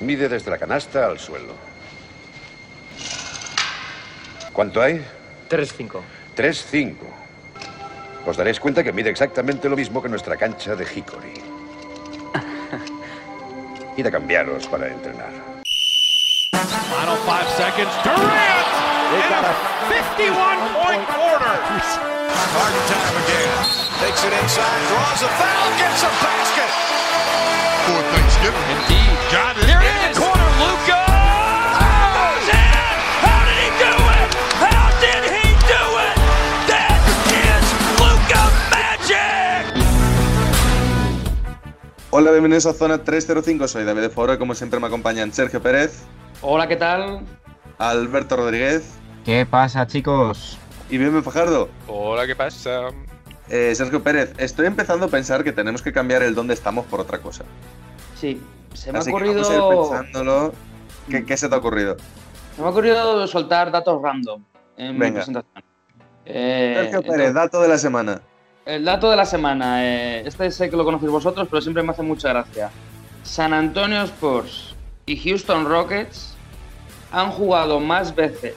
Mide desde la canasta al suelo. ¿Cuánto hay? 3-5. 3-5. Os daréis cuenta que mide exactamente lo mismo que nuestra cancha de Hickory. Id a cambiaros para entrenar. Final five seconds. Durant! In a 51-point quarter. Harden time again. Takes it inside, draws a foul, gets a basket. For Thanksgiving. Indeed. Got it. The corner, Luca. Magic. Hola, bienvenidos a Zona 305, soy David de Foro y como siempre me acompañan Sergio Pérez, Hola, ¿qué tal? Alberto Rodríguez ¿Qué pasa, chicos? y Bienvenido Fajardo. Hola, ¿qué pasa? Eh, Sergio Pérez, estoy empezando a pensar que tenemos que cambiar el dónde estamos por otra cosa. Sí, se me ha que ocurrido. vamos a ir pensándolo. ¿Qué, qué se te ha ocurrido? Se me ha ocurrido soltar datos random en mi presentación. Eh, Sergio Pérez, entonces, dato de la semana. el dato de la semana. eh, este sé que lo conocéis vosotros, pero siempre me hace mucha gracia. San Antonio Spurs y Houston Rockets han jugado más veces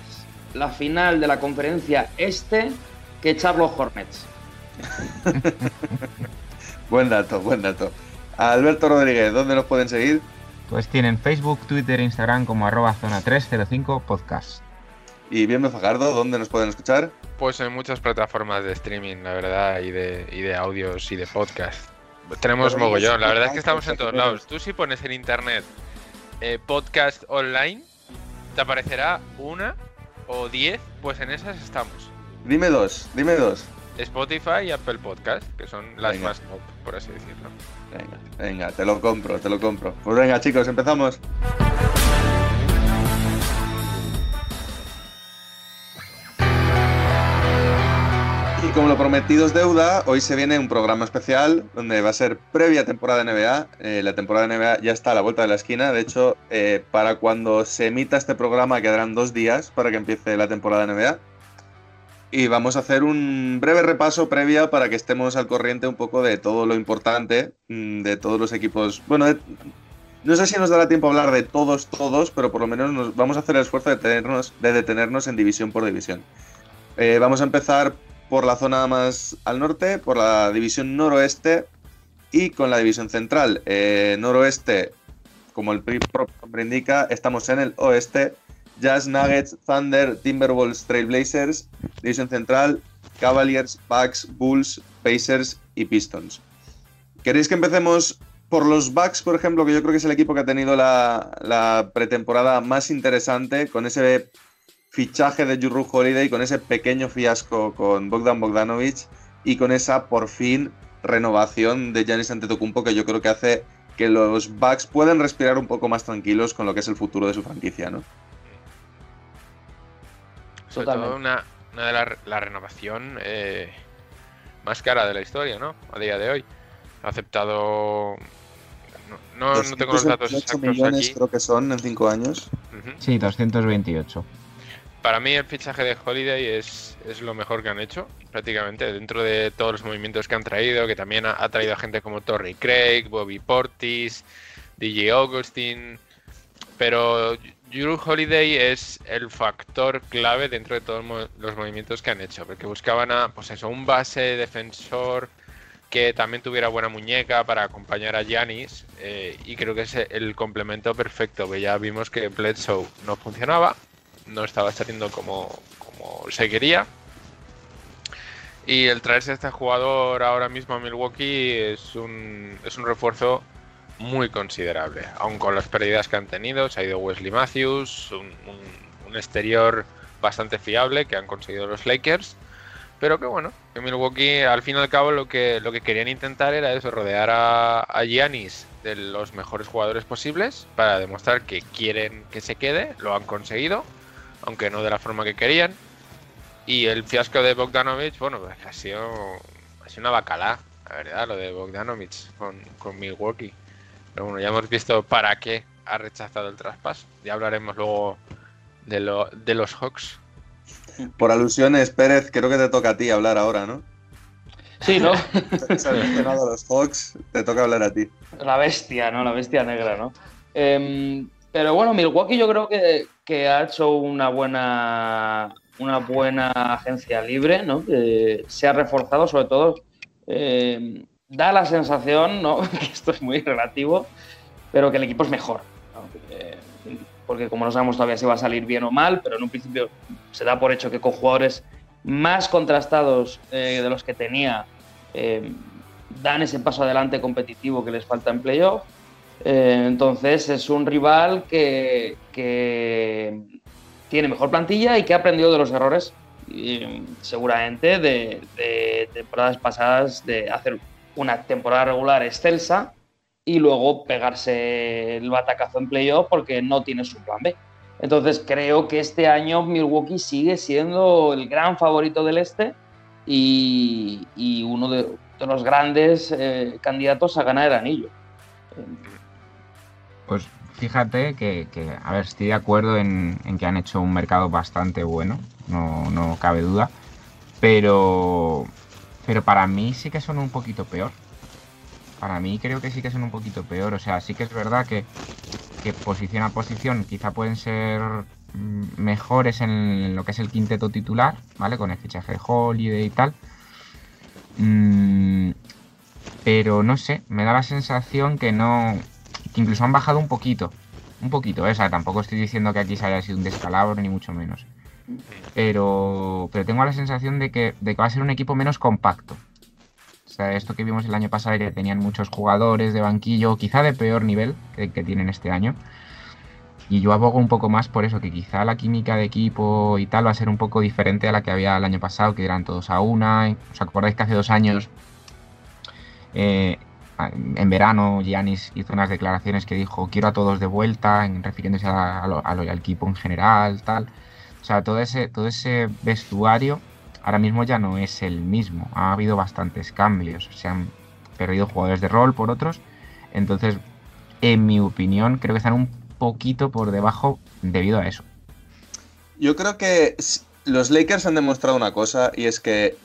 la final de la conferencia este que Charlotte Hornets. Buen dato, buen dato. Alberto Rodríguez, ¿dónde nos pueden seguir? Pues tienen Facebook, Twitter, Instagram como arroba zona 305 podcast. Y Bienvenido Fajardo, ¿dónde nos pueden escuchar? Pues en muchas plataformas de streaming, la verdad, y de, y de audios y de podcast. Tenemos Pero mogollón, la verdad es que estamos en todos lados. Tú si pones en internet eh, podcast online, te aparecerá una o diez, pues en esas estamos. Dime dos, dime dos. Spotify y Apple Podcast, que son las Venga. más top, por así decirlo. Venga, venga, te lo compro, te lo compro. Pues venga, chicos, empezamos. Y como lo prometido es deuda, hoy se viene un programa especial donde va a ser previa temporada de NBA. Eh, la temporada de NBA ya está a la vuelta de la esquina. De hecho, eh, para cuando se emita este programa quedarán dos días para que empiece la temporada de NBA. Y vamos a hacer un breve repaso previa para que estemos al corriente un poco de todo lo importante, mm, de todos los equipos. Bueno, no sé si nos dará tiempo a hablar de todos, todos, pero por lo menos nos, vamos a hacer el esfuerzo de, tenernos, de detenernos en división por división. Eh, vamos a empezar por la zona más al norte, por la división noroeste y con la división central. Eh, noroeste, como el propio nombre indica, estamos en el oeste. Jazz, Nuggets, Thunder, Timberwolves, Trailblazers. División central, Cavaliers, Bucks, Bulls, Pacers y Pistons. ¿Queréis que empecemos por los Bucks, por ejemplo, que yo creo que es el equipo que ha tenido la, la pretemporada más interesante, con ese fichaje de Jrue Holiday, con ese pequeño fiasco con Bogdan Bogdanovic y con esa, por fin, renovación de Giannis Antetokounmpo que yo creo que hace que los Bucks puedan respirar un poco más tranquilos con lo que es el futuro de su franquicia, ¿no? Sobre Totalmente. todo una, una de la, la renovación eh, más cara de la historia, ¿no? A día de hoy. Ha aceptado. No, no, no tengo los datos 228 exactos millones aquí. creo que son en cinco años. Ujú. Sí, 228. Para mí el fichaje de Holiday es, es lo mejor que han hecho, prácticamente, dentro de todos los movimientos que han traído, que también ha, ha traído a gente como Torrey Craig, Bobby Portis, DJ Augustin, pero Drew Holiday es el factor clave dentro de todos los movimientos que han hecho, porque buscaban a, pues eso, un base defensor que también tuviera buena muñeca para acompañar a Giannis, eh, y creo que es el complemento perfecto, que ya vimos que Bledsoe no funcionaba, no estaba saliendo como, como se quería. Y el traerse a este jugador ahora mismo a Milwaukee es un, es un refuerzo muy considerable. Aun con las pérdidas que han tenido, se ha ido Wesley Matthews, un, exterior bastante fiable que han conseguido los Lakers. Pero que bueno, que Milwaukee al fin y al cabo lo que, lo que querían intentar era eso, rodear a, a Giannis de los mejores jugadores posibles para demostrar que quieren que se quede, lo han conseguido, aunque no de la forma que querían. Y el fiasco de Bogdanovich, bueno, pues ha sido, ha sido una bacalá, la verdad, lo de Bogdanovich con, con Milwaukee. Pero bueno, ya hemos visto para qué ha rechazado el traspaso. Ya hablaremos luego de, lo, de los Hawks. Por alusiones, Pérez, creo que te toca a ti hablar ahora, ¿no? Sí, ¿no? Se han mencionado los Hawks, te toca hablar a ti. La bestia, ¿no? La bestia negra, ¿no? Em, pero bueno, Milwaukee yo creo que, que ha hecho una buena, una buena agencia libre, ¿no? Que se ha reforzado, sobre todo. em, da la sensación, ¿no? que esto es muy relativo, pero que el equipo es mejor. Eh, porque como no sabemos todavía si va a salir bien o mal, pero en un principio se da por hecho que con jugadores más contrastados eh, de los que tenía, eh, dan ese paso adelante competitivo que les falta en playoff. Entonces es un rival que, que tiene mejor plantilla y que ha aprendido de los errores, y, seguramente, de, de temporadas pasadas, de hacer una temporada regular excelsa y luego pegarse el batacazo en playoff porque no tiene su plan B. Entonces creo que este año Milwaukee sigue siendo el gran favorito del este y, uno de, los grandes eh, candidatos a ganar el anillo. Pues fíjate que, que, a ver, estoy de acuerdo en, en que han hecho un mercado bastante bueno, no, no cabe duda, pero, pero para mí sí que son un poquito peor. Para mí creo que sí que son un poquito peor. O sea, sí que es verdad que, que posición a posición quizá pueden ser mm, mejores en lo que es el quinteto titular, ¿vale? Con el fichaje de Holiday y tal. Mm, pero no sé, me da la sensación que no. que incluso han bajado un poquito. Un poquito, ¿eh? o sea, tampoco estoy diciendo que aquí se haya sido un descalabro, ni mucho menos. Pero, pero tengo la sensación de que, de que va a ser un equipo menos compacto. O sea, esto que vimos el año pasado, que tenían muchos jugadores de banquillo, quizá de peor nivel que, tienen este año. Y yo abogo un poco más por eso, que quizá la química de equipo y tal va a ser un poco diferente a la que había el año pasado, que eran todos a una. ¿Os acordáis que hace dos años, eh, en verano, Giannis hizo unas declaraciones que dijo, quiero a todos de vuelta, refiriéndose al equipo en general, tal. O sea, todo ese, todo ese vestuario ahora mismo ya no es el mismo. Ha habido bastantes cambios. Se han perdido jugadores de rol por otros. Entonces, en mi opinión, creo que están un poquito por debajo debido a eso. Yo creo que los Lakers han demostrado una cosa y es que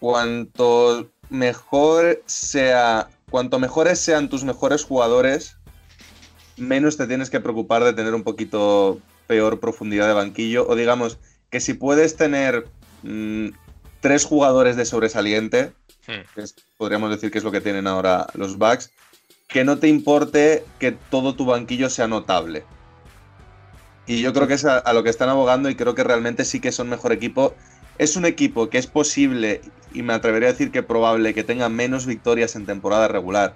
cuanto mejor sea, cuanto mejores sean tus mejores jugadores, menos te tienes que preocupar de tener un poquito peor profundidad de banquillo. O digamos que si puedes tener mmm, tres jugadores de sobresaliente, Hmm. que es- podríamos decir que es lo que tienen ahora los Bucks, que no te importe que todo tu banquillo sea notable. Y yo creo que es a, a lo que están abogando y creo que realmente sí que son mejor equipo. Es un equipo que es posible, y me atrevería a decir que probable, que tenga menos victorias en temporada regular.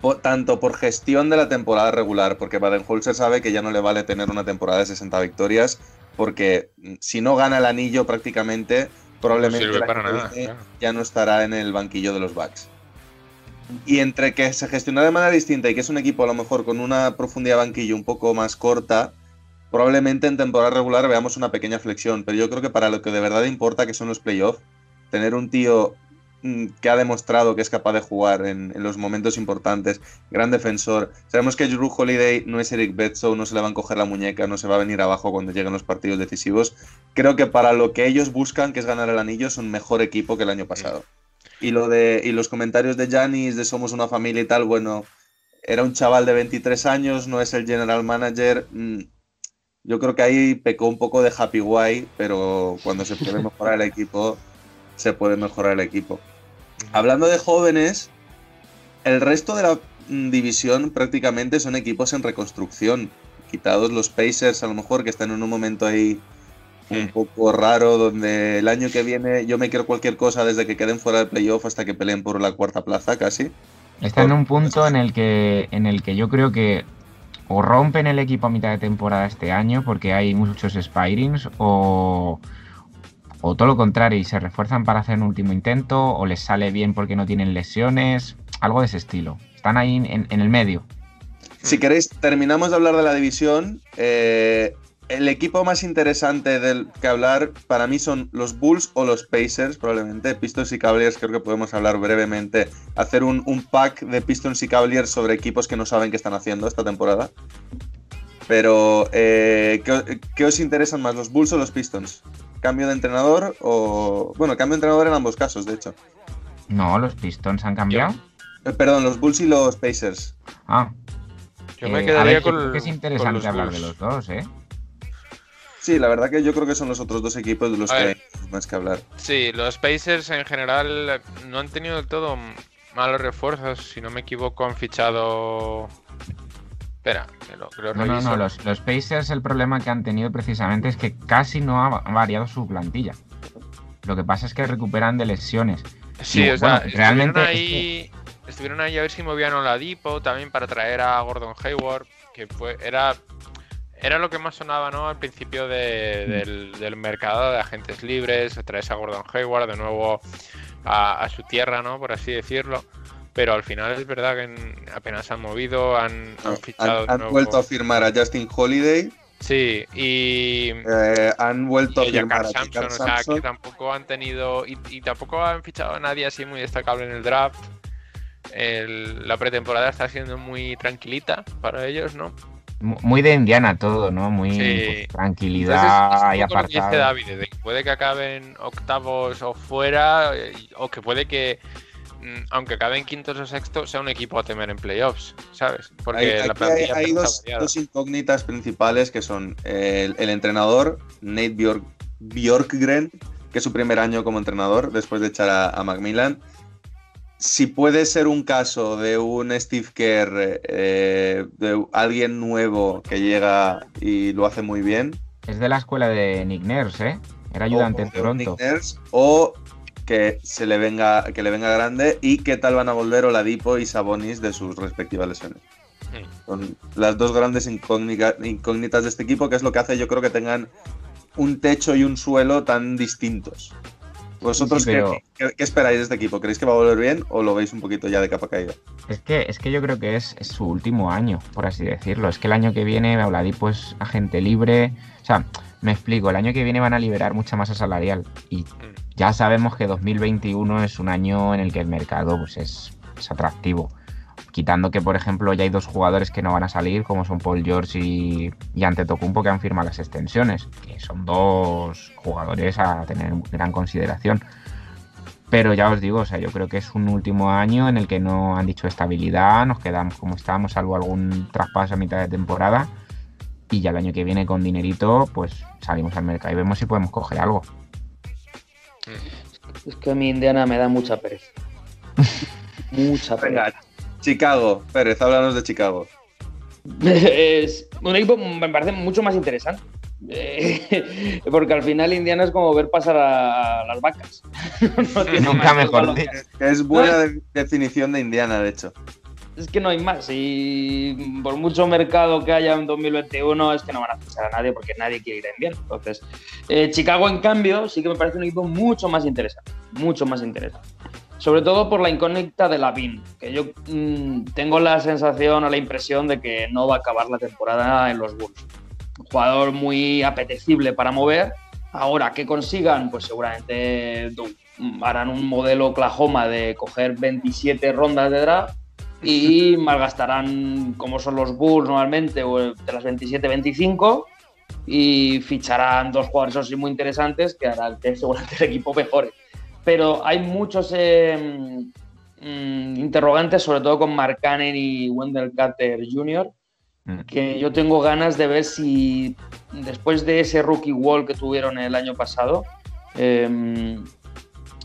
Po- tanto por gestión de la temporada regular, porque Baden-Holzer sabe que ya no le vale tener una temporada de 60 victorias, porque mm, si no gana el anillo prácticamente, probablemente No para nada, claro. ya no estará en el banquillo de los Bucks. Y entre que se gestiona de manera distinta y que es un equipo a lo mejor con una profundidad de banquillo un poco más corta, probablemente en temporada regular veamos una pequeña flexión. Pero yo creo que para lo que de verdad importa, que son los playoffs, tener un tío que ha demostrado que es capaz de jugar en, los momentos importantes, gran defensor. Sabemos que Drew Holiday no es Eric Bledsoe, no se le van a coger la muñeca, no se va a venir abajo cuando lleguen los partidos decisivos. Creo que para lo que ellos buscan, que es ganar el anillo, son mejor equipo que el año pasado. Y los comentarios de Janis de somos una familia y tal, bueno, era un chaval de 23 años, no es el general manager. mm, Yo creo que ahí pecó un poco de happy guay, pero cuando se puede mejorar el equipo, se puede mejorar el equipo. Hablando de jóvenes, el resto de la mm, división prácticamente son equipos en reconstrucción. Quitados los Pacers, a lo mejor, que están en un momento ahí un poco raro, donde el año que viene yo me quiero cualquier cosa desde que queden fuera del playoff hasta que peleen por la cuarta plaza casi. Está en un punto en el que en el que yo creo que o rompen el equipo a mitad de temporada este año porque hay muchos spirings o o todo lo contrario y se refuerzan para hacer un último intento o les sale bien porque no tienen lesiones, algo de ese estilo. Están ahí en, en el medio. Si queréis, terminamos de hablar de la división. Eh, el equipo más interesante del que hablar para mí son los Bulls o los Pacers, probablemente. Pistons y Cavaliers, creo que podemos hablar brevemente. Hacer un, un pack de Pistons y Cavaliers sobre equipos que no saben qué están haciendo esta temporada. Pero, eh, ¿qué, qué os interesan más, los Bulls o los Pistons? ¿Cambio de entrenador o.? Bueno, cambio de entrenador en ambos casos, de hecho. No, los Pistons han cambiado. Eh, perdón, los Bulls y los Pacers. Ah, Yo me eh, a quedaría ver, yo con. creo que es con interesante los hablar Bulls. de los dos, ¿eh? Sí, la verdad que yo creo que son los otros dos equipos de los A que ver. hay más que hablar. Sí, los Pacers en general no han tenido del todo malos refuerzos. Si no me equivoco, han fichado. Espera, que lo, que lo No, no, no, los, los Pacers el problema que han tenido precisamente es que casi no ha va- variado su plantilla. Lo que pasa es que recuperan de lesiones. Sí, Y, o sea, realmente estuvieron es ahí, estuvieron ahí a ver si movían a Oladipo también para traer a Gordon Hayward, que fue, era, era lo que más sonaba ¿no? al principio de- del, del mercado de agentes libres, traes a Gordon Hayward de nuevo a, a su tierra, ¿no? por así decirlo. Pero al final es verdad que en- apenas han movido, han, han fichado Han, han nuevo. vuelto a firmar a Justin Holiday, Sí, y, eh, han vuelto a y a firmar Carl a Sampson, J.K. o sea, que tampoco han tenido y, y tampoco han fichado a nadie así muy destacable en el draft. El- la pretemporada está siendo muy tranquilita para ellos, ¿no? mu- muy de Indiana todo, ¿no? Muy Sí. pues, Entonces, tranquilidad es y un poco lo que dice apartado. David, de que puede que acaben octavos o fuera, o que puede que, aunque acaben quintos o sextos, sea un equipo a temer en playoffs, ¿sabes? Porque Hay, la aquí plantilla hay dos, incógnitas principales que son el, el entrenador, Nate Bjork, Bjorkgren, que es su primer año como entrenador después de echar a, a Macmillan. Si puede ser un caso de un Steve Kerr, eh, de alguien nuevo que llega y lo hace muy bien, Es de la escuela de Nick Nurse, ¿eh? Era ayudante de Toronto. Nick Nurse, o que se le venga que le venga grande y qué tal van a volver Oladipo y Sabonis de sus respectivas lesiones. Mm. Son las dos grandes incógnitas de este equipo, que es lo que hace yo creo que tengan un techo y un suelo tan distintos. ¿Vosotros Sí, qué- pero- qué, qué esperáis de este equipo? ¿Creéis que va a volver bien o lo veis un poquito ya de capa caída? Es que, es que yo creo que es, es su último año, por así decirlo. Es que el año que viene Oladipo es agente libre. O sea, me explico, el año que viene van a liberar mucha masa salarial. Y ya sabemos que 2021 es un año en el que el mercado pues, es, atractivo. Quitando que, por ejemplo, ya hay dos jugadores que no van a salir, como son Paul George y, y Antetokounmpo, que han firmado las extensiones, que son dos jugadores a tener en gran consideración. Pero ya os digo, o sea, yo creo que es un último año en el que no han dicho estabilidad, nos quedamos como estábamos, salvo algún traspaso a mitad de temporada. Y ya el año que viene con dinerito, pues salimos al mercado y vemos si podemos coger algo. Es que a mí Indiana me da mucha pereza. mucha pereza. Venga, Chicago, Pérez, háblanos de Chicago. Es un equipo me parece mucho más interesante. Eh, porque al final Indiana es como ver pasar a, las vacas. No Nunca mejor. Que es buena de- definición de Indiana, de hecho. Es que no hay más. Y por mucho mercado que haya en 2021, es que no van a fichar a nadie porque nadie quiere ir a Indiana. Entonces, eh, Chicago, en cambio, sí que me parece un equipo mucho más interesante. Mucho más interesante. Sobre todo por la incógnita de Lavin, que yo mm, tengo la sensación o la impresión de que no va a acabar la temporada en los Bulls. Un jugador muy apetecible para mover. Ahora que consigan, pues seguramente harán un modelo Oklahoma de coger 27 rondas de draft y malgastarán, como son los Bulls normalmente, o de las 27-25 y ficharán dos jugadores así muy interesantes que harán que seguramente el equipo mejore. Pero hay muchos eh, mm, interrogantes, sobre todo con Mark Cannon y Wendell Carter Jr., Mm. que yo tengo ganas de ver si después de ese rookie wall que tuvieron el año pasado, eh,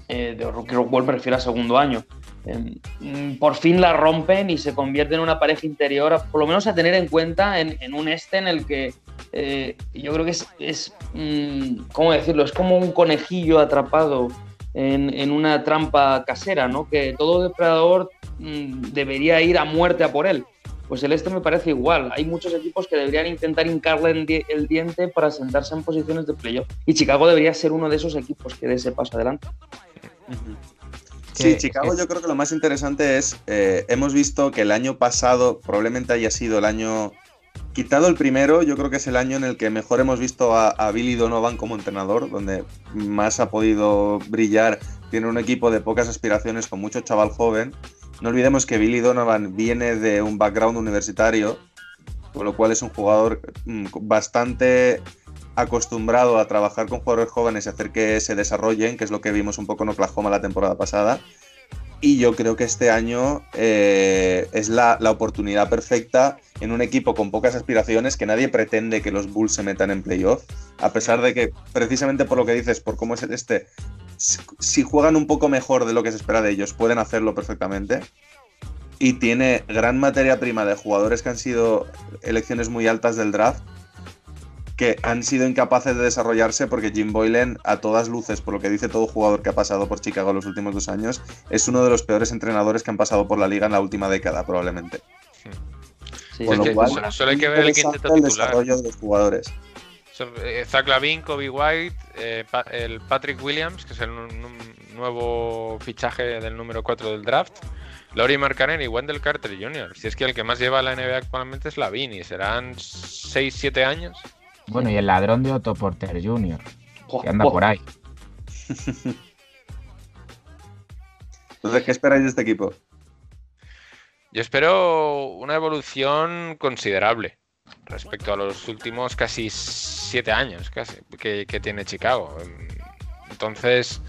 eh, de rookie wall me refiero a segundo año, mm, por fin la rompen y se convierten en una pareja interior, por lo menos a tener en cuenta en, un este en el que eh, yo creo que es, es mm, ¿cómo decirlo? Es como un conejillo atrapado en, una trampa casera, ¿no? Que todo depredador mm, debería ir a muerte a por él. Pues el este me parece igual. Hay muchos equipos que deberían intentar hincarle el diente para sentarse en posiciones de playoff. Y Chicago debería ser uno de esos equipos que dé ese paso adelante. Sí, Chicago yo creo que lo más interesante es, eh, hemos visto que el año pasado probablemente haya sido el año, quitado el primero, yo creo que es el año en el que mejor hemos visto a, a Billy Donovan como entrenador, donde más ha podido brillar, tiene un equipo de pocas aspiraciones con mucho chaval joven. No olvidemos que Billy Donovan viene de un background universitario, con lo cual es un jugador mm, bastante acostumbrado a trabajar con jugadores jóvenes y hacer que se desarrollen, que es lo que vimos un poco en Oklahoma la temporada pasada. Y yo creo que este año eh, es la, la oportunidad perfecta en un equipo con pocas aspiraciones, que nadie pretende que los Bulls se metan en playoff, a pesar de que, precisamente por lo que dices, por cómo es este, si- si juegan un poco mejor de lo que se espera de ellos, pueden hacerlo perfectamente. Y tiene gran materia prima de jugadores que han sido elecciones muy altas del draft, que han sido incapaces de desarrollarse porque Jim Boylan, a todas luces, por lo que dice todo jugador que ha pasado por Chicago en los últimos dos años, es uno de los peores entrenadores que han pasado por la liga en la última década, probablemente. Sí, Con Es lo que cual, solo- solo hay que es ver el quinteto el titular. desarrollo de los jugadores. Eh, Zach Lavin, Kobe White, eh, Pa- el Patrick Williams, que es el nu- nu- nuevo fichaje del número 4 del draft, Laurie Markkanen y Wendell Carter Jr. Si es que el que más lleva la NBA actualmente es Lavin y serán 6-7 años. Bueno, y el ladrón de Otto Porter Jr., que anda por ahí. Entonces, ¿qué esperáis de este equipo? Yo espero una evolución considerable respecto a los últimos casi 7 años casi, que, que tiene Chicago. Entonces,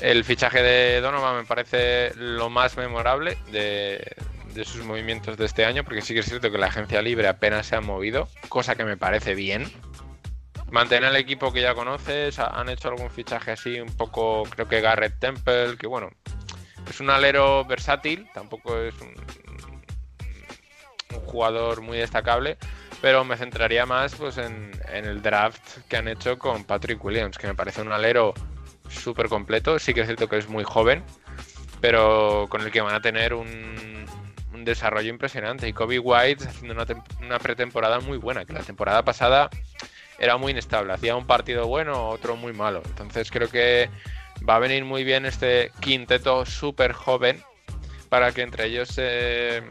el fichaje de Donovan me parece lo más memorable de, de sus movimientos de este año, porque sí que es cierto que la agencia libre apenas se ha movido, cosa que me parece bien. Mantener el equipo que ya conoces, ha- han hecho algún fichaje así un poco, creo que Garrett Temple, que bueno, es un alero versátil, tampoco es un, jugador muy destacable, pero me centraría más pues, en, el draft que han hecho con Patrick Williams, que me parece un alero súper completo. Sí que es cierto que es muy joven, pero con el que van a tener un, desarrollo impresionante. Y Kobe White haciendo una, una pretemporada muy buena, que la temporada pasada era muy inestable. Hacía un partido bueno, otro muy malo. Entonces creo que va a venir muy bien este quinteto súper joven para que entre ellos se,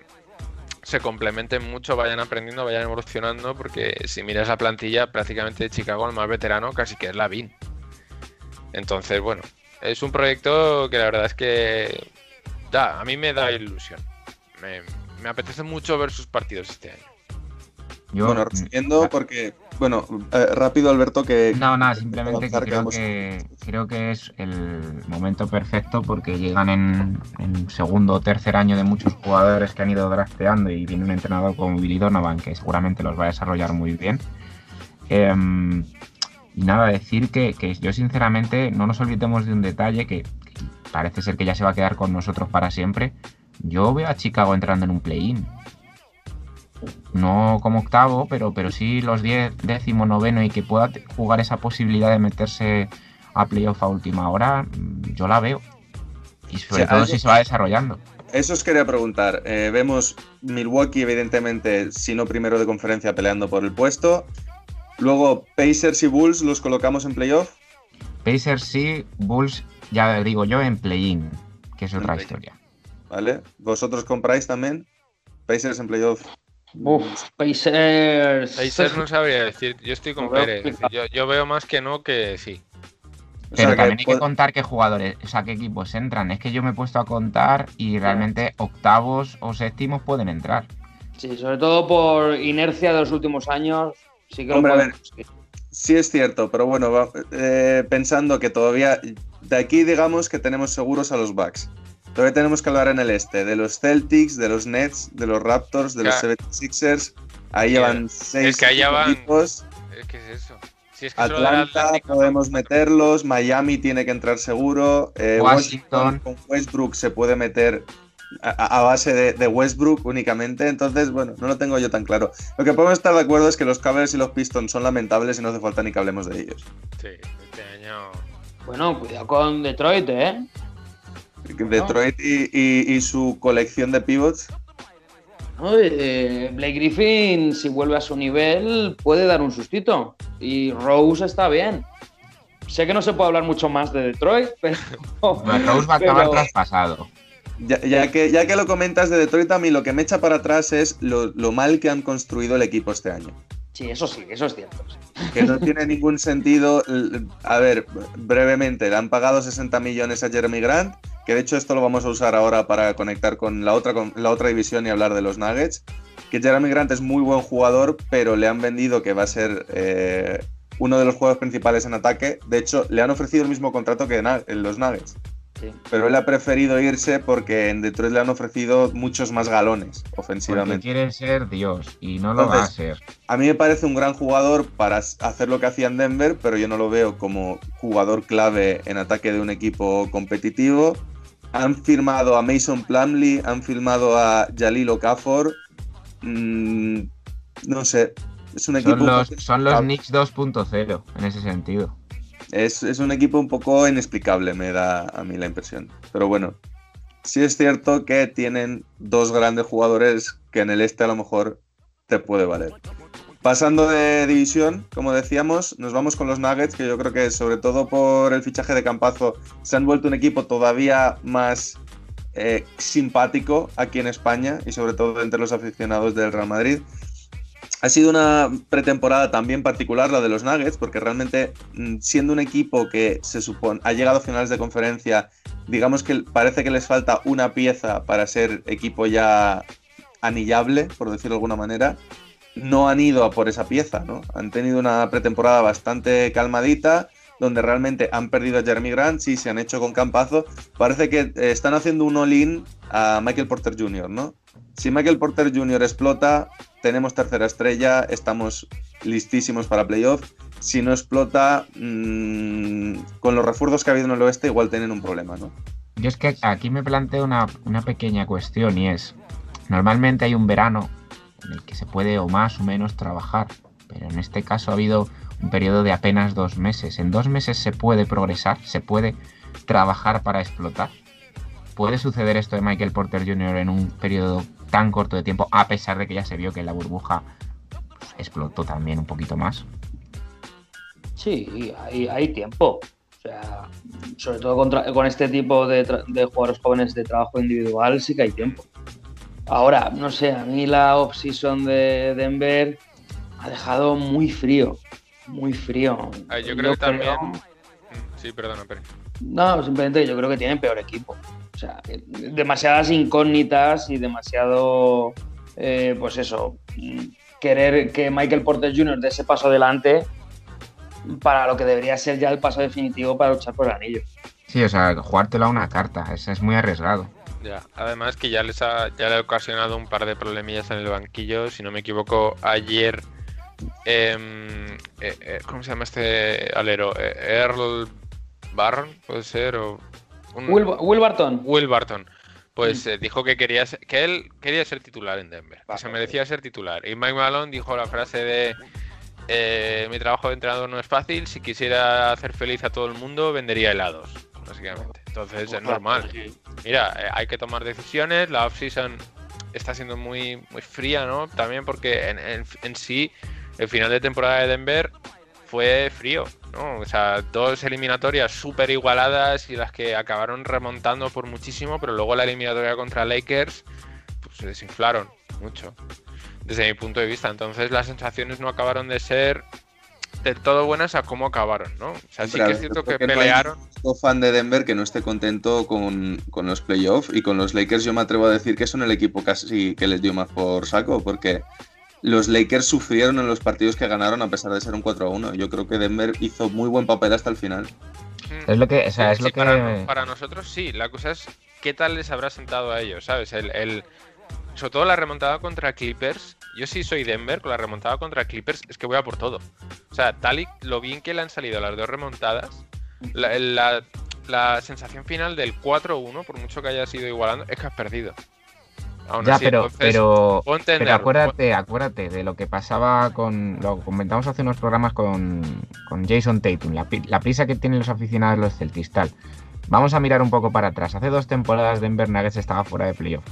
se complementen mucho, vayan aprendiendo, vayan evolucionando, porque si miras la plantilla, prácticamente de Chicago el más veterano casi que es Lavin. Entonces, bueno, es un proyecto que la verdad es que da, a mí me da ilusión. Me, me apetece mucho ver sus partidos este año. Yo, bueno, mm, resumiendo, va- porque, bueno, eh, rápido, Alberto, que. No, nada, simplemente que creo que creo que es el momento perfecto porque llegan en, en segundo o tercer año de muchos jugadores que han ido drafteando y viene un entrenador como Billy Donovan que seguramente los va a desarrollar muy bien. Em, y nada, decir que, que yo sinceramente no nos olvidemos de un detalle que, que parece ser que ya se va a quedar con nosotros para siempre. Yo veo a Chicago entrando en un play-in. No como octavo, pero, pero sí los 10, décimo, noveno y que pueda jugar esa posibilidad de meterse a playoff a última hora, mm, yo la veo. Y sobre todo algo- si se va desarrollando. Eso os quería preguntar. Eh, vemos Milwaukee, evidentemente, si no primero de conferencia, peleando por el puesto. Luego, Pacers y Bulls los colocamos en playoff. Pacers sí, Bulls, ya digo yo, en play-in, que es En otra historia. ¿Vale? ¿Vosotros compráis también? Pacers en playoff. Uf, Pacers. Pacers no sabría decir, yo estoy con Pérez. decir, yo, yo veo más que no que sí. O Pero sea, también hay que pod- contar qué jugadores, o sea, qué equipos entran. Es que yo me he puesto a contar y realmente octavos o séptimos pueden entrar. Sí, sobre todo por inercia de los últimos años. Sí que Hombre, a lo ver. podemos decir. Sí es cierto, pero bueno, va- eh, pensando que todavía de aquí digamos que tenemos seguros a los Bucks. Todavía tenemos que hablar en el este de los Celtics, de los Nets, de los Raptors, de los Claro. 76ers. Ahí Mira, llevan seis es que ya van- equipos. Es que es eso. Si es que Atlanta Atlántico- podemos meterlos, Miami tiene que entrar seguro, eh, Washington. Washington con Westbrook se puede meter a, a base de, de Westbrook únicamente, entonces bueno, no lo tengo yo tan claro. Lo que podemos estar de acuerdo es que los Cavaliers y los Pistons son lamentables y no hace falta ni que hablemos de ellos. Sí, este año. Bueno, cuidado con Detroit, ¿eh? Detroit y, y- y su colección de pivots, No, eh, Blake Griffin, si vuelve a su nivel, puede dar un sustito. Y Rose está bien. Sé que no se puede hablar mucho más de Detroit, pero. Bueno, Rose va a acabar pero- traspasado. ya, ya que, ya que lo comentas de Detroit, a mí lo que me echa para atrás es lo, lo mal que han construido el equipo este año. Sí, eso sí, eso es cierto. que no tiene ningún sentido. A ver, brevemente, le han pagado 60 millones a Jeremy Grant, que de hecho esto lo vamos a usar ahora para conectar con la otra, con la otra división y hablar de los Nuggets. Que Jeremy Grant es muy buen jugador, pero le han vendido que va a ser eh, uno de los jugadores principales en ataque. De hecho, le han ofrecido el mismo contrato que los Nuggets. Sí. Pero él ha preferido irse porque en Detroit le han ofrecido muchos más galones Porque ofensivamente. quiere ser Dios y no lo va a ser. A mí me parece un gran jugador para hacer lo que hacía en Denver, pero yo no lo veo como jugador clave en ataque de un equipo competitivo. Han firmado a Mason Plumlee, han firmado a Jalil Okafor. Mm, no sé, es un equipo. Son los, son los inexplicable. Knicks 2.0 en ese sentido. Es, es un equipo un poco inexplicable, me da a mí la impresión. Pero bueno, sí es cierto que tienen dos grandes jugadores que en el este a lo mejor te puede valer. Pasando de división, como decíamos, nos vamos con los Nuggets, que yo creo que sobre todo por el fichaje de Campazo se han vuelto un equipo todavía más eh, simpático aquí en España y sobre todo entre los aficionados del Real Madrid. Ha sido una pretemporada también particular la de los Nuggets, porque realmente mm, siendo un equipo que se supone ha llegado a finales de conferencia, digamos que parece que les falta una pieza para ser equipo ya anillable, por decirlo de alguna manera. No han ido por esa pieza, ¿no? Han tenido una pretemporada bastante calmadita, donde realmente han perdido a Jeremy Grant, sí, se han hecho con Campazo. Parece que eh, están haciendo un all-in a Michael Porter Jr., ¿no? Si Michael Porter Jr. explota, tenemos tercera estrella, estamos listísimos para playoff. Si no explota, mmm, con los refuerzos que ha habido en el oeste, igual tienen un problema, ¿no? Yo es que aquí me planteo una, una pequeña cuestión y es, normalmente hay un verano en el que se puede o más o menos trabajar, pero en este caso ha habido un periodo de apenas dos meses. En dos meses se puede progresar, se puede trabajar para explotar. ¿Puede suceder esto de Michael Porter Jr. en un periodo tan corto de tiempo, a pesar de que ya se vio que la burbuja pues, explotó también un poquito más? Sí, hay, tiempo. O sea, sobre todo con este tipo de jugadores jóvenes de trabajo individual, sí que hay tiempo. Ahora, no sé, a mí la off-season de Denver ha dejado muy frío. Muy frío. Ah, yo creo que también. Mm, Sí, perdona, pero. No, simplemente yo creo que tienen peor equipo. O sea, demasiadas incógnitas y demasiado, eh, pues eso, mm, querer que Michael Porter Jr. dé ese paso adelante para lo que debería ser ya el paso definitivo para luchar por el anillo. Sí, o sea, jugártelo a una carta, eso es muy arriesgado. Ya, además que ya les ha, ya le ha ocasionado un par de problemillas en el banquillo. Si no me equivoco, ayer. Em, eh, eh, ¿Cómo se llama este alero? Eh, Earl Barron, puede ser. O un- Will, Will Barton. Will Barton. Pues eh, dijo que quería ser- que él quería ser titular en Denver, que se merecía ser titular. Y Mike Malone dijo la frase de eh, mi trabajo de entrenador no es fácil, si quisiera hacer feliz a todo el mundo vendería helados, básicamente. Entonces es normal. Mira, eh, hay que tomar decisiones, la offseason está siendo muy, muy fría, ¿no? También porque en, en- en sí el final de temporada de Denver fue frío, ¿no? O sea, dos eliminatorias súper igualadas y las que acabaron remontando por muchísimo, pero luego la eliminatoria contra Lakers pues, se desinflaron mucho, desde mi punto de vista. Entonces las sensaciones no acabaron de ser del todo buenas a cómo acabaron, ¿no? O sea, sí que es cierto que Porque no hay pelearon. fan de Denver que no esté contento con, con los playoffs y con los Lakers yo me atrevo a decir que son el equipo casi que les dio más por saco porque los Lakers sufrieron en los partidos que ganaron a pesar de ser un 4 a 1. Yo creo que Denver hizo muy buen papel hasta el final. Mm, Es lo que, o sea, es Sí, lo que... para, para nosotros sí, la cosa es qué tal les habrá sentado a ellos, ¿sabes? El, el- sobre todo la remontada contra Clippers. Yo sí soy Denver, con la remontada contra Clippers es que voy a por todo. O sea, tal y lo bien que le han salido las dos remontadas, la, la- la sensación final del 4-1, por mucho que haya sido igualando, es que has perdido. Aún Ya, así, pero, entonces, pero, pero acuérdate, acuérdate de lo que pasaba con. Lo comentamos hace unos programas con, con Jason Tatum, la, prisa que tienen los aficionados los Celtics, tal. Vamos a mirar un poco para atrás. Hace dos temporadas Denver Nuggets estaba fuera de playoff.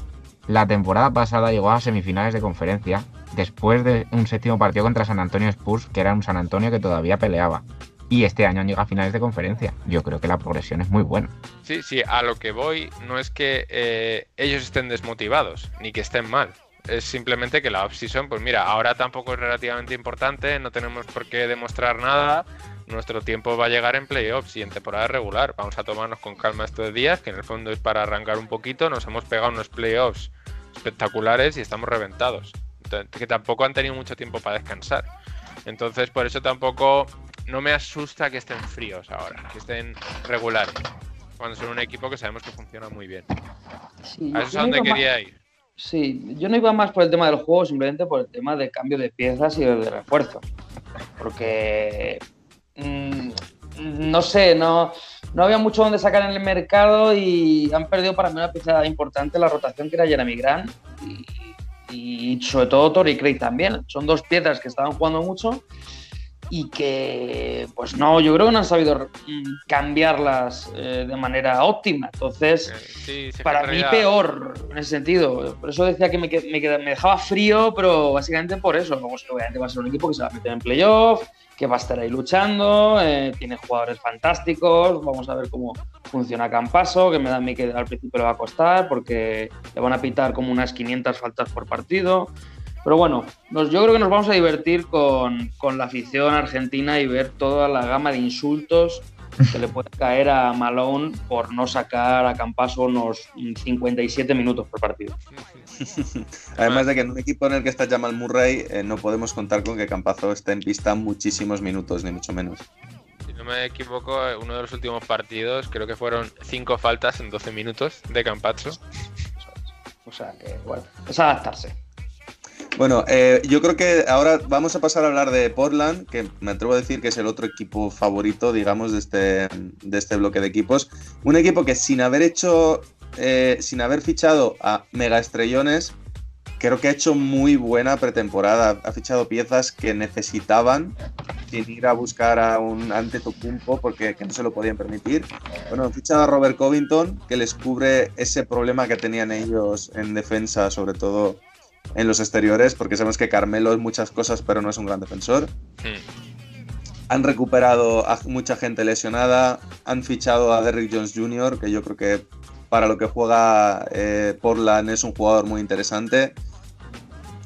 La temporada pasada llegó a semifinales de conferencia después de un séptimo partido contra San Antonio Spurs, que era un San Antonio que todavía peleaba. Y este año han llegado a finales de conferencia. Yo creo que la progresión es muy buena. Sí, sí, a lo que voy no es que eh, ellos estén desmotivados, ni que estén mal. Es simplemente que la off-season, pues mira, ahora tampoco es relativamente importante, no tenemos por qué demostrar nada. Nuestro tiempo va a llegar en playoffs y en temporada regular. Vamos a tomarnos con calma estos días, que en el fondo es para arrancar un poquito. Nos hemos pegado unos playoffs espectaculares y estamos reventados. Que tampoco han tenido mucho tiempo para descansar. Entonces, por eso tampoco no me asusta que estén fríos ahora, que estén regulares. cuando son un equipo que sabemos que funciona muy bien. Sí, A eso es a donde más- quería ir. Sí, yo no iba más por el tema del juego, simplemente por el tema de cambio de piezas y de refuerzos. Porque mm, no sé, no, no había mucho donde sacar en el mercado y han perdido para mí una pieza importante la rotación que era Jeremy Grant y, y sobre todo Tori Craig también. Son dos piezas que estaban jugando mucho y que, pues no, yo creo que no han sabido mm, cambiarlas eh, de manera óptima. Entonces, sí, sí, para mí peor en ese sentido. Por eso decía que me, me, me dejaba frío, pero básicamente por eso. Obviamente va a ser un equipo que se va a meter en playoff, que va a estar ahí luchando, eh, tiene jugadores fantásticos. Vamos a ver cómo funciona Campaso, que me da a mí que al principio le va a costar porque le van a pitar como unas 500 faltas por partido. Pero bueno, nos- yo creo que nos vamos a divertir con, con la afición argentina y ver toda la gama de insultos que le puede caer a Malone por no sacar a Campaso unos 57 minutos por partido. Además de que en un equipo en el que está Jamal Murray, eh, no podemos contar con que Campazo esté en pista muchísimos minutos, ni mucho menos. Si no me equivoco, uno de los últimos partidos creo que fueron cinco faltas en 12 minutos de Campazzo. O sea que, bueno, es adaptarse. Bueno, eh, yo creo que ahora vamos a pasar a hablar de Portland, que me atrevo a decir que es el otro equipo favorito, digamos, de este, de este bloque de equipos. Un equipo que sin haber hecho, eh, sin haber fichado a mega estrellones, creo que ha hecho muy buena pretemporada. Ha fichado piezas que necesitaban sin ir a buscar a un Antetokounmpo porque que no se lo podían permitir. Bueno, han fichado a Robert Covington, que les cubre ese problema que tenían ellos en defensa, sobre todo en los exteriores, porque sabemos que Carmelo es muchas cosas, pero no es un gran defensor. Hmm. Han recuperado a mucha gente lesionada, han fichado a Derrick Jones Jr., que yo creo que para lo que juega eh, Portland es un jugador muy interesante.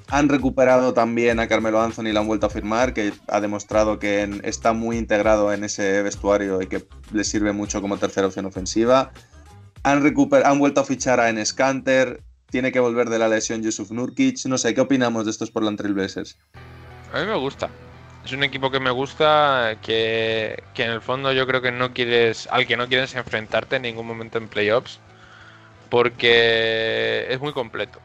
Han recuperado también a Carmelo Anthony, lo han vuelto a firmar, que ha demostrado que en- está muy integrado en ese vestuario y que le sirve mucho como tercera opción ofensiva. Han, han vuelto a fichar a Enes Kanter, tiene que volver de la lesión Yusuf Nurkic. No sé, ¿qué opinamos de estos Portland Trail Blazers? A mí me gusta. Es un equipo que me gusta, que, que en el fondo yo creo que no quieres, al que no quieres enfrentarte en ningún momento en playoffs, porque es muy completo,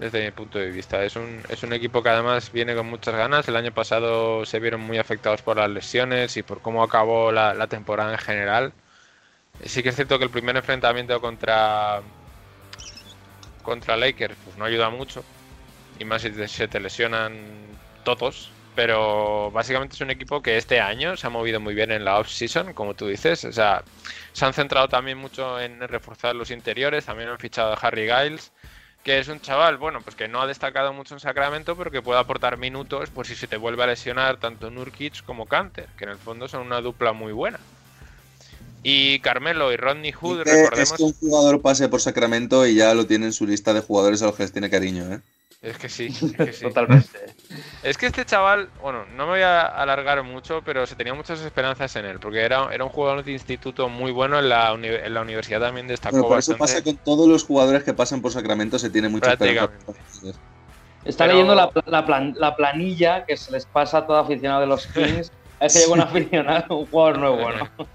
desde mi punto de vista. Es un, es un equipo que además viene con muchas ganas. El año pasado se vieron muy afectados por las lesiones y por cómo acabó la temporada en general. Sí que es cierto que el primer enfrentamiento contra, contra Lakers pues no ayuda mucho, y más si se te lesionan todos. Pero básicamente es un equipo que este año se ha movido muy bien en la off-season, como tú dices. O sea, se han centrado también mucho en reforzar los interiores. También han fichado a Harry Giles, que es un chaval, bueno, pues que no ha destacado mucho en Sacramento, pero que puede aportar minutos por si se te vuelve a lesionar tanto Nurkic como Canter, que en el fondo son una dupla muy buena. Y Carmelo y Rodney Hood, Dice, es recordemos. que un jugador pase por Sacramento y ya lo tiene en su lista de jugadores a los que les tiene cariño, ¿eh? Es que sí, es que sí. Totalmente. Es que este chaval, bueno, no me voy a alargar mucho, pero se tenía muchas esperanzas en él, porque era, era un jugador de instituto muy bueno en la, uni- en la universidad también destacó Bueno, por eso bastante. pasa con todos los jugadores que pasan por Sacramento, se tiene mucha esperanza. Está Pero- leyendo la, la plan- la planilla que se les pasa a todo aficionado de los Kings. Es que llegó un aficionado, un jugador nuevo, ¿no?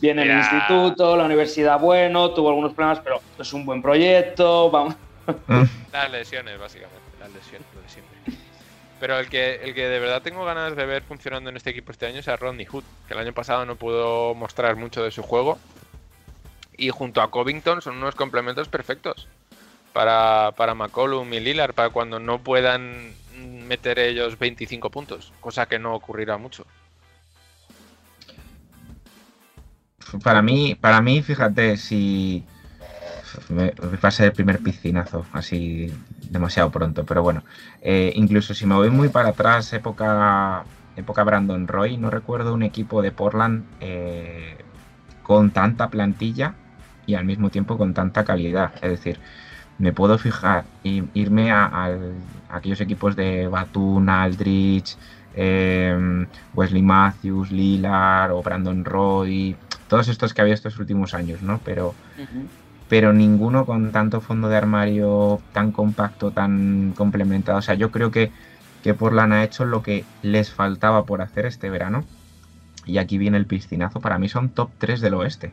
Viene el instituto, la universidad, bueno, tuvo algunos problemas, pero es un buen proyecto. Vamos. Las lesiones, básicamente, las lesiones, lo de siempre. Pero el que, el que de verdad tengo ganas de ver funcionando en este equipo este año es a Rodney Hood, que el año pasado no pudo mostrar mucho de su juego. Y junto a Covington son unos complementos perfectos para, para McCollum y Lillard, para cuando no puedan meter ellos 25 puntos, cosa que no ocurrirá mucho. Para mí, para mí, fíjate, si me, va a ser el primer piscinazo, así demasiado pronto, pero bueno, eh, incluso si me voy muy para atrás, época, época Brandon Roy, no recuerdo un equipo de Portland eh, con tanta plantilla y al mismo tiempo con tanta calidad. Es decir, me puedo fijar y irme a, aquellos equipos de Batum, Aldrich, eh, Wesley Matthews, Lillard o Brandon Roy, todos estos que había estos últimos años, ¿no? Pero, pero ninguno con tanto fondo de armario tan compacto, tan complementado. O sea, yo creo que, que Portland ha hecho lo que les faltaba por hacer este verano. Y aquí viene el piscinazo. Para mí son top 3 del oeste.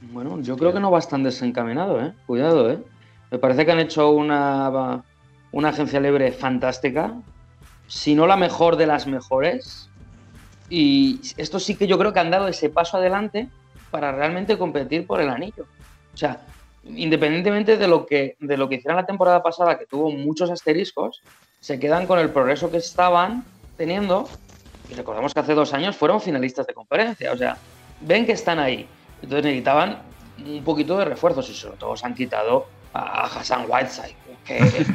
Bueno, yo creo que no va tan desencaminado, ¿eh? Cuidado, ¿eh? Me parece que han hecho una, una agencia libre fantástica, si no la mejor de las mejores. Y esto sí que yo creo que han dado ese paso adelante para realmente competir por el anillo. O sea, independientemente de lo que, de lo que hicieron la temporada pasada, que tuvo muchos asteriscos, se quedan con el progreso que estaban teniendo. Y recordamos que hace dos años fueron finalistas de conferencia. O sea, ven que están ahí. Entonces necesitaban un poquito de refuerzos y sobre todo se han quitado a Hassan Whiteside. Que, que,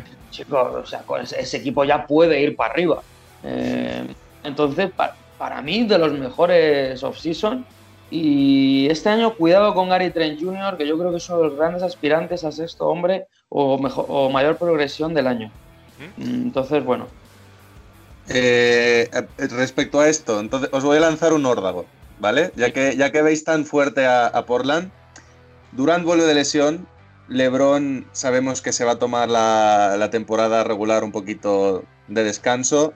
chicos, o sea, ese, equipo ya puede ir para arriba. Eh, entonces, pa- para mí, de los mejores off-season. Y este año, cuidado con Gary Trent Jr., que yo creo que es uno de los grandes aspirantes a sexto hombre o, mejor, o mayor progresión del año. Mm, Entonces, bueno, Eh, eh, respecto a esto, entonces os voy a lanzar un órdago, ¿vale? Ya que, ya que veis tan fuerte a, a Portland, Durant vuelve de lesión, LeBron sabemos que se va a tomar la, la temporada regular un poquito de descanso.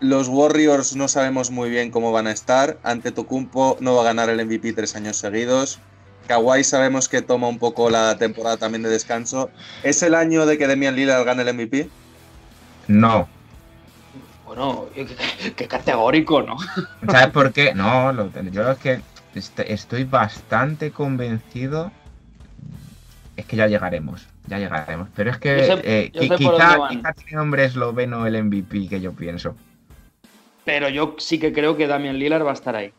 Los Warriors no sabemos muy bien cómo van a estar. Ante Tocumpo no va a ganar el MVP tres años seguidos. Kawhi sabemos que toma un poco la temporada también de descanso. ¿Es el año de que Demian Lillard gane el MVP? No. bueno, qué, categórico, ¿no? ¿Sabes por qué? No, lo- yo es que est- estoy bastante convencido. Es que ya llegaremos, ya llegaremos. Pero es que Yo sé- eh, yo qui- sé por quizá, dónde van. quizá tiene hombre esloveno el MVP que yo pienso. Pero yo sí que creo que Damian Lillard va a estar ahí.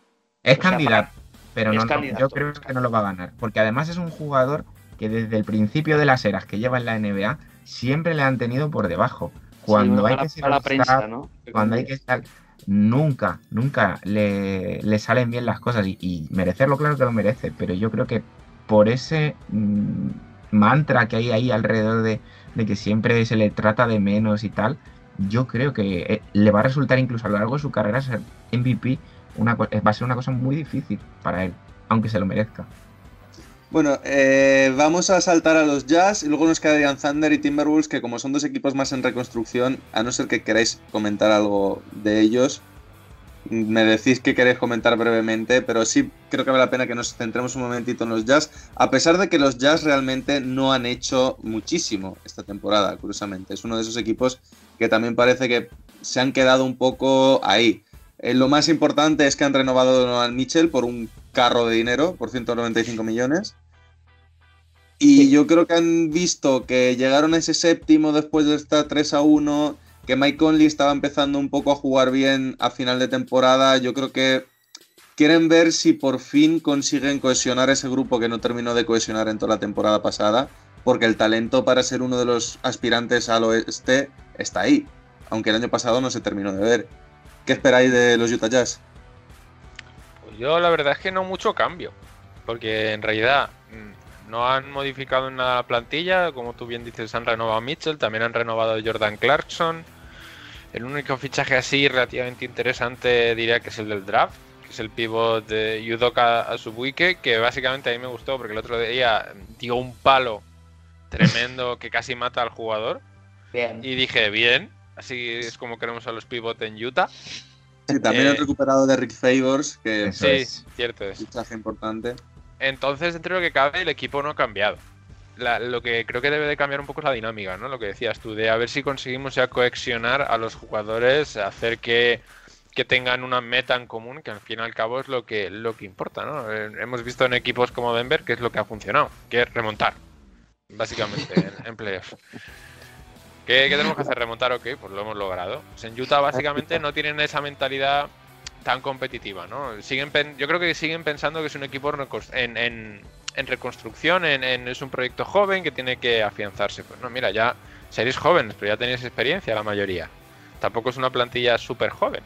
Es O sea, candidato, pero es no, candidato. yo creo que no lo va a ganar. Porque además es un jugador que desde el principio de las eras que lleva en la NBA siempre le han tenido por debajo. Cuando Sí, hay para, que ser para la prensa, ¿no? cuando hay que estar, nunca, nunca le, le salen bien las cosas y, y merecerlo, claro que lo merece, pero yo creo que por ese mm, mantra que hay ahí alrededor de, de que siempre se le trata de menos y tal, yo creo que eh, le va a resultar incluso a lo largo de su carrera ser MVP, una, eh, va a ser una cosa muy difícil para él, aunque se lo merezca. Bueno, eh, vamos a saltar a los Jazz y luego nos quedarían Thunder y Timberwolves, que como son dos equipos más en reconstrucción, a no ser que queráis comentar algo de ellos, me decís que queréis comentar brevemente, pero sí creo que vale la pena que nos centremos un momentito en los Jazz, a pesar de que los Jazz realmente no han hecho muchísimo esta temporada, curiosamente. Es uno de esos equipos que también parece que se han quedado un poco ahí. Eh, lo más importante es que han renovado a Mitchell por un carro de dinero, por 195 millones. Y yo creo que han visto que llegaron a ese séptimo después de estar 3 a 1, que Mike Conley estaba empezando un poco a jugar bien a final de temporada. Yo creo que quieren ver si por fin consiguen cohesionar ese grupo que no terminó de cohesionar en toda la temporada pasada, porque el talento para ser uno de los aspirantes al oeste está ahí, aunque el año pasado no se terminó de ver. ¿Qué esperáis de los Utah Jazz? Pues yo la verdad es que no mucho cambio, porque en realidad mm, no han modificado nada la plantilla, como tú bien dices, han renovado a Mitchell, también han renovado a Jordan Clarkson. El único fichaje así relativamente interesante diría que es el del draft, que es el pivot de Yudoka Asubuike, que básicamente a mí me gustó porque el otro día dio un palo tremendo que casi mata al jugador. Bien. Y dije, bien, así es como queremos a los pivot en Utah. Sí, también Eh, han recuperado de Rick Favors, que Sí, es. cierto es. fichaje importante. Entonces, dentro de lo que cabe, el equipo no ha cambiado. La- lo que creo que debe de cambiar un poco es la dinámica, ¿no? Lo que decías tú, de a ver si conseguimos ya coexionar a los jugadores, hacer que, que tengan una meta en común, que al fin y al cabo es lo que, lo que importa, ¿no? Eh, hemos visto en equipos como Denver que es lo que ha funcionado, que es remontar, básicamente, en, en playoffs. ¿Qué, tenemos que hacer? ¿Remontar? Ok, pues lo hemos logrado. Pues en Utah básicamente no tienen esa mentalidad tan competitiva, ¿no? Siguen yo creo que siguen pensando que es un equipo en- en reconstrucción, en, en- es un proyecto joven que tiene que afianzarse. Pues no, mira, ya seréis jóvenes, pero ya tenéis experiencia la mayoría. Tampoco es una plantilla súper joven.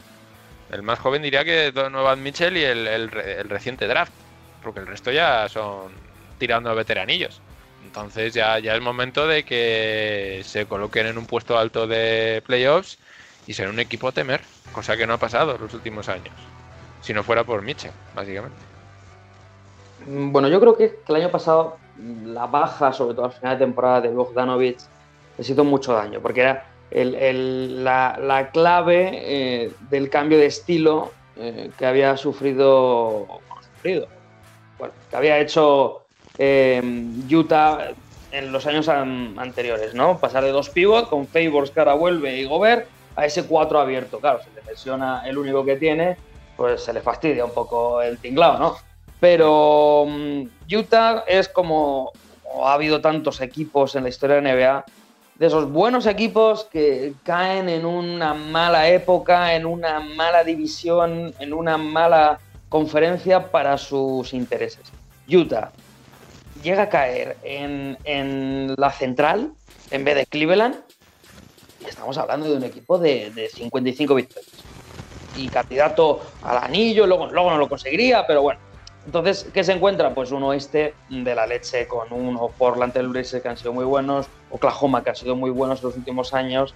El más joven diría que Donovan Mitchell y el, el re- el reciente draft, porque el resto ya son tirando a veteranillos. Entonces ya, ya es momento de que se coloquen en un puesto alto de playoffs y ser un equipo a temer, cosa que no ha pasado en los últimos años. Si no fuera por Mitchell, básicamente. Mm, Bueno, yo creo que el año pasado la baja, sobre todo al final de temporada de Bogdanovic, les hizo mucho daño, porque era el- la, la clave eh, del cambio de estilo eh, que había sufrido, bueno, que había hecho eh, Utah en los años an- anteriores, ¿no? Pasar de dos pivots con Favors que ahora vuelve y Gobert a ese 4 abierto. Claro, se le lesiona el único que tiene, pues se le fastidia un poco el tinglado, ¿no? Pero mm, Utah es como, ha habido tantos equipos en la historia de NBA, de esos buenos equipos que caen en una mala época, en una mala división, en una mala conferencia para sus intereses. Utah llega a caer en, en la central en vez de Cleveland y estamos hablando de un equipo de, de 55 victorias y candidato al anillo, luego, luego no lo conseguiría, pero bueno. Entonces, ¿qué se encuentra? Pues un oeste de la leche con unos Portland Trailblazers que han sido muy buenos, Oklahoma que ha sido muy buenos en los últimos años.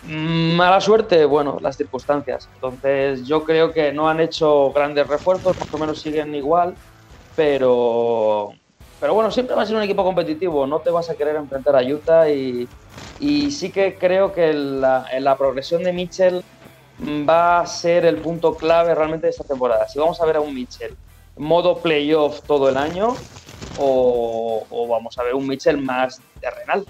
Mm, Mala suerte, bueno, las circunstancias. Entonces, yo creo que no han hecho grandes refuerzos, más o menos siguen igual, pero, pero bueno, siempre va a ser un equipo competitivo, no te vas a querer enfrentar a Utah y, y sí que creo que la, la progresión de Mitchell va a ser el punto clave realmente de esta temporada. Si vamos a ver a un Mitchell modo playoff todo el año o, vamos a ver un Mitchell más terrenal.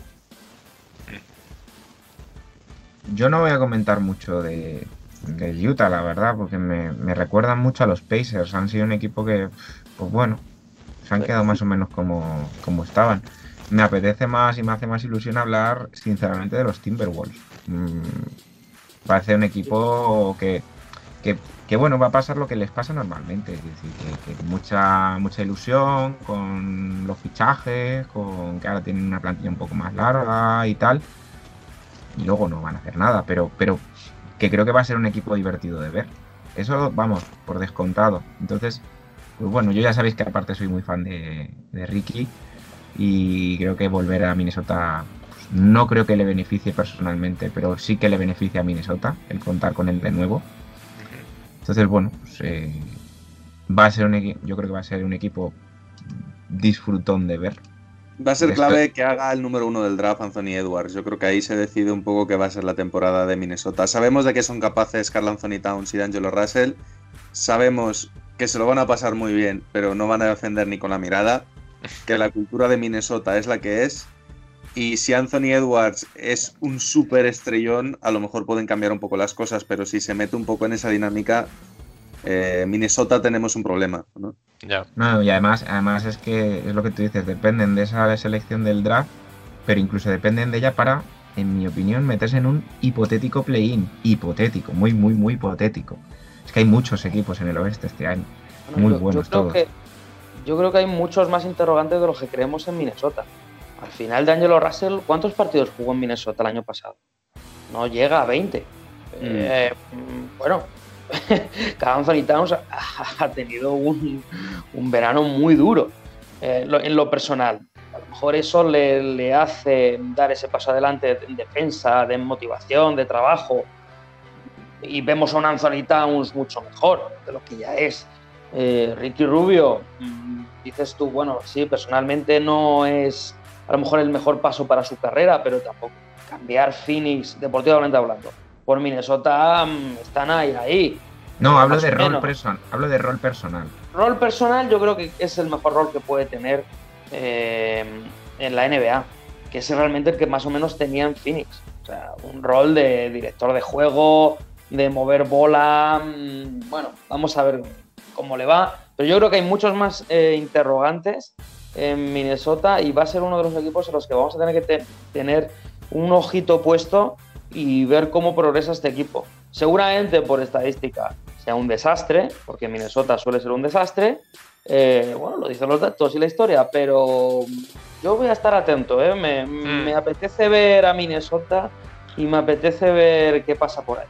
Yo no voy a comentar mucho de, de Utah, la verdad, porque me, me recuerdan mucho a los Pacers. Han sido un equipo que, pues bueno, se han quedado más o menos como, como estaban. Me apetece más y me hace más ilusión hablar, sinceramente, de los Timberwolves. Mm, parece un equipo que, que, que, bueno, va a pasar lo que les pasa normalmente. Es decir, que, mucha, mucha ilusión con los fichajes, con que ahora tienen una plantilla un poco más larga y tal y luego no van a hacer nada, pero, pero que creo que va a ser un equipo divertido de ver. Eso, vamos, por descontado. Entonces, pues bueno, yo ya sabéis que aparte soy muy fan de, de Ricky y creo que volver a Minnesota pues, no creo que le beneficie personalmente, pero sí que le beneficia a Minnesota el contar con él de nuevo. Entonces, bueno, pues, eh, va a ser un yo creo que va a ser un equipo disfrutón de ver. Va a ser Esto- clave que haga el número uno del draft Anthony Edwards. Yo creo que ahí se decide un poco qué va a ser la temporada de Minnesota. Sabemos de qué son capaces Carl Anthony Towns y D'Angelo Russell. Sabemos que se lo van a pasar muy bien, pero no van a defender ni con la mirada. Que la cultura de Minnesota es la que es. Y si Anthony Edwards es un súper estrellón, a lo mejor pueden cambiar un poco las cosas, pero si se mete un poco en esa dinámica, eh, Minnesota tenemos un problema. ¿no? Ya. No, y además, además es que es lo que tú dices, dependen de esa selección del draft, pero incluso dependen de ella para, en mi opinión, meterse en un hipotético play-in. Hipotético, muy, muy, muy hipotético. Es que hay muchos equipos en el oeste este año. Bueno, Muy yo, buenos yo creo todos. Que, yo creo que hay muchos más interrogantes de los que creemos en Minnesota. Al final de Angelo Russell, ¿cuántos partidos jugó en Minnesota el año pasado? No llega a 20. Eh, mm, bueno, Carl Anthony Towns ha, tenido un, un verano muy duro eh, en lo personal. A lo mejor eso le, le hace dar ese paso adelante en defensa, de motivación, de trabajo. Y vemos a un Anthony Towns mucho mejor de lo que ya es. Eh, Ricky Rubio, mm, dices tú, bueno, sí, personalmente no es a lo mejor el mejor paso para su carrera, pero tampoco cambiar Phoenix, deportivamente hablando, por Minnesota mm, están ahí, ahí. No, hablo de rol personal. Hablo de rol personal. Rol personal, yo creo que es el mejor rol que puede tener eh, en la NBA, que es realmente el que más o menos tenía en Phoenix. O sea, un rol de director de juego, de mover bola. mm, Bueno, vamos a ver cómo le va. Pero yo creo que hay muchos más eh, interrogantes en Minnesota y va a ser uno de los equipos en los que vamos a tener que te- tener un ojito puesto y ver cómo progresa este equipo. Seguramente por estadística sea un desastre, porque Minnesota suele ser un desastre. Eh, bueno, lo dicen los datos y la historia, pero yo voy a estar atento. ¿eh? Me, Mm. me apetece ver a Minnesota y me apetece ver qué pasa por ahí.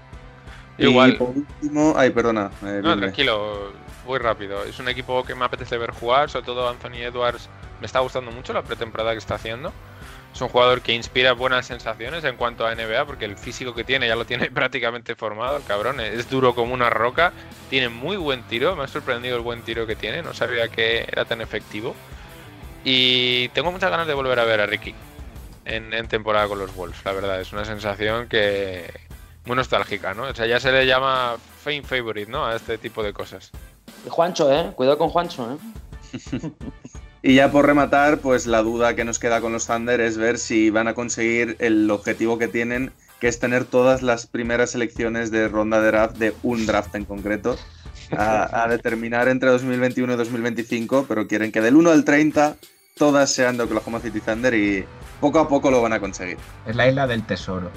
Igual. Y por último, ay, perdona. eh, No, tranquilo, muy rápido. Es un equipo que me apetece ver jugar, sobre todo Anthony Edwards. Me está gustando mucho la pretemporada que está haciendo. Es un jugador que inspira buenas sensaciones en cuanto a NBA, porque el físico que tiene ya lo tiene prácticamente formado, el cabrón. Es duro como una roca, tiene muy buen tiro, me ha sorprendido el buen tiro que tiene, no sabía que era tan efectivo. Y tengo muchas ganas de volver a ver a Ricky en, temporada con los Wolves, la verdad. Es una sensación que muy nostálgica, ¿no? O sea, ya se le llama fame favorite, ¿no? A este tipo de cosas. Y Juancho, ¿eh? Cuidado con Juancho, ¿eh? Y ya por rematar, pues la duda que nos queda con los Thunder es ver si van a conseguir el objetivo que tienen, que es tener todas las primeras selecciones de ronda de draft de un draft en concreto a, a determinar entre 2021 y 2025, pero quieren que del 1 al 30 todas sean de Oklahoma City Thunder y poco a poco lo van a conseguir. Es la isla del tesoro.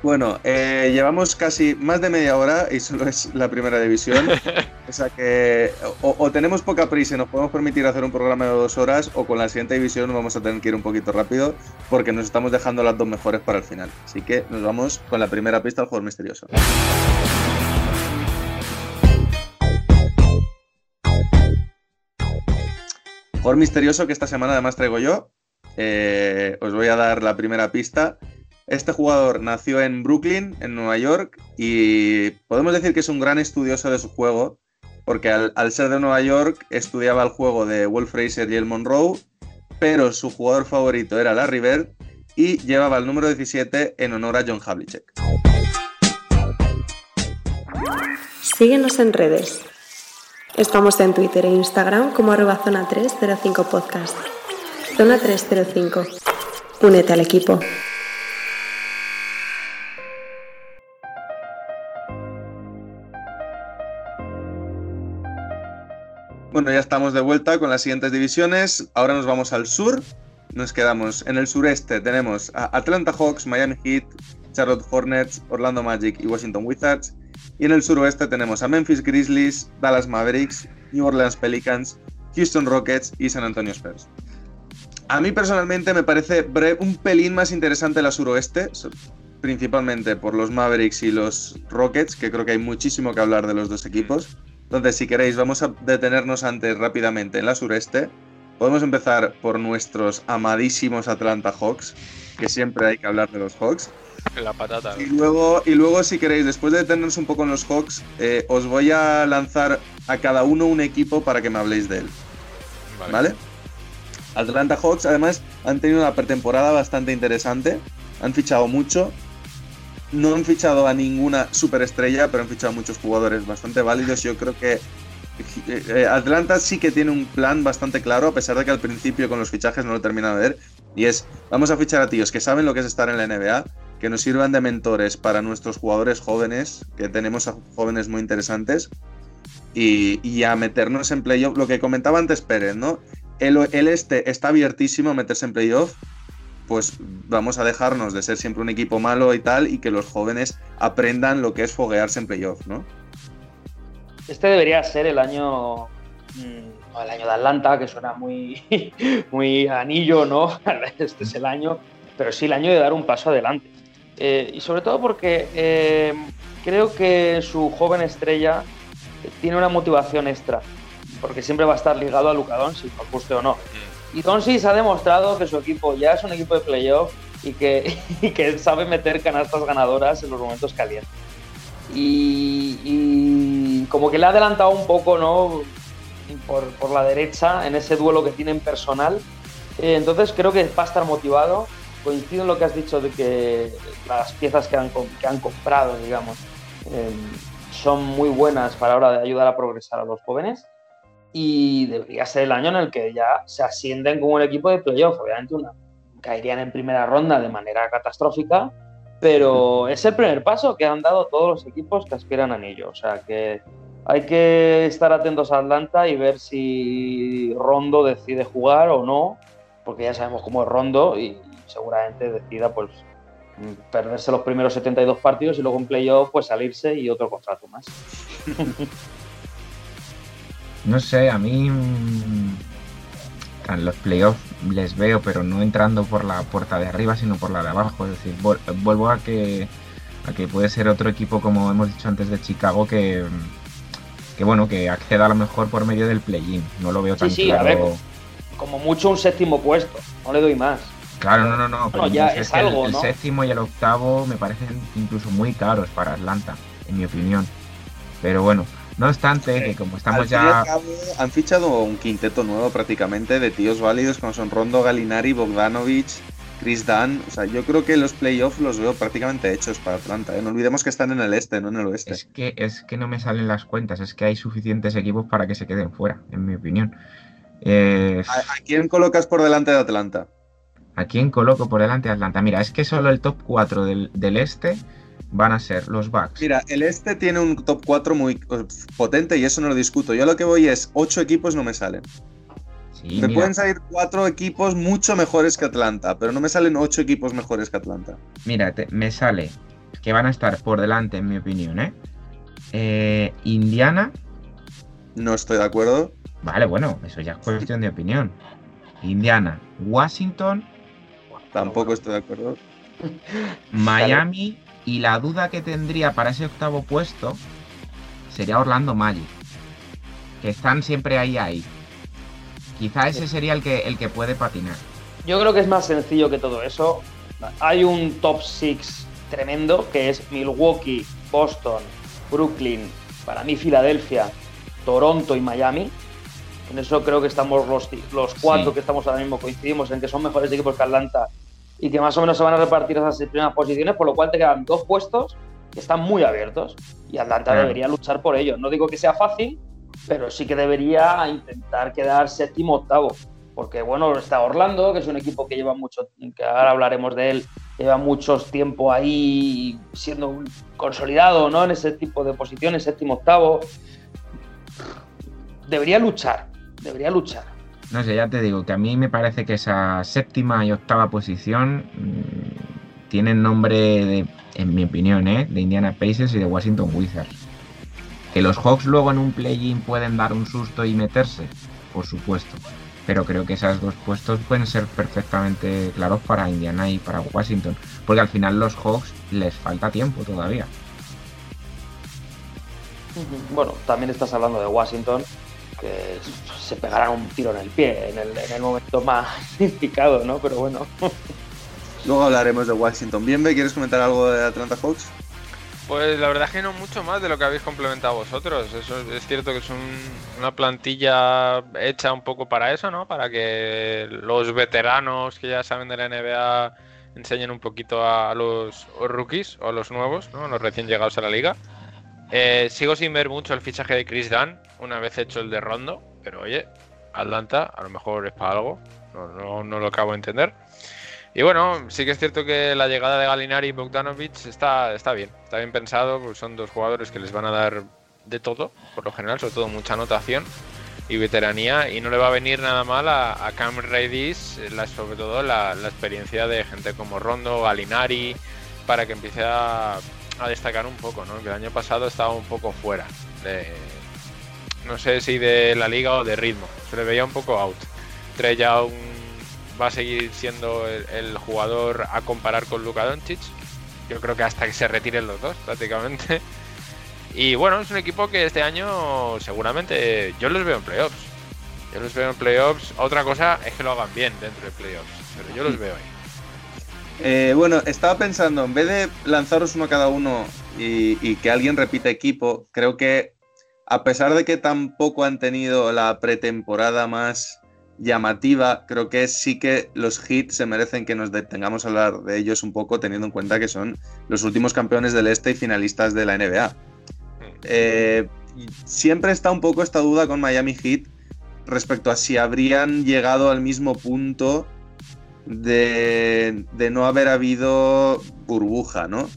Bueno, eh, llevamos casi más de media hora y solo es la primera división. o sea que o, o tenemos poca prisa y nos podemos permitir hacer un programa de dos horas o con la siguiente división vamos a tener que ir un poquito rápido porque nos estamos dejando las dos mejores para el final. Así que nos vamos con la primera pista del jugador misterioso. Jugador misterioso que esta semana además traigo yo. Eh, os voy a dar la primera pista. Este jugador nació en Brooklyn, en Nueva York, y podemos decir que es un gran estudioso de su juego, porque al, ser de Nueva York estudiaba el juego de Wolf Fraser y el Monroe, pero su jugador favorito era Larry Bird y llevaba el número 17 en honor a John Havlicek. Síguenos en redes. Estamos en Twitter e Instagram como arroba zona 305 podcast. Zona 305. Únete al equipo. Bueno, ya estamos de vuelta con las siguientes divisiones. Ahora nos vamos al sur. Nos quedamos en el sureste. Tenemos a Atlanta Hawks, Miami Heat, Charlotte Hornets, Orlando Magic y Washington Wizards. Y en el suroeste tenemos a Memphis Grizzlies, Dallas Mavericks, New Orleans Pelicans, Houston Rockets y San Antonio Spurs. A mí personalmente me parece un pelín más interesante la suroeste, principalmente por los Mavericks y los Rockets, que creo que hay muchísimo que hablar de los dos equipos. Entonces, si queréis, vamos a detenernos antes rápidamente en la sureste. Podemos empezar por nuestros amadísimos Atlanta Hawks, que siempre hay que hablar de los Hawks. La patata. Y luego, y luego, si queréis, después de detenernos un poco en los Hawks, eh, os voy a lanzar a cada uno un equipo para que me habléis de él. ¿Vale? Atlanta Hawks, además, han tenido una pretemporada bastante interesante. Han fichado mucho. No han fichado a ninguna superestrella, pero han fichado a muchos jugadores bastante válidos. Yo creo que eh, eh, Atlanta sí que tiene un plan bastante claro, a pesar de que al principio con los fichajes no lo terminan de ver. Y es, vamos a fichar a tíos que saben lo que es estar en la NBA, que nos sirvan de mentores para nuestros jugadores jóvenes, que tenemos a jóvenes muy interesantes, y, y a meternos en playoff. Lo que comentaba antes Pérez, ¿no? El, el este está abiertísimo a meterse en playoff, pues vamos a dejarnos de ser siempre un equipo malo y tal, y que los jóvenes aprendan lo que es foguearse en playoff, ¿no? Este debería ser el año. mm, no, el año de Atlanta, que suena muy, muy anillo, ¿no? Este es el año, pero sí el año de dar un paso adelante. Eh, y sobre todo porque eh, creo que su joven estrella tiene una motivación extra, porque siempre va a estar ligado a Luka Doncic, os guste o no. Y Doncic ha demostrado que su equipo ya es un equipo de playoff y que, y que sabe meter canastas ganadoras en los momentos calientes. Y, y como que le ha adelantado un poco, ¿no? Por, por la derecha en ese duelo que tienen personal. Eh, entonces creo que va a estar motivado. Coincido en lo que has dicho de que las piezas que han, que han comprado, digamos, eh, son muy buenas para la hora de ayudar a progresar a los jóvenes. Y debería ser el año en el que ya se ascienden como un equipo de playoff. Obviamente una, caerían en primera ronda de manera catastrófica, pero es el primer paso que han dado todos los equipos que aspiran a anillo. O sea que hay que estar atentos a Atlanta y ver si Rondo decide jugar o no, porque ya sabemos cómo es Rondo y seguramente decida pues perderse los primeros 72 partidos y luego en playoff pues salirse y otro contrato más. No sé, a mí mm, en los playoffs les veo, pero no entrando por la puerta de arriba, sino por la de abajo. Es decir, vol- vuelvo a que, a que puede ser otro equipo, como hemos dicho antes, de Chicago, que, que bueno, que acceda a lo mejor por medio del play-in. No lo veo tan sí, a claro. ver, Como mucho un séptimo puesto, no le doy más. Claro, no, no, no. Pero ya es el- algo, el, ¿no? séptimo y el octavo me parecen incluso muy caros para Atlanta, en mi opinión. Pero bueno, no obstante, que como estamos ya. han fichado un quinteto nuevo prácticamente de tíos válidos como son Rondo, Galinari, Bogdanovich, Chris Dunn. O sea, yo creo que los playoffs los veo prácticamente hechos para Atlanta. ¿eh? No olvidemos que están en el este, no en el oeste. Es que, es que no me salen las cuentas, es que hay suficientes equipos para que se queden fuera, en mi opinión. Eh, ¿A, a quién colocas por delante de Atlanta? ¿A quién coloco por delante de Atlanta? Mira, es que solo el top 4 del, del este van a ser los Bucks. Mira, el este tiene un top 4 muy eh, potente y eso no lo discuto. Yo lo que voy es 8 equipos no me salen. Sí, me mira, pueden salir 4 equipos mucho mejores que Atlanta, pero no me salen 8 equipos mejores que Atlanta. mira, te- me sale que van a estar por delante, en mi opinión, ¿eh? Eh, Indiana, No estoy de acuerdo. vale, bueno, eso ya es cuestión de opinión. Indiana, Washington, Tampoco estoy de acuerdo. Miami y la duda que tendría para ese octavo puesto sería Orlando Magic, que están siempre ahí ahí. Quizá ese sería el que el que puede patinar. Yo creo que es más sencillo que todo eso. Hay un top 6 tremendo que es Milwaukee, Boston, Brooklyn, para mí Filadelfia, Toronto y Miami. En eso creo que estamos los, los cuatro Sí. que estamos ahora mismo coincidimos en que son mejores equipos que Atlanta y que más o menos se van a repartir esas seis primeras posiciones, por lo cual te quedan dos puestos que están muy abiertos y Atlanta debería luchar por ellos. No digo que sea fácil, pero sí que debería intentar quedar séptimo octavo. Porque bueno, está Orlando, que es un equipo que lleva mucho, que ahora hablaremos de él, lleva mucho tiempo ahí siendo consolidado, ¿no? En ese tipo de posiciones, séptimo, octavo. Debería luchar, debería luchar. No sé, ya te digo que a mí me parece que esa séptima y octava posición mm, tienen nombre, de, en mi opinión, ¿eh? de Indiana Pacers y de Washington Wizards. Que los Hawks luego en un play-in pueden dar un susto y meterse, por supuesto. Pero creo que esos dos puestos pueden ser perfectamente claros para Indiana y para Washington. Porque al final los Hawks les falta tiempo todavía. Bueno, también estás hablando de Washington, que se pegarán un tiro en el pie en el, en el momento más indicado, ¿no? Pero bueno. Luego hablaremos de Washington. Bien, ¿me quieres comentar algo de Atlanta Hawks? Pues la verdad es que no mucho más de lo que habéis complementado vosotros. Eso es cierto que es un- una plantilla hecha un poco para eso, ¿no? Para que los veteranos que ya saben de la NBA enseñen un poquito a los rookies o a los nuevos, ¿no? A los recién llegados a la liga. Eh, sigo sin ver mucho el fichaje de Chris Dunn, una vez hecho el de Rondo, pero oye, Atlanta a lo mejor es para algo, no, lo acabo de entender. Y bueno, sí que es cierto que la llegada de Galinari y Bogdanovic está, bien, está bien pensado, porque son dos jugadores que les van a dar de todo, por lo general, sobre todo mucha anotación y veteranía, y no le va a venir nada mal a, Cam Redis, sobre todo la, la experiencia de gente como Rondo, Galinari, para que empiece a, a destacar un poco, ¿no? Que el año pasado estaba un poco fuera de, no sé si de la liga o de ritmo, se le veía un poco out. Trey Young va a seguir siendo el, el jugador a comparar con Luka Doncic. Yo creo que hasta que se retiren los dos, prácticamente. Y bueno, es un equipo que este año seguramente yo los veo en playoffs. Yo los veo en playoffs. Otra cosa es que lo hagan bien dentro de playoffs. Pero yo los veo ahí. Eh, bueno, estaba pensando, en vez de lanzaros uno a cada uno y, que alguien repita equipo, creo que a pesar de que tampoco han tenido la pretemporada más llamativa, creo que sí que los hits se merecen que nos detengamos a hablar de ellos un poco, teniendo en cuenta que son los últimos campeones del este y finalistas de la NBA. Eh, siempre está un poco esta duda con Miami Heat respecto a si habrían llegado al mismo punto de, de no haber habido burbuja, ¿no?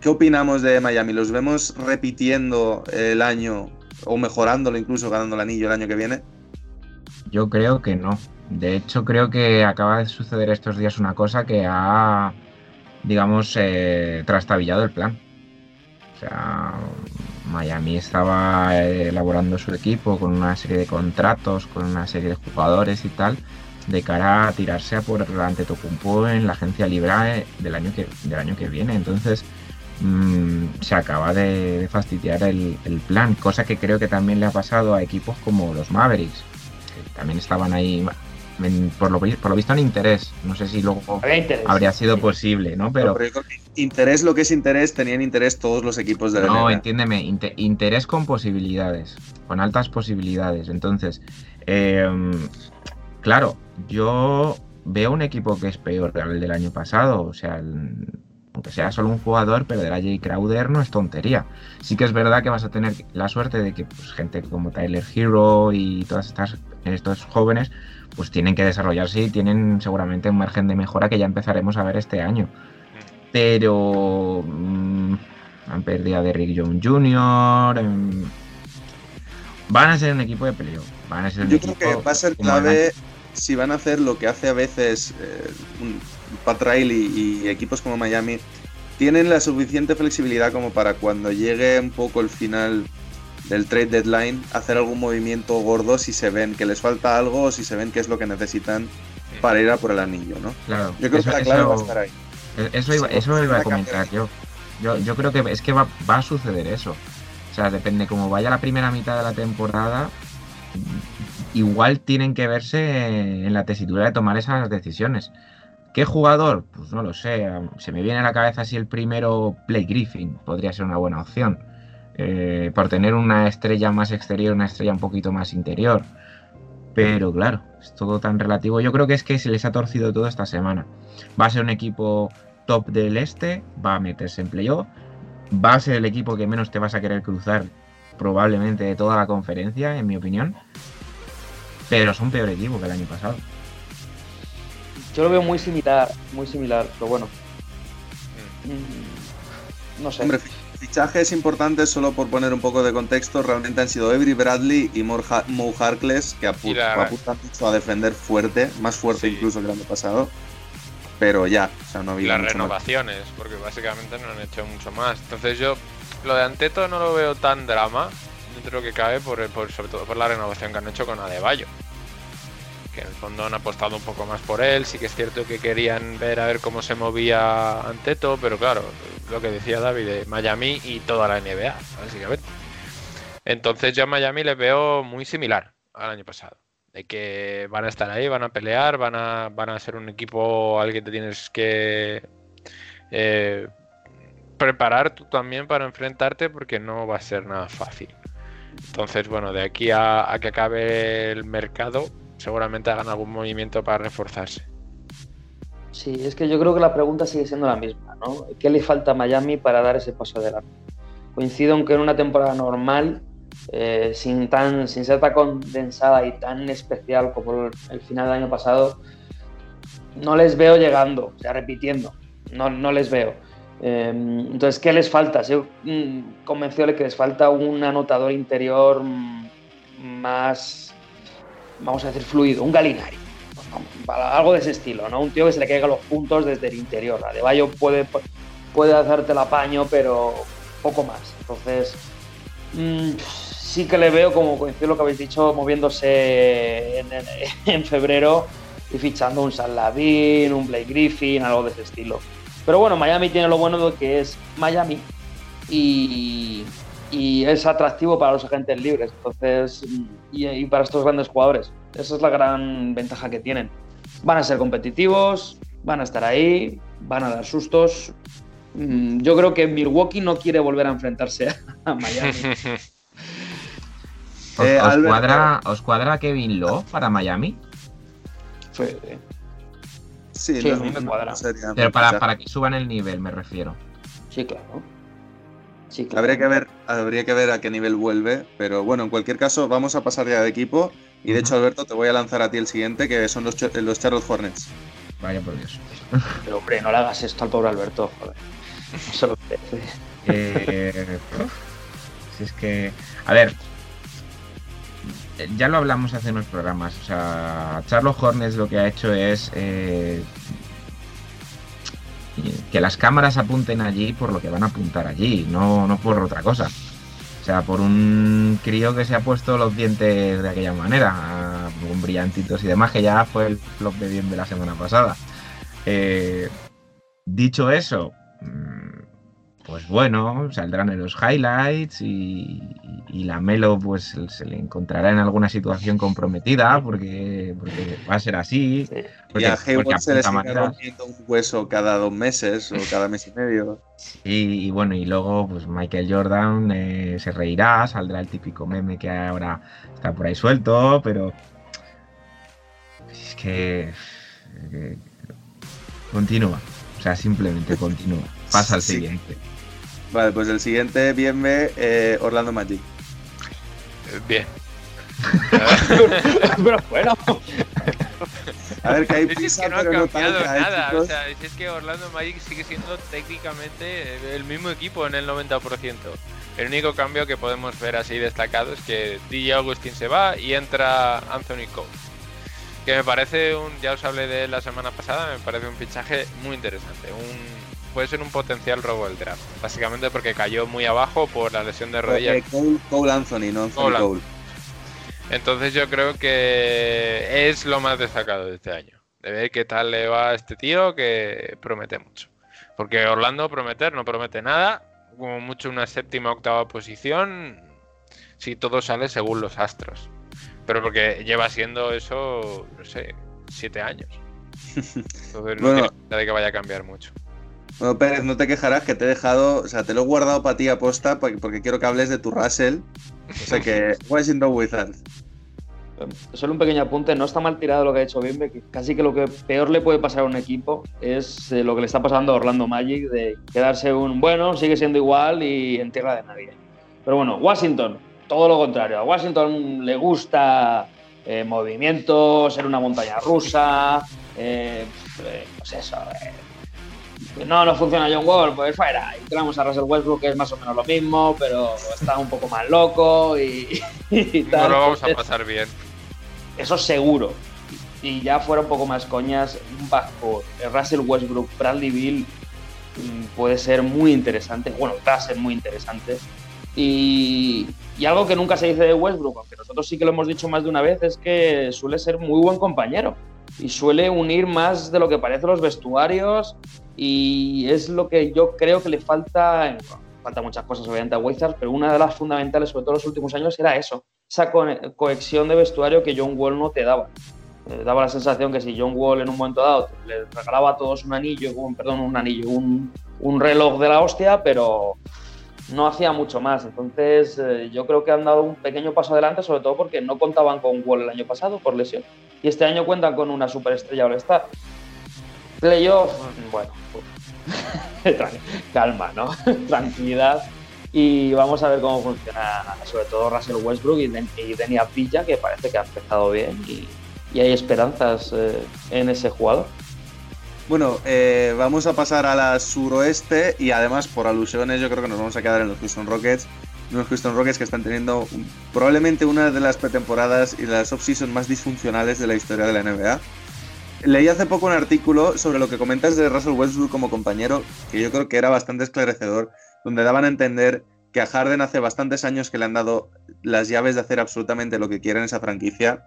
¿Qué opinamos de Miami? ¿Los vemos repitiendo el año o mejorándolo incluso ganando el anillo el año que viene? Yo creo que no. De hecho, creo que acaba de suceder estos días una cosa que ha, digamos, eh, trastabillado el plan. O sea, Miami estaba eh, elaborando su equipo con una serie de contratos, con una serie de jugadores y tal, de cara a tirarse a por Antetokounmpo en la agencia libre del año que, del año que viene. Entonces, mm, se acaba de, de fastidiar el, el plan, cosa que creo que también le ha pasado a equipos como los Mavericks, que también estaban ahí, en- por, lo, por lo visto, en interés. No sé si luego interés. habría sido Sí. posible, ¿no? Pero, yo creo que interés, lo que es interés, tenían interés todos los equipos de la no, NBA. entiéndeme, inte- interés con posibilidades, con altas posibilidades. Entonces, eh, claro, yo veo un equipo que es peor que el del año pasado. O sea, el- aunque sea solo un jugador, pero de la Jay Crowder no es tontería. Sí que es verdad que vas a tener la suerte de que pues, gente como Tyler Hero y todas estas estos jóvenes pues tienen que desarrollarse y tienen seguramente un margen de mejora que ya empezaremos a ver este año. Pero mm, han perdido a Derrick Jones Jr. em, van a ser un equipo de peleo. Van a ser un Yo creo que va a ser clave si van a hacer lo que hace a veces eh, un Pat Riley y, equipos como Miami. Tienen la suficiente flexibilidad como para cuando llegue un poco el final del trade deadline hacer algún movimiento gordo si se ven que les falta algo o si se ven que es lo que necesitan para ir a por el anillo, ¿no? Claro, Yo creo eso- que la clave va a eso- estar ahí. Eh, Eso iba, eso iba a comentar yo. yo. Yo creo que es que va, va a suceder eso. O sea, depende cómo vaya la primera mitad de la temporada. Igual tienen que verse en la tesitura de tomar esas decisiones. ¿Qué jugador? Pues no lo sé. Se me viene a la cabeza si el primero Blake Griffin podría ser una buena opción. Eh, por tener una estrella más exterior, una estrella un poquito más interior. Pero claro, es todo tan relativo. Yo creo que es que se les ha torcido todo esta semana. Va a ser un equipo top del este, va a meterse en playoff, va a ser el equipo que menos te vas a querer cruzar probablemente de toda la conferencia, en mi opinión. Pero son peor equipo que el año pasado. Yo lo veo muy similar, muy similar, pero bueno. Mm, No sé. Hombre, fichajes importantes, solo por poner un poco de contexto, realmente han sido Avery Bradley y Mo Har- Mo Harkless, que apu- la- apuntan mucho a defender fuerte, más fuerte Sí. incluso que el año pasado. Pero ya, o sea, no ha Y las mucho más. renovaciones, porque básicamente no han hecho mucho más. Entonces yo lo de Anteto no lo veo tan drama dentro de lo que cabe, por, por- sobre todo por la renovación que han hecho con Adebayo. Que en el fondo han apostado un poco más por él. Sí que es cierto que querían ver a ver cómo se movía Anteto, pero claro, lo que decía David, de Miami y toda la NBA, básicamente. Entonces yo a Miami les veo muy similar al año pasado. De que van a estar ahí, van a pelear, van a, van a ser un equipo al que te tienes que eh, preparar tú también para enfrentarte porque no va a ser nada fácil. Entonces, bueno, de aquí a, a que acabe el mercado, seguramente hagan algún movimiento para reforzarse. Sí, es que yo creo que la pregunta sigue siendo la misma, ¿no? ¿Qué le falta a Miami para dar ese paso adelante? Coincido en que en una temporada normal, eh, sin, tan, sin ser tan condensada y tan especial como el, final del año pasado, no les veo llegando, o sea, repitiendo, no, no les veo. Eh, entonces, ¿qué les falta? Yo mm, convencido de que les falta un anotador interior mm, más, vamos a decir, fluido, un Galinari algo de ese estilo, ¿no? Un tío que se le caiga los puntos desde el interior. Adebayo puede, puede hacerte el apaño, pero poco más. Entonces, mmm, sí que le veo, como coincido lo que habéis dicho, moviéndose en, febrero y fichando un San un Blake Griffin, algo de ese estilo. Pero bueno, Miami tiene lo bueno de que es Miami y, y es atractivo para los agentes libres. Entonces, y, y para estos grandes jugadores. Esa es la gran ventaja que tienen. Van a ser competitivos, van a estar ahí, van a dar sustos. Mm, Yo creo que Milwaukee no quiere volver a enfrentarse a Miami. ¿Os, Eh, os Albert- cuadra, ¿Os cuadra Kevin Love para Miami? Fue- Sí, Sí, no- a mí me no cuadra. sería Pero para, para que suban el nivel, me refiero. Sí, claro. Sí, claro. Habría que ver, habría que ver a qué nivel vuelve, pero bueno, en cualquier caso, vamos a pasar ya de equipo. Y de hecho, Alberto, te voy a lanzar a ti el siguiente, que son los, los Charlotte Hornets. Vaya por Dios. Pero hombre, no le hagas esto al pobre Alberto, joder. No se lo merece. Eh, si es que. A ver. Ya lo hablamos hace unos programas. O sea, Charlotte Hornets lo que ha hecho es. eh, que las cámaras apunten allí por lo que van a apuntar allí, no, no por otra cosa. O sea, por un crío que se ha puesto los dientes de aquella manera, con brillantitos y demás, que ya fue el flop de bien de la semana pasada. Eh, dicho eso, mm, pues bueno, saldrán en los highlights y, y la Melo pues se le encontrará en alguna situación comprometida porque, porque va a ser así. y Porque, a porque Hayward se le maneras. rompiendo un hueso cada dos meses o cada mes y medio. Y, y bueno, y luego pues Michael Jordan eh, se reirá, saldrá el típico meme que ahora está por ahí suelto, pero es que continúa. O sea, simplemente continúa. Pasa al Sí. Vale, pues el siguiente, bien ve, eh, Orlando Magic. Bien. Pero bueno, A ver, que hay Es que prisa, no ha pero cambiado ¿eh, nada. O sea, si es que Orlando Magic sigue siendo técnicamente el mismo equipo en el 90%. El único cambio que podemos ver así destacado es que DJ Augustin se va y entra Anthony Cole. Que me parece un, ya os hablé de él la semana pasada, me parece un fichaje muy interesante. Un, puede ser un potencial robo del draft. Básicamente porque cayó muy abajo por la lesión de rodilla Cole, Cole Anthony, no Anthony Cole. Cole. Entonces yo creo que es lo más destacado de este año. De ver qué tal le va a este tío que promete mucho. Porque Orlando prometer no promete nada. Como mucho una séptima octava posición. Si todo sale según los astros. Pero porque lleva siendo eso, no sé, siete años. Entonces no Bueno. tiene de que vaya a cambiar mucho. Bueno, Pérez, no te quejarás que te he dejado, o sea, te lo he guardado para ti aposta porque, porque quiero que hables de tu Russell. O sea que, Washington Wizards. solo un pequeño apunte, no está mal tirado lo que ha hecho Bimbe, que casi que lo que peor le puede pasar a un equipo es eh, lo que le está pasando a Orlando Magic, de quedarse un bueno, sigue siendo igual y en tierra de nadie. Pero bueno, Washington, todo lo contrario, a Washington le gusta eh, movimiento, ser una montaña rusa, eh, eh, pues eso, eh, no, no funciona John Wall, pues fuera. Y tenemos a Russell Westbrook, que es más o menos lo mismo, pero está un poco más loco y, y No tal. lo vamos a pasar bien. eso seguro. Y ya fuera un poco más coñas, un backcourt, Russell Westbrook, Bradley Bill mm, puede ser muy interesante. Bueno, va a ser muy interesante. Y, y algo que nunca se dice de Westbrook, aunque nosotros sí que lo hemos dicho más de una vez, es que suele ser muy buen compañero y suele unir más de lo que parece los vestuarios y es lo que yo creo que le falta, en- falta muchas cosas obviamente a Wizards, pero una de las fundamentales, sobre todo en los últimos años, era eso, esa co- de vestuario que John Wall no te daba. Eh, daba la sensación que si John Wall en un momento dado le regalaba a todos un anillo, un, perdón, un anillo, un reloj de la hostia, pero no hacía mucho más. Entonces, eh, yo creo que han dado un pequeño paso adelante, sobre todo porque no contaban con Wall el año pasado por lesión. Y este año cuentan con una superestrella All-Star. Playoff, bueno, tran- calma, ¿no? Tranquilidad. Y vamos a ver cómo funciona, sobre todo Russell Westbrook y, Den- y Denny Avdija, que parece que ha empezado bien y, y hay esperanzas eh, en ese jugador. Bueno, eh, vamos a pasar a la suroeste y además por alusiones yo creo que nos vamos a quedar en los Houston Rockets. Unos Houston Rockets que están teniendo probablemente una de las pretemporadas y las off-season más disfuncionales de la historia de la NBA. Leí hace poco un artículo sobre lo que comentas de Russell Westbrook como compañero, que yo creo que era bastante esclarecedor, donde daban a entender que a Harden hace bastantes años que le han dado las llaves de hacer absolutamente lo que quiera en esa franquicia,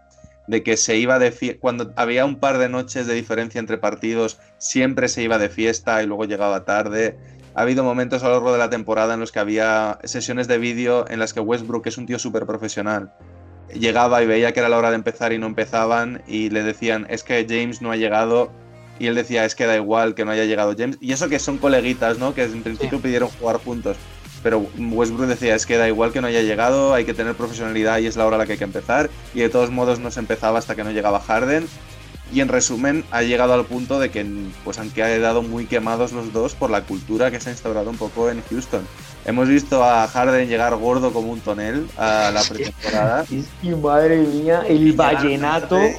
de que se iba de fiesta, cuando había un par de noches de diferencia entre partidos, siempre se iba de fiesta y luego llegaba tarde. Ha habido momentos a lo largo de la temporada en los que había sesiones de vídeo en las que Westbrook, que es un tío súper profesional, llegaba y veía que era la hora de empezar y no empezaban y le decían, es que James no ha llegado. Y él decía, es que da igual que no haya llegado James. Y eso que son coleguitas, ¿no? Que en principio pidieron jugar juntos. Pero Westbrook decía, es que da igual que no haya llegado, hay que tener profesionalidad y es la hora a la que hay que empezar. Y de todos modos no se empezaba hasta que no llegaba Harden. Y en resumen, ha llegado al punto de que pues han quedado muy quemados los dos por la cultura que se ha instaurado un poco en Houston. Hemos visto a Harden llegar gordo como un tonel a la pretemporada. Y madre mía, el llegar vallenato. tarde,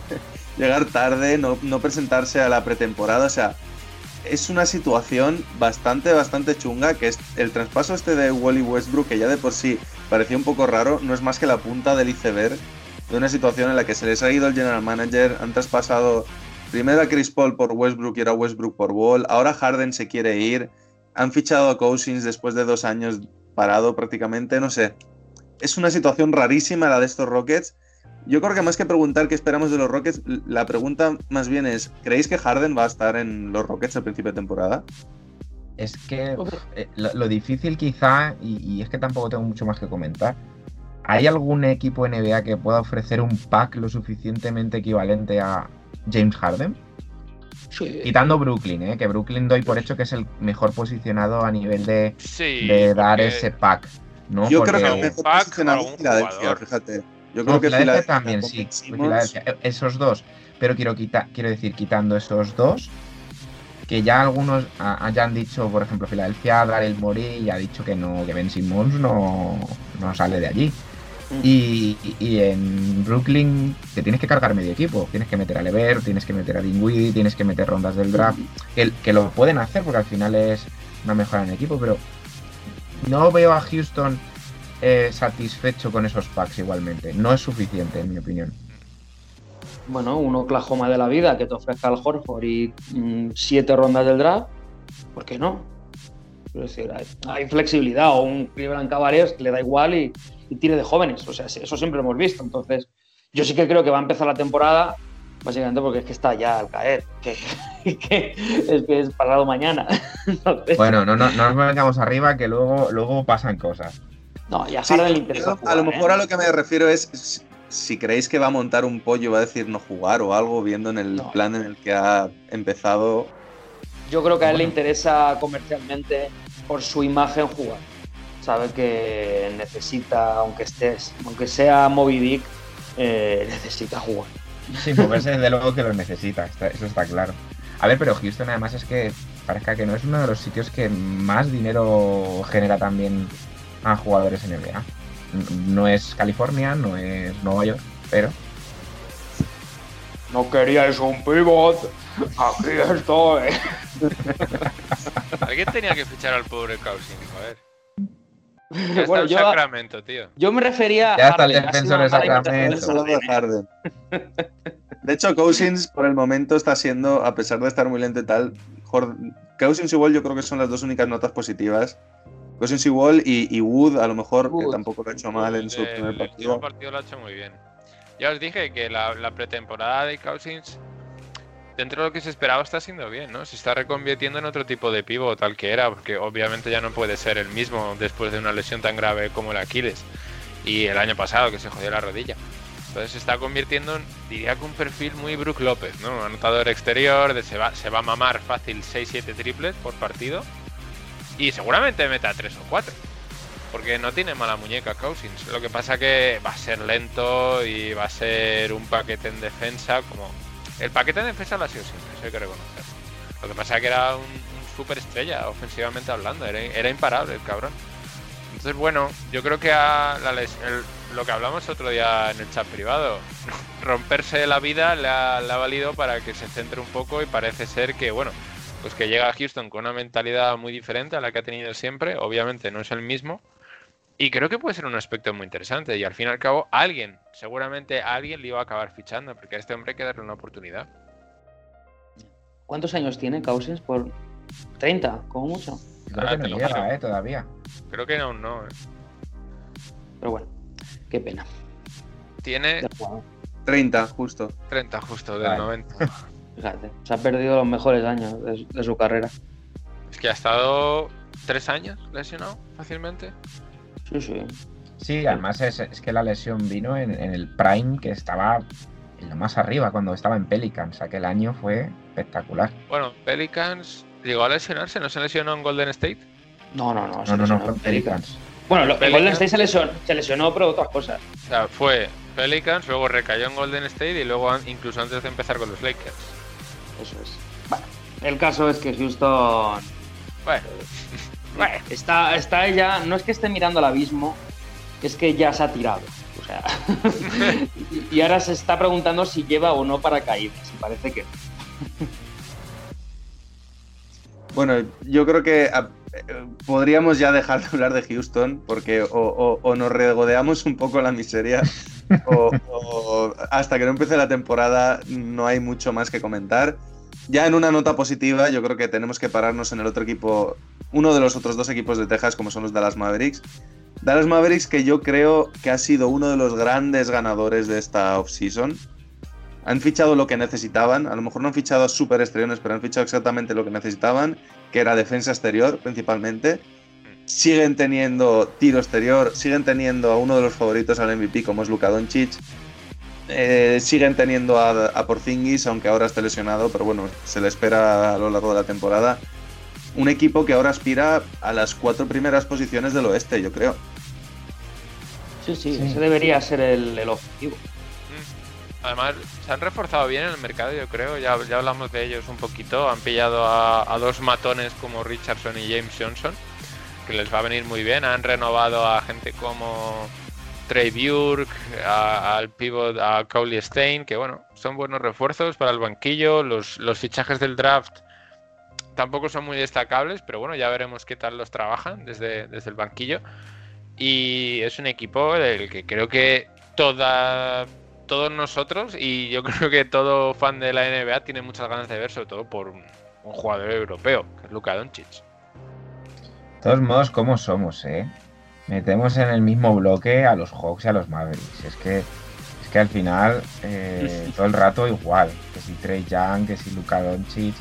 llegar tarde, no, no presentarse a la pretemporada, o sea, es una situación bastante, bastante chunga, que es el traspaso este de Wally Westbrook, que ya de por sí parecía un poco raro, no es más que la punta del iceberg de una situación en la que se les ha ido el general manager, han traspasado primero a Chris Paul por Westbrook y ahora Westbrook por Wall, ahora Harden se quiere ir, han fichado a Cousins después de dos años parado prácticamente, no sé. Es una situación rarísima la de estos Rockets. Yo creo que más que preguntar qué esperamos de los Rockets, la pregunta más bien es, ¿creéis que Harden va a estar en los Rockets al principio de temporada? Es que eh, lo, lo difícil quizá, y, y es que tampoco tengo mucho más que comentar, ¿hay algún equipo NBA que pueda ofrecer un pack lo suficientemente equivalente a James Harden? Quitando Brooklyn, ¿eh? que Brooklyn doy por hecho que es el mejor posicionado a nivel de, Sí, de dar porque- ese pack. ¿no? Yo Porque- creo que el mejor pack, posicionado algún es Filadelfia, jugador. fíjate. Yo creo No, que Filadelfia también, sí. Filadelfia, eh, esos dos. Pero quiero, quiero decir, quitando esos dos, que ya algunos ha- hayan dicho, por ejemplo, Filadelfia, Daryl Morey ha dicho que no, que Ben Simmons no, no sale de allí. Y, y- y en Brooklyn te tienes que cargar medio equipo. Tienes que meter a Lever, tienes que meter a Dinwiddie, tienes que meter rondas del draft. Que, que lo pueden hacer porque al final es una mejora en el equipo, pero no veo a Houston eh, satisfecho con esos packs igualmente. No es suficiente, en mi opinión. Bueno, un Oklahoma de la vida que te ofrezca al Horford y mm, siete rondas del draft, ¿por qué no? Quiero decir, hay, hay flexibilidad o un Cleveland Cavaliers que le da igual y, y tire de jóvenes. O sea, eso siempre hemos visto. Entonces, yo sí que creo que va a empezar la temporada, básicamente porque es que está ya al caer. Que, que es que es pasado mañana. Entonces, Bueno, no, no, no nos vengamos arriba que luego, luego pasan cosas. No, y a Sí, Harden le interesa. yo jugar, a lo mejor ¿eh? a lo que me refiero es si- creéis que va a montar un pollo, va a decir no jugar o algo, viendo en el No. plan en el que ha empezado. Yo creo que a él le interesa comercialmente por su imagen jugar. Sabe que necesita, aunque estés, aunque sea Moby Dick, eh, necesita jugar. Sin moverse, desde luego que lo necesita, está- eso está claro. A ver, pero Houston además es que parezca que no es uno de los sitios que más dinero genera también a jugadores NBA. No es California, no es Nueva York, pero No queríais un pivot, aquí estoy. Alguien tenía que fichar al pobre Cousins, joder. Ya Bueno, está yo, en Sacramento, tío. yo me refería Ya a está el Harden, defensor de Sacramento. de de Harden. De hecho, Cousins por el momento está siendo, a pesar de estar muy lento y tal, Cousins y Wall yo creo que son las dos únicas notas positivas. Cousins y Wall y, y Wood a lo mejor, que tampoco lo ha hecho mal en su El- primer el partido. último partido lo ha hecho muy bien. Ya os dije que la, la pretemporada de Cousins, dentro de lo que se esperaba, está siendo bien, ¿no? Se está reconvirtiendo en otro tipo de pivo tal que era, porque obviamente ya no puede ser el mismo después de una lesión tan grave como el Aquiles y el año pasado que se jodió la rodilla. Entonces se está convirtiendo en, diría que un perfil muy Brook López, ¿no? Anotador exterior, de se, va, se va a mamar fácil 6-7 triples por partido y seguramente meta 3 o 4. Porque no tiene mala muñeca Cousins. Lo que pasa que va a ser lento y va a ser un paquete en defensa como... El paquete en defensa lo ha sido siempre, eso hay que reconocer. Lo que pasa que era un, un super estrella, ofensivamente hablando. Era, imparable el cabrón. Entonces, bueno, yo creo que a la les- lo que hablamos otro día en el chat privado, romperse la vida le le ha valido para que se centre un poco y parece ser que, bueno, pues que llega a Houston con una mentalidad muy diferente a la que ha tenido siempre. Obviamente no es el mismo, y creo que puede ser un aspecto muy interesante. Y al fin y al cabo, alguien, seguramente alguien le iba a acabar fichando, porque a este hombre hay que darle una oportunidad. ¿Cuántos años tiene Cousins? Por 30, como mucho. creo Ah, que no llega, eh, todavía. Creo que aún no. ¿eh? Pero bueno, qué pena. Tiene de jugador. 30, justo. 30 justo del Vale. 90. Fíjate, se ha perdido los mejores años de, de su carrera. Es que ha estado tres años lesionado fácilmente. Sí, sí. Sí, además es, es que la lesión vino en, en el prime que estaba en lo más arriba, cuando estaba en Pelicans. Aquel año fue espectacular. Bueno, Pelicans llegó a lesionarse, ¿no se lesionó en Golden State? No, no, no. se No, no, no, fue en Pelicans. Bueno, lo, Pelicans. Golden State se lesionó, se lesionó, pero otras cosas. O sea, fue Pelicans, luego recayó en Golden State y luego incluso antes de empezar con los Lakers. Eso es. Bueno, el caso es que Houston Bueno, bueno, está, está ya, no es que esté mirando al abismo, es que ya se ha tirado. O sea, y, ahora se está preguntando si lleva o no paracaídas. Y parece que no. Bueno, yo creo que a- podríamos ya dejar de hablar de Houston porque o, o- o nos regodeamos un poco la miseria o, o hasta que no empiece la temporada no hay mucho más que comentar. Ya en una nota positiva, yo creo que tenemos que pararnos en el otro equipo, uno de los otros dos equipos de Texas, como son los Dallas Mavericks. Dallas Mavericks que yo creo que ha sido uno de los grandes ganadores de esta offseason. Han fichado lo que necesitaban, a lo mejor no han fichado a super estrellones, pero han fichado exactamente lo que necesitaban, que era defensa exterior principalmente. Siguen teniendo tiro exterior, siguen teniendo a uno de los favoritos al MVP como es Luka Doncic. Eh, siguen teniendo a, a Porzingis, aunque ahora esté lesionado, pero bueno, se le espera a lo largo de la temporada. Un equipo que ahora aspira a las cuatro primeras posiciones del oeste, yo creo. Sí, sí, Sí. ese debería ser el, el objetivo. Además, se han reforzado bien en el mercado, yo creo. Ya, ya hablamos de ellos un poquito. Han pillado a, dos matones como Richardson y James Johnson, que les va a venir muy bien. Han renovado a gente como Trey Burke, al pivot, a Cowley Stein, que bueno, son buenos refuerzos para el banquillo. Los, los fichajes del draft tampoco son muy destacables, pero bueno, ya veremos qué tal los trabajan desde, desde el banquillo. Y es un equipo del que creo que toda, todos nosotros y yo creo que todo fan de la NBA tiene muchas ganas de ver, sobre todo por un, un jugador europeo, que es Luka Doncic. De todos modos, ¿cómo somos, eh? Metemos en el mismo bloque a los Hawks y a los Mavericks. Es que, es que al final, eh, todo el rato igual. Que si Trey Young, que si Luka Doncic.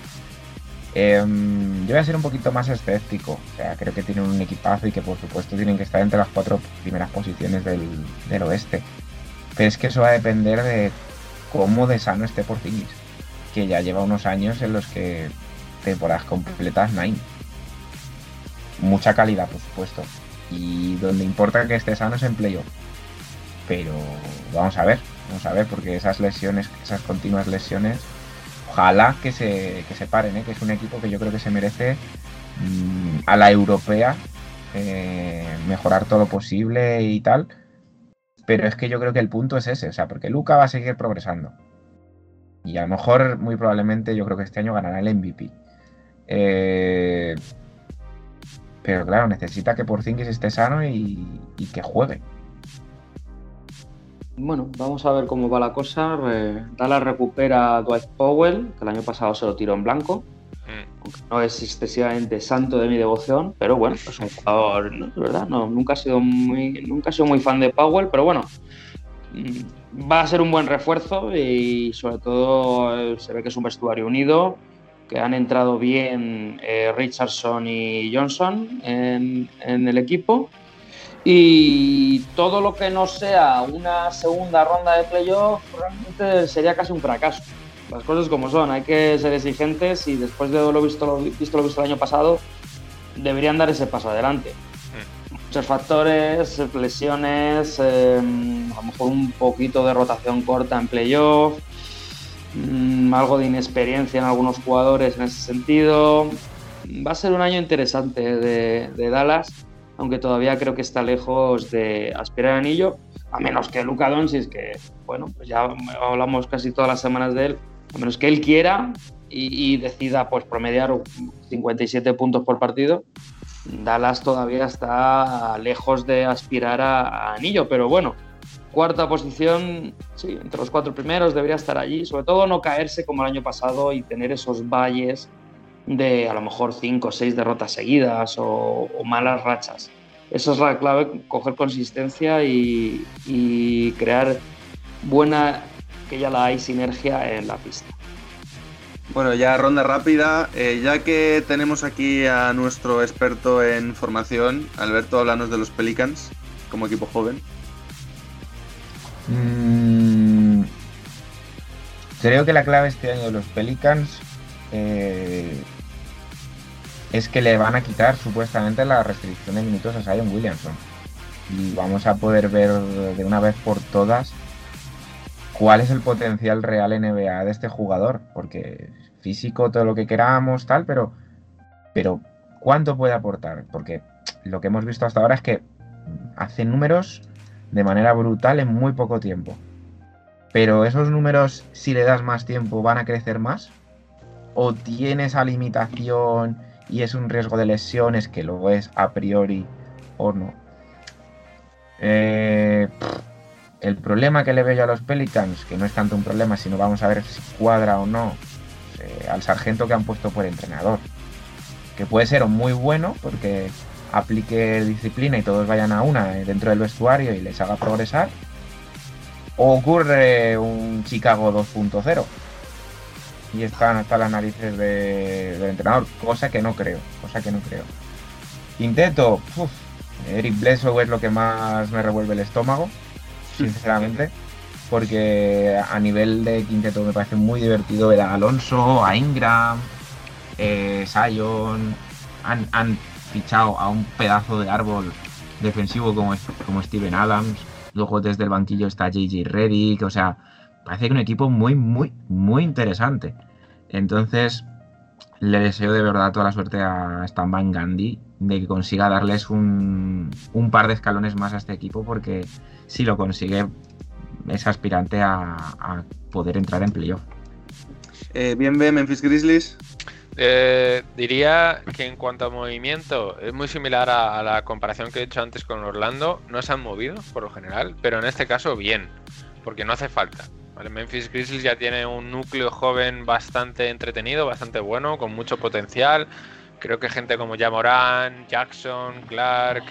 Em, yo voy a ser un poquito más escéptico. O sea, creo que tienen un equipazo y que por supuesto tienen que estar entre las cuatro primeras posiciones del, del oeste. Es que eso va a depender de cómo de sano esté Porzingis. Que ya lleva unos años en los que temporadas completas nine mucha calidad, por supuesto. Y donde importa que esté sano es en playoff. Pero vamos a ver, vamos a ver, porque esas lesiones, esas continuas lesiones, ojalá que se, que se paren, ¿eh? que es un equipo que yo creo que se merece mm, a la europea eh, mejorar todo lo posible y tal. Pero es que yo creo que el punto es ese, o sea, porque Luca va a seguir progresando. Y a lo mejor, muy probablemente, yo creo que este año ganará el MVP. Eh, pero claro, necesita que Porzingis esté sano y, que juegue. Bueno, vamos a ver cómo va la cosa. Dallas recupera a Dwight Powell, que el año pasado se lo tiró en blanco. No es excesivamente santo de mi devoción, pero bueno, es un jugador, verdad, no, nunca he sido muy, nunca he sido muy fan de Powell, pero bueno, mm, va a ser un buen refuerzo y sobre todo eh, se ve que es un vestuario unido, que han entrado bien eh, Richardson y Johnson en, en el equipo. Y todo lo que no sea una segunda ronda de playoff realmente sería casi un fracaso. Las cosas como son, hay que ser exigentes y después de lo visto lo visto, lo visto el año pasado, deberían dar ese paso adelante. Muchos factores, lesiones, eh, a lo mejor un poquito de rotación corta en playoff, mm, algo de inexperiencia en algunos jugadores en ese sentido. Va a ser un año interesante de, de Dallas, aunque todavía creo que está lejos de aspirar anillo, a menos que Luka Doncic, que bueno, pues ya hablamos casi todas las semanas de él, a menos que él quiera y, y decida pues promediar 57 puntos por partido, Dallas todavía está lejos de aspirar a, a anillo, pero bueno, cuarta posición, sí, entre los cuatro primeros debería estar allí, sobre todo no caerse como el año pasado y tener esos valles de a lo mejor cinco o seis derrotas seguidas o, o malas rachas. Esa es la clave, coger consistencia y, y crear buena, que ya la hay, sinergia en la pista. Bueno, ya ronda rápida. Eh, ya que tenemos aquí a nuestro experto en formación, Alberto, háblanos de los Pelicans como equipo joven. Mm, creo que la clave este año de los Pelicans eh, es que le van a quitar supuestamente la restricción de minutos a Zion Williamson. Y vamos a poder ver de una vez por todas cuál es el potencial real NBA de este jugador. Porque físico, todo lo que queramos, tal, pero, pero ¿cuánto puede aportar? Porque lo que hemos visto hasta ahora es que hace números de manera brutal en muy poco tiempo. Pero esos números, si le das más tiempo, van a crecer más. O tiene esa limitación y es un riesgo de lesiones que lo es a priori o no. Eh, el problema que le veo yo a los Pelicans, que no es tanto un problema, sino vamos a ver si cuadra o no, eh, al sargento que han puesto por entrenador. Que puede ser muy bueno porque aplique disciplina y todos vayan a una eh, dentro del vestuario y les haga progresar. O ocurre un Chicago 2.0 y están hasta las narices de- del entrenador, cosa que no creo, cosa que no creo. Quinteto, uf, Eric Bledsoe es lo que más me revuelve el estómago, sinceramente, porque a nivel de quinteto me parece muy divertido ver a Alonso, a Ingram, eh, Sion, han, han fichado a un pedazo de árbol defensivo como, como Steven Adams. Luego desde el banquillo está JJ Redick. O sea, parece que un equipo muy, muy, muy interesante. Entonces, le deseo de verdad toda la suerte a Stan Van Gandhi de que consiga darles un, un par de escalones más a este equipo porque si lo consigue es aspirante a, a poder entrar en playoff. Eh, bien ve Memphis Grizzlies. Eh, diría que en cuanto a movimiento es muy similar a, a la comparación que he hecho antes con Orlando. No se han movido por lo general, pero en este caso bien, porque no hace falta. ¿vale? Memphis Grizzlies ya tiene un núcleo joven bastante entretenido, bastante bueno, con mucho potencial. Creo que gente como Jamoran, Jackson, Clark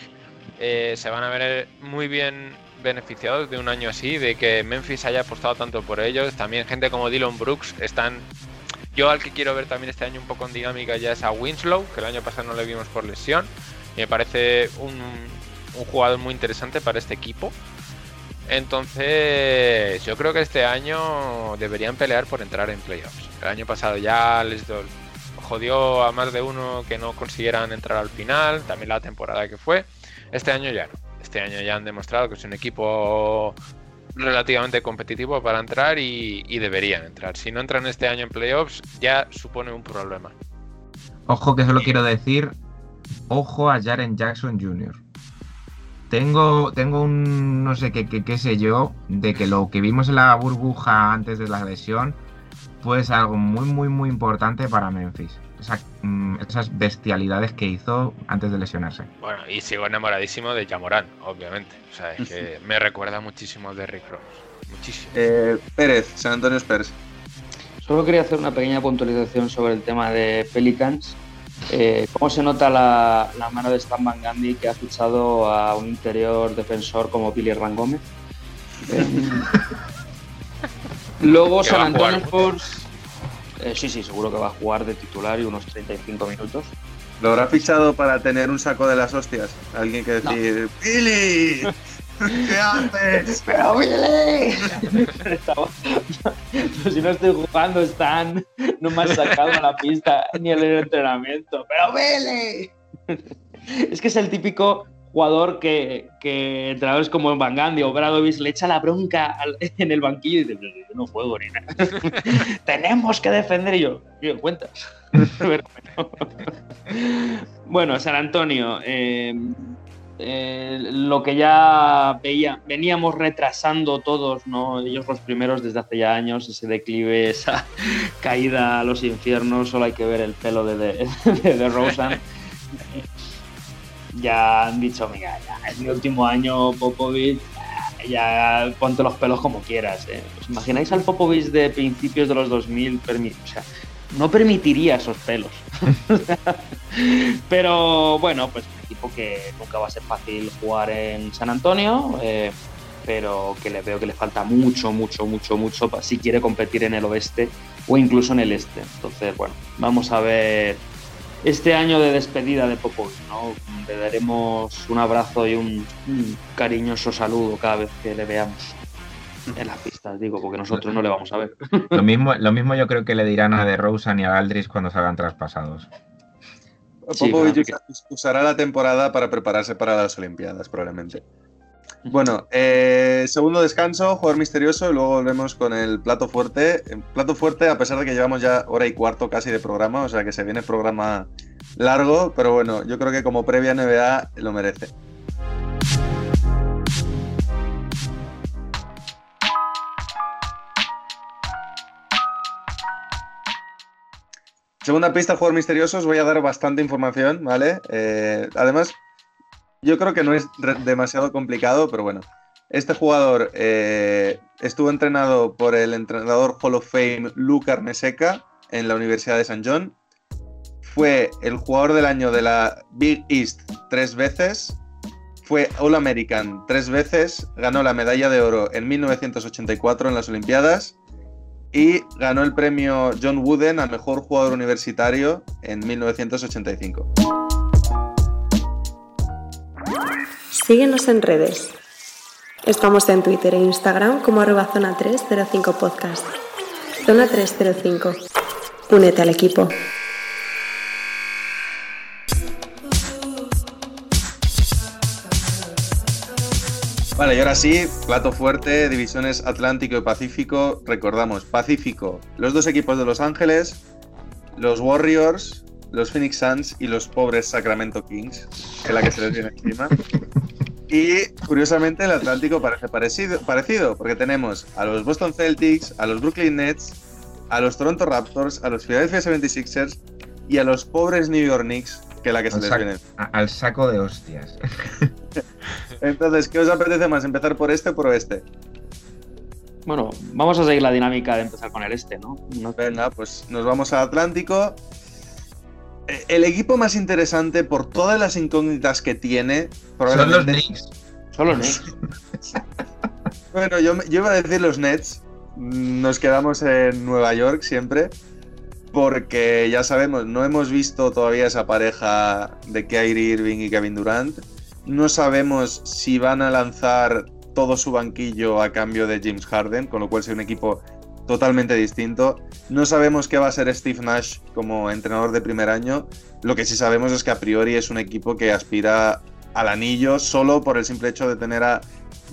eh, se van a ver muy bien beneficiados de un año así, de que Memphis haya apostado tanto por ellos. También gente como Dylan Brooks están. Yo al que quiero ver también este año un poco en dinámica ya es a Winslow, que el año pasado no le vimos por lesión. Y me parece un, un jugador muy interesante para este equipo. Entonces, yo creo que este año deberían pelear por entrar en playoffs. El año pasado ya les do- jodió a más de uno que no consiguieran entrar al final, también la temporada que fue. Este año ya no. Este año ya han demostrado que es un equipo relativamente competitivo para entrar y, deberían entrar. Si no entran este año en playoffs, ya supone un problema. Ojo que solo quiero decir, ojo a Jaren Jackson Jr. Tengo, tengo un, no sé qué, qué, qué sé yo, de que lo que vimos en la burbuja antes de la lesión fue algo muy, muy, muy importante para Memphis. Esa- mm, esas bestialidades que hizo antes de lesionarse. Bueno, y sigo enamoradísimo de Jamoran, obviamente. O sea, es que me recuerda muchísimo de Rick Ross. Muchísimo. Eh, Pérez, San Antonio Spurs. Solo quería hacer una pequeña puntualización sobre el tema de Pelicans. Eh, ¿Cómo se nota la, la mano de Stan Van Gundy que ha fichado a un interior defensor como Billy Hernán Gómez? Eh, luego San Antonio. Spurs. eh, sí, sí, seguro que va a jugar de titular y unos 35 minutos. ¿Lo habrá fichado para tener un saco de las hostias? Alguien que No. decir, ¡Billy! ¿Qué haces? ¡Pero Billy! Si no estoy jugando, Stan, no me has sacado a la pista ni el entrenamiento. ¡Pero Billy! Es que es el típico jugador que, que entrenadores como Van Gundy o Bradovis le echa la bronca al- en el banquillo y dice, "Pero yo no juego ni nada. Tenemos que defender y yo, ¿qué cuentas? Pero bueno. San Antonio, eh, eh, lo que ya veía, veníamos retrasando todos, ¿no? Ellos los primeros desde hace ya años, ese declive, esa caída a los infiernos, solo hay que ver el pelo de, de, de. Ya han dicho, mira, ya es mi último año, Popovich, ya ponte los pelos como quieras. ¿eh? ¿Os imagináis al Popovich de principios de los 2000? Permi- o sea, no permitiría esos pelos. Pero bueno, pues un equipo que nunca va a ser fácil jugar en San Antonio, eh, pero que le veo que le falta mucho, mucho, mucho, mucho si quiere competir en el oeste o incluso en el este. Entonces, bueno, vamos a ver este año de despedida de Popovich, ¿no? Le daremos un abrazo y un, un cariñoso saludo cada vez que le veamos en las pistas, digo, porque nosotros no le vamos a ver. Lo mismo, lo mismo yo creo que le dirán a De Rosen y a Aldridge cuando salgan traspasados. Sí, Popovich claro. usará la temporada para prepararse para las Olimpiadas, probablemente. Bueno, eh, segundo descanso, jugador misterioso, y luego volvemos con el plato fuerte. El plato fuerte, a pesar de que llevamos ya hora y cuarto casi de programa, o sea que se viene programa largo, pero bueno, yo creo que como previa NBA lo merece. Segunda pista, jugador misterioso, os voy a dar bastante información, ¿vale? Eh, además, yo creo que no es demasiado complicado, pero bueno. Este jugador eh, estuvo entrenado por el entrenador Hall of Fame Luca Armeseca en la Universidad de San John. Fue el jugador del año de la Big East tres veces. Fue All American tres veces. Ganó la medalla de oro en 1984 en las Olimpiadas. Y ganó el premio John Wooden a mejor jugador universitario en 1985. Síguenos en redes. Estamos en Twitter e Instagram como arroba zona 305 podcast. Zona 305. Únete al equipo. Vale, y ahora sí, plato fuerte, divisiones Atlántico y Pacífico. Recordamos, Pacífico, los dos equipos de Los Ángeles, los Warriors, los Phoenix Suns y los pobres Sacramento Kings, que es la que se les viene encima. Y curiosamente el Atlántico parece parecido, parecido, porque tenemos a los Boston Celtics, a los Brooklyn Nets, a los Toronto Raptors, a los Philadelphia 76ers y a los pobres New York Knicks, que es la que se Al, les sac- viene. al saco de hostias. Entonces, ¿qué os apetece más? ¿Empezar por este o por oeste? Bueno, vamos a seguir la dinámica de empezar con el este, ¿no? No- Venga, pues nos vamos al Atlántico. El equipo más interesante por todas las incógnitas que tiene, Son los. Knicks. Solo Knicks. Bueno, yo, yo iba a decir los Nets. Nos quedamos en Nueva York siempre. Porque ya sabemos, no hemos visto todavía esa pareja de Kyrie Irving y Kevin Durant. No sabemos si van a lanzar todo su banquillo a cambio de James Harden, con lo cual será un equipo totalmente distinto. No sabemos qué va a ser Steve Nash como entrenador de primer año. Lo que sí sabemos es que a priori es un equipo que aspira al anillo solo por el simple hecho de tener a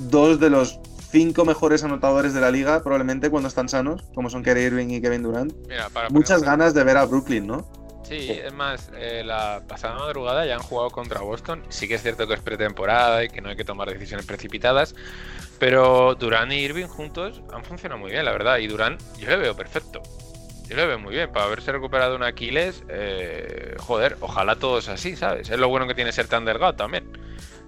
dos de los cinco mejores anotadores de la liga, probablemente cuando están sanos, como son Kyrie Irving y Kevin Durant. Mira, para Muchas ganas de ver a Brooklyn, ¿no? Sí, es más, eh, la pasada madrugada ya han jugado contra Boston. Sí que es cierto que es pretemporada y que no hay que tomar decisiones precipitadas. Pero Durán y Irving juntos han funcionado muy bien, la verdad. Y Durán, yo le veo perfecto. Yo le veo muy bien. Para haberse recuperado un Aquiles, eh, joder, ojalá todos así, ¿sabes? Es lo bueno que tiene ser tan delgado también.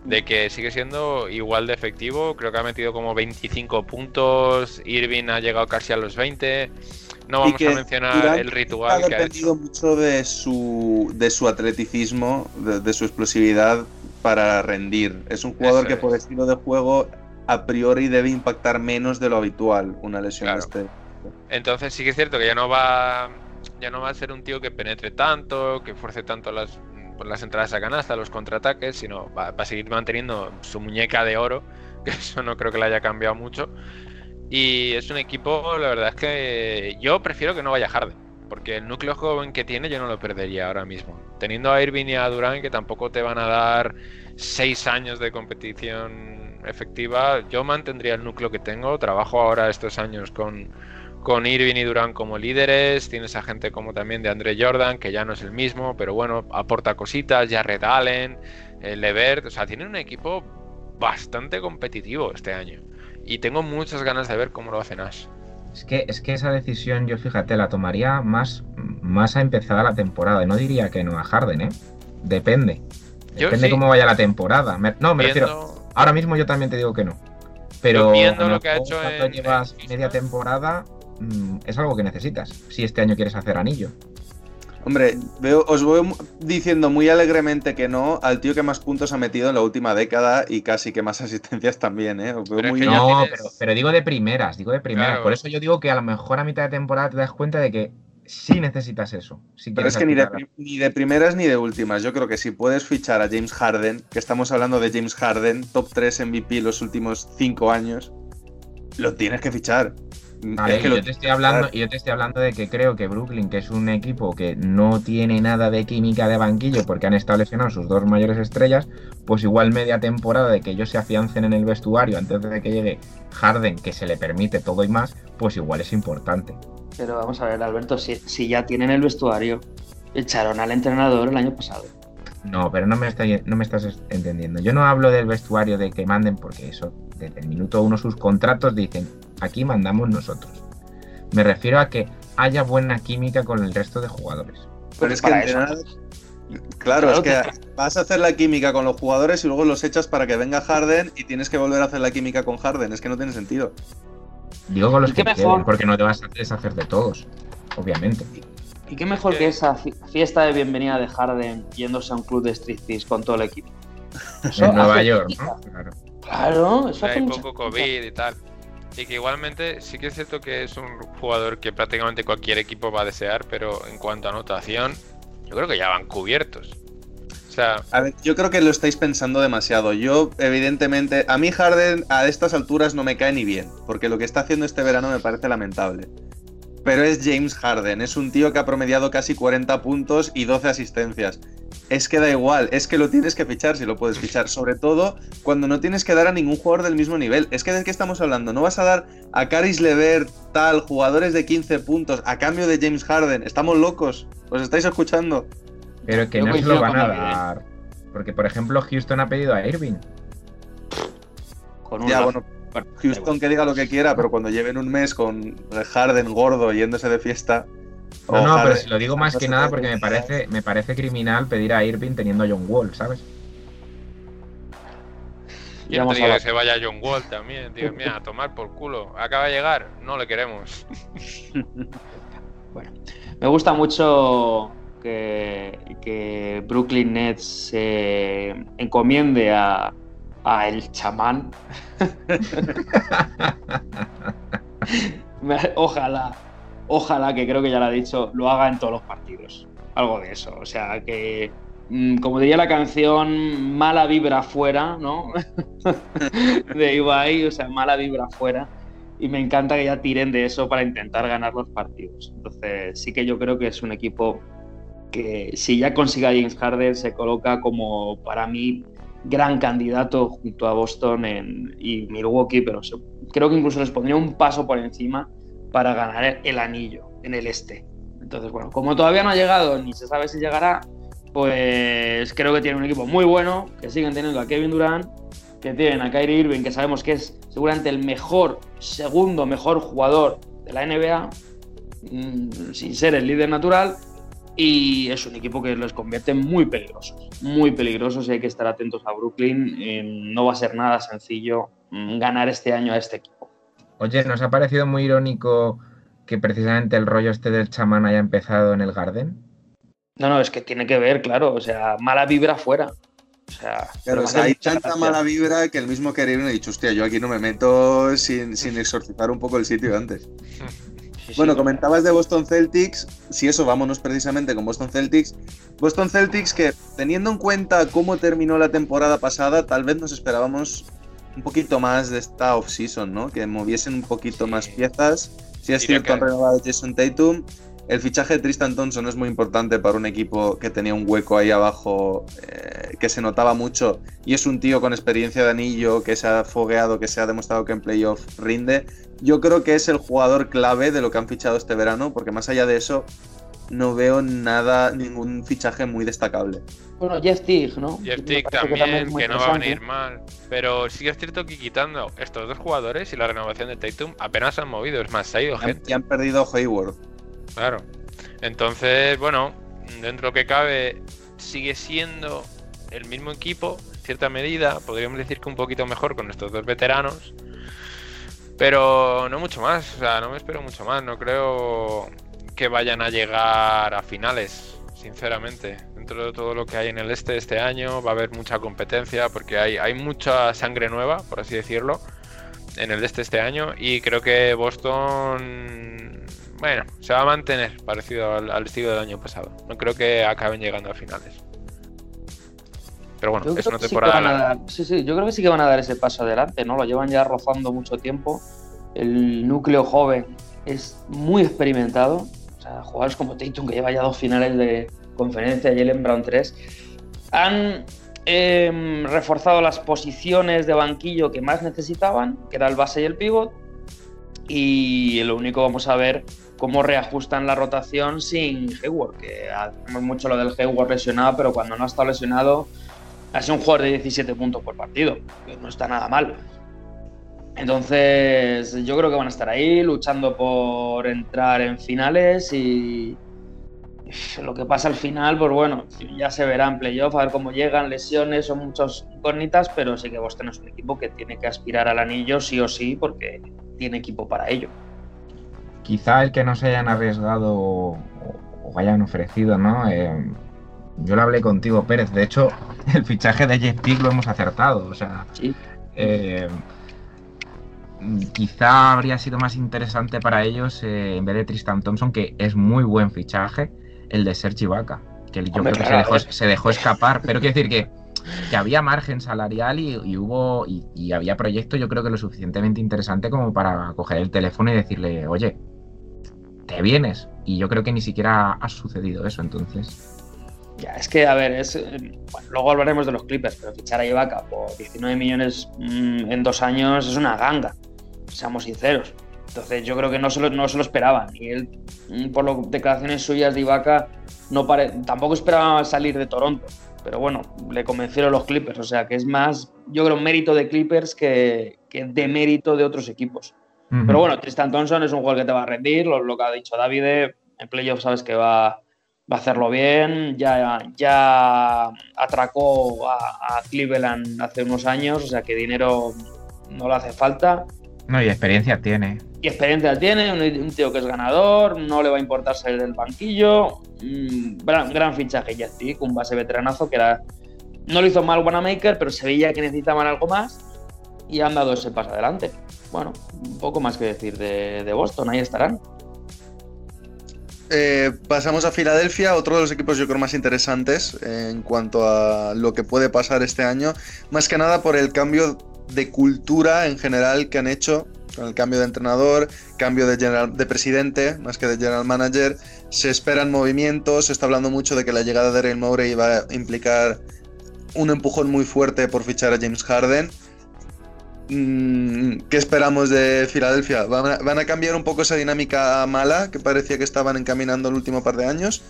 De que sigue siendo igual de efectivo. Creo que ha metido como 25 puntos. Irving ha llegado casi a los 20. No vamos a mencionar el ritual ha que ha hecho. mucho de su, de su atleticismo, de, de su explosividad para rendir. Es un jugador Eso que por es. estilo de juego a priori debe impactar menos de lo habitual una lesión Claro. este. Entonces sí que es cierto que ya no va ya no va a ser un tío que penetre tanto, que fuerce tanto las, las entradas a canasta, los contraataques, sino va, va a seguir manteniendo su muñeca de oro, que eso no creo que le haya cambiado mucho. Y es un equipo, la verdad es que yo prefiero que no vaya Harden, porque el núcleo joven que tiene yo no lo perdería ahora mismo. Teniendo a Irving y a Durán, que tampoco te van a dar seis años de competición efectiva, yo mantendría el núcleo que tengo. Trabajo ahora estos años con, con Irving y Durán como líderes. Tienes a gente como también de Andre Jordan, que ya no es el mismo, pero bueno, aporta cositas. Jared Allen, eh, Levert, o sea, tienen un equipo bastante competitivo este año. Y tengo muchas ganas de ver cómo lo hace Nash. Es que, es que esa decisión yo, fíjate, la tomaría más, más a empezada la temporada. Y no diría que no a Harden, ¿eh? Depende. Yo Depende sí. cómo vaya la temporada. Me- no, me refiero. Ahora mismo yo también te digo que no. Pero viendo lo que ha hecho cuando en- llevas en media temporada, mm, es algo que necesitas. Si este año quieres hacer anillo. Hombre, veo, os voy diciendo muy alegremente que no al tío que más puntos ha metido en la última década y casi que más asistencias también, ¿eh? Os veo Pero muy No, tienes- pero, pero digo de primeras, digo de primeras. Claro. Por eso yo digo que a lo mejor a mitad de temporada te das cuenta de que sí necesitas eso. Si Pero es que ni de, ni primeras ni de últimas. Yo creo que si puedes fichar a James Harden, que estamos hablando de James Harden, top 3 MVP los últimos 5 años, lo tienes que fichar. Vale, Es que y lo yo te estoy hablando, yo te estoy hablando de que creo que Brooklyn, que es un equipo que no tiene nada de química de banquillo porque han estado lesionados sus dos mayores estrellas, pues igual media temporada de que ellos se afiancen en el vestuario antes de que llegue Harden, que se le permite todo y más, pues igual es importante. Pero vamos a ver, Alberto, si, si ya tienen el vestuario, echaron al entrenador el año pasado. No, pero no me, estoy- no me estás entendiendo. Yo no hablo del vestuario de que manden, porque eso, desde el minuto uno sus contratos dicen, aquí mandamos nosotros. Me refiero a que haya buena química con el resto de jugadores. Pero es que entrenar- Claro, es Claro que vas a hacer la química con los jugadores y luego los echas para que venga Harden y tienes que volver a hacer la química con Harden. Es que no tiene sentido. Digo con los ¿Y qué que mejor? queden, porque no te vas a deshacer de todos, obviamente. ¿Y qué mejor que esa fi- fiesta de bienvenida de Harden yéndose a un club de striptease con todo el equipo? Eso En Nueva York, ¿no? Claro. Claro, eso hace hay mucha poco. COVID y tal. Y que igualmente sí que es cierto que es un jugador que prácticamente cualquier equipo va a desear, pero en cuanto a anotación, yo creo que ya van cubiertos. A ver, yo creo que lo estáis pensando demasiado. Yo, evidentemente, a mí Harden a estas alturas no me cae ni bien, porque lo que está haciendo este verano me parece lamentable. pero es James Harden. Es un tío que ha promediado casi 40 puntos y 12 asistencias. Es que da igual, es que lo tienes que fichar si lo puedes fichar. Sobre todo cuando no tienes que dar a ningún jugador del mismo nivel. Es que de qué estamos hablando. No vas a dar a Caris Levert, tal, jugadores de 15 puntos a cambio de James Harden. Estamos locos. ¿Os estáis escuchando? Pero que Yo no se lo van a ¿eh? dar. Porque, por ejemplo, Houston ha pedido a Irving. Con un Ya, bueno, Houston que diga lo que quiera, pero cuando lleven un mes con Harden gordo yéndose de fiesta. No, no, pero si lo digo más que nada porque me parece, me parece criminal pedir a Irving teniendo a John Wall, ¿sabes? Y no te que se vaya John Wall también, tío. Mira, a tomar por culo. Acaba de llegar, no le queremos. Bueno, me gusta mucho que, que Brooklyn Nets se encomiende a, a el chamán. Ojalá, ojalá, que creo que ya lo ha dicho, lo haga en todos los partidos. Algo de eso. O sea, que, mm, como diría la canción, mala vibra fuera, ¿no? de Ibai, o sea, mala vibra fuera y me encanta que ya tiren de eso para intentar ganar los partidos. Entonces, sí que yo creo que es un equipo que si ya consigue a James Harden se coloca como para mí gran candidato junto a Boston y Milwaukee, pero creo que incluso les pondría un paso por encima para ganar el, anillo en el este. Entonces, bueno, como todavía no ha llegado ni se sabe si llegará, pues creo que tiene un equipo muy bueno, que siguen teniendo a Kevin Durant, que tienen a Kyrie Irving, que sabemos que es seguramente el mejor, segundo mejor jugador de la NBA, mm, sin ser el líder natural, y es un equipo que los convierte muy peligrosos, muy peligrosos y hay que estar atentos a Brooklyn. eh, no va a ser nada sencillo mm, ganar este año a este equipo. Oye, ¿nos ha parecido muy irónico que precisamente el rollo este del chamán haya empezado en el Garden? No, no, es que tiene que ver, claro, o sea, mala vibra fuera. O sea, Pero o sea, hay tanta gracia. mala vibra que el mismo Irving ha dicho, hostia, yo aquí no me meto sin, sin exorcizar un poco el sitio antes. Sí, Bueno, no. comentabas de Boston Celtics, si eso, vámonos precisamente con Boston Celtics. Boston Celtics que, teniendo en cuenta cómo terminó la temporada pasada, tal vez nos esperábamos un poquito más de esta off-season, ¿no? Que moviesen un poquito más piezas. Si es Diría cierto, han renovado a Jason Tatum. El fichaje de Tristan Thompson es muy importante para un equipo que tenía un hueco ahí abajo eh, que se notaba mucho y es un tío con experiencia de anillo que se ha fogueado, que se ha demostrado que en playoff rinde. Yo creo que es el jugador clave de lo que han fichado este verano, porque más allá de eso no veo nada, ningún fichaje muy destacable. Bueno, Jeff Teague, ¿no? Jeff que también, que no va a venir mal. Pero sí que es cierto que quitando estos dos jugadores y la renovación de Tatum apenas se han movido. Es más, se ha ido Y han, gente. y han perdido a Hayward. Claro. Entonces, bueno, dentro de lo que cabe, sigue siendo el mismo equipo, en cierta medida. Podríamos decir que un poquito mejor con estos dos veteranos. Pero no mucho más. O sea, no me espero mucho más. No creo que vayan a llegar a finales, sinceramente. Dentro de todo lo que hay en el este este año, va a haber mucha competencia porque hay, hay mucha sangre nueva, por así decirlo en el este este año y creo que Boston bueno se va a mantener parecido al, al estilo del año pasado no creo que acaben llegando a finales pero bueno Yo es una sí temporada dar- sí, sí, yo creo que sí que van a dar ese paso adelante, ¿no? Lo llevan ya rozando mucho tiempo. El núcleo joven es muy experimentado. O sea, jugadores como Tatum, que lleva ya dos finales de conferencia, y Jalen Brown 3, han em, reforzado las posiciones de banquillo que más necesitaban, que era el base y el pivot. Y lo único vamos a ver cómo reajustan la rotación sin Hayward, que hacemos mucho lo del Hayward lesionado, pero cuando no ha estado lesionado sido un jugador de 17 puntos por partido, que no está nada mal. Entonces, yo creo que van a estar ahí luchando por entrar en finales y lo que pasa al final, pues bueno, ya se verá en playoff, a ver cómo llegan, lesiones, son muchas incógnitas, pero sí que Boston es un equipo que tiene que aspirar al anillo sí o sí, porque tiene equipo para ello. Quizá el que no se hayan arriesgado o, o hayan ofrecido, ¿no? Eh, yo lo hablé contigo, Pérez. De hecho, el fichaje de Teague lo hemos acertado. O sea, Sí. eh, quizá habría sido más interesante para ellos, eh, en vez de Tristan Thompson, que es muy buen fichaje, el de Serge Ibaka, que yo Hombre, creo que se dejó, ver. se dejó escapar. Pero quiero decir que, que había margen salarial y, y hubo y, y había proyecto, yo creo que lo suficientemente interesante como para coger el teléfono y decirle, oye, te vienes. Y yo creo que ni siquiera ha sucedido eso, entonces. Ya, es que, a ver, es, eh, bueno, luego hablaremos de los Clippers, pero fichar a Ibaka por 19 millones mm, en dos años es una ganga, seamos sinceros. Entonces yo creo que no se lo, no se lo esperaban. Y él, mm, por las declaraciones suyas de Ibaka, no pare- tampoco esperaba salir de Toronto. Pero bueno, le convencieron los Clippers. O sea que es más, yo creo, mérito de Clippers que, que de mérito de otros equipos. Pero bueno, Tristan Thompson es un jugador que te va a rendir, lo, lo que ha dicho David, en playoff sabes que va, va a hacerlo bien, ya, ya atracó a, a Cleveland hace unos años, o sea que dinero no le hace falta. No, y experiencia tiene. Y experiencia tiene, un, un tío que es ganador, no le va a importar salir del banquillo. Mm, gran, gran fichaje Tick, un base veteranazo que era, no lo hizo mal Wanamaker, pero se veía que necesitaban algo más y han dado ese paso adelante. Bueno, un poco más que decir de, de Boston, ahí estarán. Eh, pasamos a Filadelfia, otro de los equipos yo creo más interesantes en cuanto a lo que puede pasar este año, más que nada por el cambio de cultura en general que han hecho, con el cambio de entrenador, cambio de, general, de presidente, más que de general manager, se esperan movimientos, se está hablando mucho de que la llegada de Daryl Morey va a implicar un empujón muy fuerte por fichar a James Harden. Mm, ¿Qué esperamos de Filadelfia? ¿Van a, ¿Van a cambiar un poco esa dinámica mala que parecía que estaban encaminando el último par de años?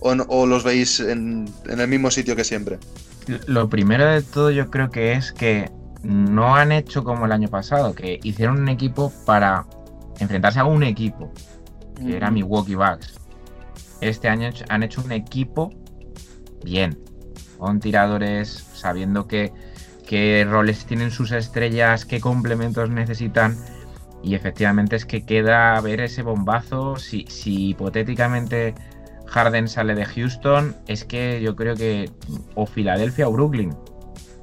¿O, no- o los veis en, en el mismo sitio que siempre? Lo primero de todo yo creo que es que no han hecho como el año pasado, que hicieron un equipo para enfrentarse a un equipo, que era Milwaukee Bucks. Este año han hecho un equipo bien, con tiradores, sabiendo que qué roles tienen sus estrellas, qué complementos necesitan. Y efectivamente es que queda ver ese bombazo. Si, si hipotéticamente Harden sale de Houston, es que yo creo que o Filadelfia o Brooklyn.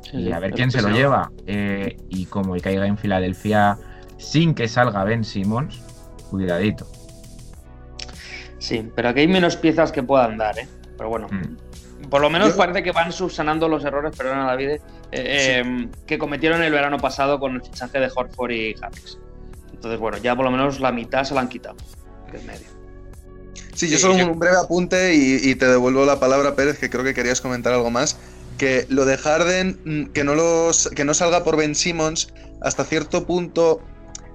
Sí, Y a ver quién se lo lleva. Eh, y como caiga en Filadelfia sin que salga Ben Simmons, cuidadito. Sí, pero aquí hay menos piezas que puedan dar, ¿eh? Pero bueno, Mm. Por lo menos Yo- parece que van subsanando los errores, perdona David, eh, eh, que cometieron el verano pasado con el fichaje de Horford y Harris. Entonces, bueno, ya por lo menos la mitad se la han quitado del medio. Sí, yo Sí, solo yo- un breve apunte y, y te devuelvo la palabra, Pérez, que creo que querías comentar algo más. Que lo de Harden, mm, que no, los, que no salga por Ben Simmons, hasta cierto punto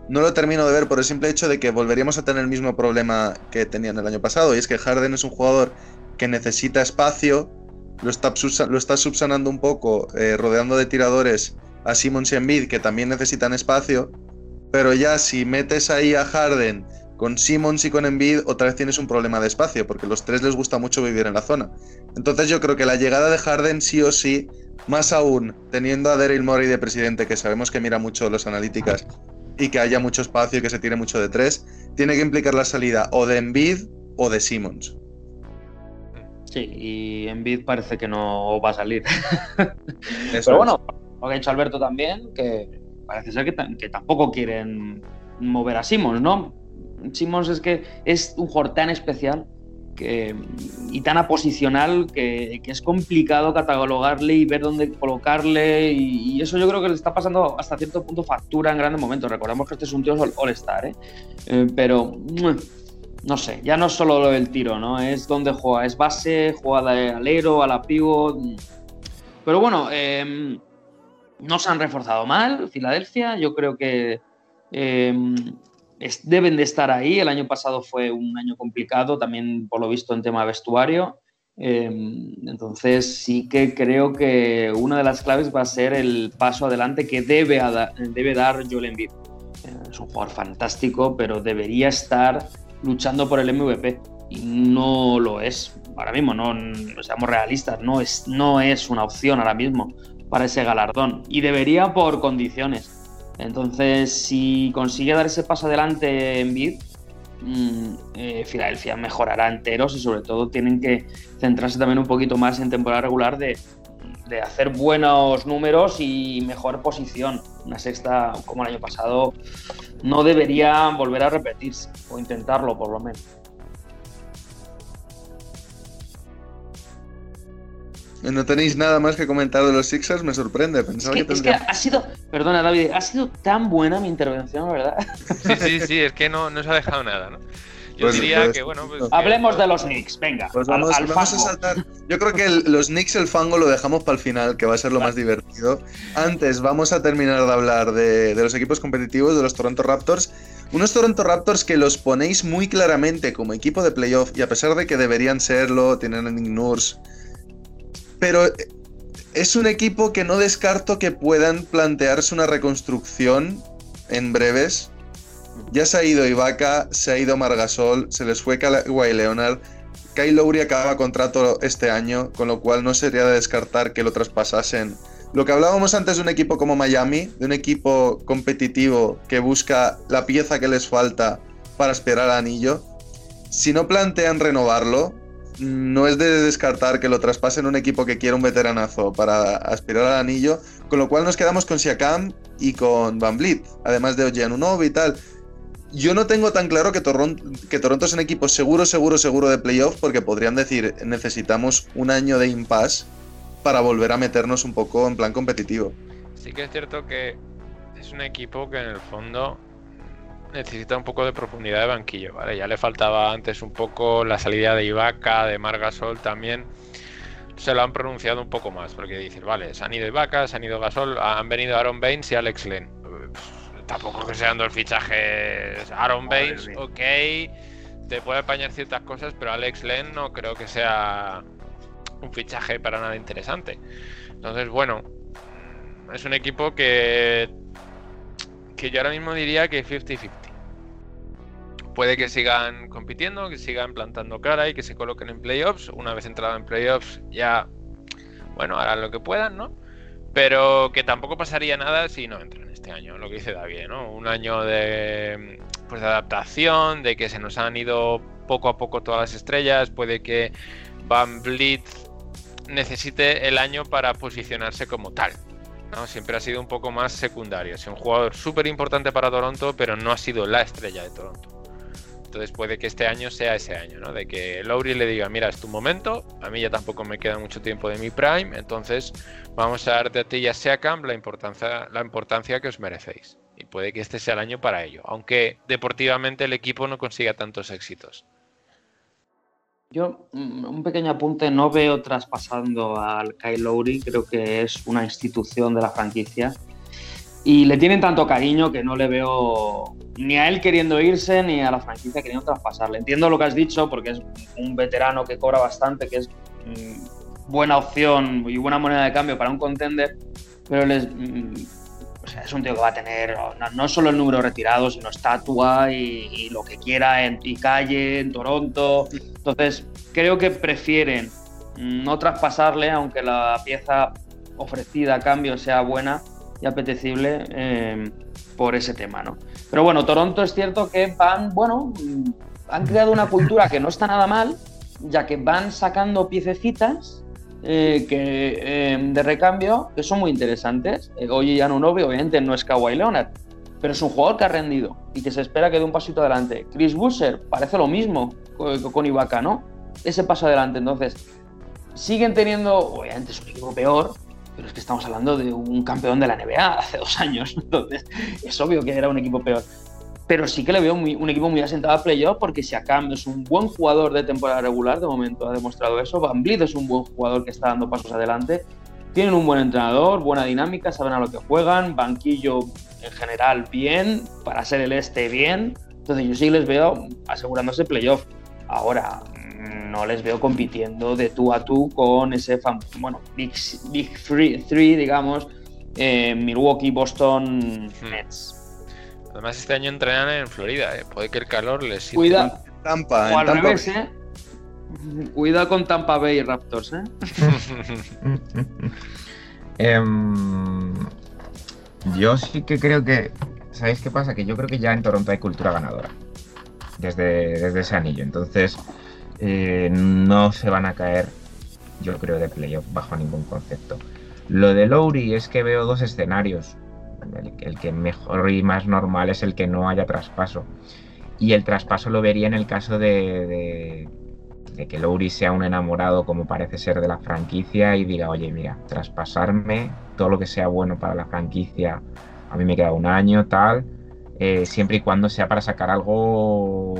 no lo termino de ver por el simple hecho de que volveríamos a tener el mismo problema que tenían el año pasado. Y es que Harden es un jugador que necesita espacio, lo está, lo subsanando un poco, eh, rodeando de tiradores a Simmons y Embiid, que también necesitan espacio. Pero ya si metes ahí a Harden con Simmons y con Embiid, otra vez tienes un problema de espacio, porque los tres les gusta mucho vivir en la zona. Entonces yo creo que la llegada de Harden sí o sí, más aún teniendo a Daryl Morey de presidente, que sabemos que mira mucho las analíticas y que haya mucho espacio y que se tire mucho de tres, tiene que implicar la salida o de Embiid o de Simmons. Sí, y Embiid parece que no va a salir. Eso Pero es. bueno, lo que ha dicho Alberto también, que parece ser que, ta- que tampoco quieren mover a Simmons, ¿no? Simmons es que es un jugador tan especial que, y tan aposicional que, que es complicado catalogarle y ver dónde colocarle y, y eso yo creo que le está pasando hasta cierto punto factura en grandes momentos. Recordemos que este es un tío all- all-star, ¿eh? Eh, Pero no sé, ya no es solo lo del tiro, ¿no? Es donde juega, es base, juega de alero, a la pivot. Pero bueno, eh, no se han reforzado mal. Filadelfia, yo creo que es- deben de estar ahí. El año pasado fue un año complicado, también por lo visto en tema vestuario. Eh, entonces sí que creo que una de las claves va a ser el paso adelante que debe, debe dar Joel Embiid. Es un jugador fantástico, pero debería estar luchando por el MVP y no lo es ahora mismo. No, seamos realistas, no es, no es una opción ahora mismo para ese galardón y debería por condiciones. Entonces, si consigue dar ese paso adelante en Bid, Filadelfia mejorará enteros y sobre todo tienen que centrarse también un poquito más en temporada regular de, de hacer buenos números y mejor posición. Una sexta como el año pasado no debería volver a repetirse o intentarlo por lo menos. ¿No tenéis nada más que comentar de los Sixers? Me sorprende. Es Pensaba que, que, es que ha sido, perdona David, ha sido tan buena mi intervención, ¿verdad? Sí, sí, sí, es que no, no se ha dejado nada, ¿no? Yo Pues- diría pues- que, bueno, pues, que- Hablemos de los Knicks, venga. Pues vamos, al vamos a saltar. Yo creo que el- los Knicks, el fango, lo dejamos para el final, que va a ser lo más divertido. Antes, vamos a terminar de hablar de, de los equipos competitivos, de los Toronto Raptors. Unos Toronto Raptors que los ponéis muy claramente como equipo de playoff, y a pesar de que deberían serlo, tienen a Nick Nurse. Pero eh, es un equipo que no descarto que puedan plantearse una reconstrucción en breves. Ya se ha ido Ibaka, se ha ido Margasol, se les fue Kawhi Leonard. Kyle Lowry acaba contrato este año, con lo cual no sería de descartar que lo traspasasen. Lo que hablábamos antes de un equipo como Miami, de un equipo competitivo que busca la pieza que les falta para aspirar al anillo, si no plantean renovarlo, no es de descartar que lo traspasen un equipo que quiera un veteranazo para aspirar al anillo, con lo cual nos quedamos con Siakam y con Van Vliet, además de Oje Anunoby y tal. Yo no tengo tan claro que, Toron- que Toronto es un equipo seguro, seguro, seguro de playoff, porque podrían decir necesitamos un año de impasse para volver a meternos un poco en plan competitivo. Sí que es cierto que es un equipo que en el fondo necesita un poco de profundidad de banquillo. Ya le faltaba antes un poco la salida de Ibaka, de Margasol también. Se lo han pronunciado un poco más, porque dicen, vale, se han ido Ibaka, se han ido Gasol, han venido Aaron Baines y Alex Len. Tampoco que sean dos fichajes. Aaron Madre Baines, ok, te puede apañar ciertas cosas, pero Alex Len no creo que sea un fichaje para nada interesante. Entonces, bueno, es un equipo que que yo ahora mismo diría que 50-50. Puede que sigan compitiendo, que sigan plantando cara y que se coloquen en playoffs. Una vez entrado en playoffs, ya, bueno, harán lo que puedan, ¿no? Pero que tampoco pasaría nada si no entran este año, lo que dice David, ¿no? Un año de, pues, de adaptación, de que se nos han ido poco a poco todas las estrellas. Puede que Van Vliet necesite el año para posicionarse como tal. ¿no? Siempre ha sido un poco más secundario. Es un jugador súper importante para Toronto, pero no ha sido la estrella de Toronto. Entonces puede que este año sea ese año, ¿no? De que Lowry le diga, mira, es tu momento, a mí ya tampoco me queda mucho tiempo de mi prime, entonces vamos a darte a ti y a Siakam la importancia, la importancia que os merecéis. Y puede que este sea el año para ello, aunque deportivamente el equipo no consiga tantos éxitos. Yo, mm, un pequeño apunte, no veo traspasando al Kyle Lowry, creo que es una institución de la franquicia. Y le tienen tanto cariño que no le veo ni a él queriendo irse ni a la franquicia queriendo traspasarle. Entiendo lo que has dicho porque es un veterano que cobra bastante, que es mm, buena opción y buena moneda de cambio para un contender, pero mm, es un tío que va a tener no, solo el número retirado, sino estatua y, y lo que quiera en y calle, en Toronto. Entonces, creo que prefieren no traspasarle, aunque la pieza ofrecida a cambio sea buena y apetecible eh, por ese tema, ¿no? Pero bueno, Toronto es cierto que van, bueno, mm, han creado una cultura que no está nada mal, ya que van sacando piececitas eh, que, eh, de recambio que son muy interesantes. Eh, Oye, ya no obviamente no es Kawhi Leonard, pero es un jugador que ha rendido y que se espera que dé un pasito adelante. Chris Busser parece lo mismo co- con Ibaka, ¿no? Ese paso adelante. Entonces, siguen teniendo, obviamente es un equipo peor, pero es que estamos hablando de un campeón de la NBA hace dos años. Entonces, es obvio que era un equipo peor. Pero sí que le veo muy- un equipo muy asentado a playoff porque Siakam es un buen jugador de temporada regular, de momento ha demostrado eso. Van Vliet es un buen jugador que está dando pasos adelante. Tienen un buen entrenador, buena dinámica, saben a lo que juegan, banquillo en general bien, para ser el este bien. Entonces yo sí les veo asegurándose playoff. Ahora, no les veo compitiendo de tú a tú con ese, fam- bueno, Big, big three, three, digamos, eh, Milwaukee, Boston, Hmm. Nets. Además, este año entrenan en Florida, ¿eh? puede que el calor les sirva. Cuida, Tampa, o en al Tampa revés, ¿eh? Cuida con Tampa Bay Raptors, ¿eh? Em, yo sí que creo que. ¿Sabéis qué pasa? Que yo creo que ya en Toronto hay cultura ganadora. Desde, desde ese anillo. Entonces, eh, no se van a caer, yo creo, de playoff bajo ningún concepto. Lo de Lowry es que veo dos escenarios. El, el que mejor y más normal es el que no haya traspaso. Y el traspaso lo vería en el caso de, que Lowry sea un enamorado como parece ser de la franquicia y diga, oye, mira, traspasarme todo lo que sea bueno para la franquicia, a mí me queda un año, tal, eh, siempre y cuando sea para sacar algo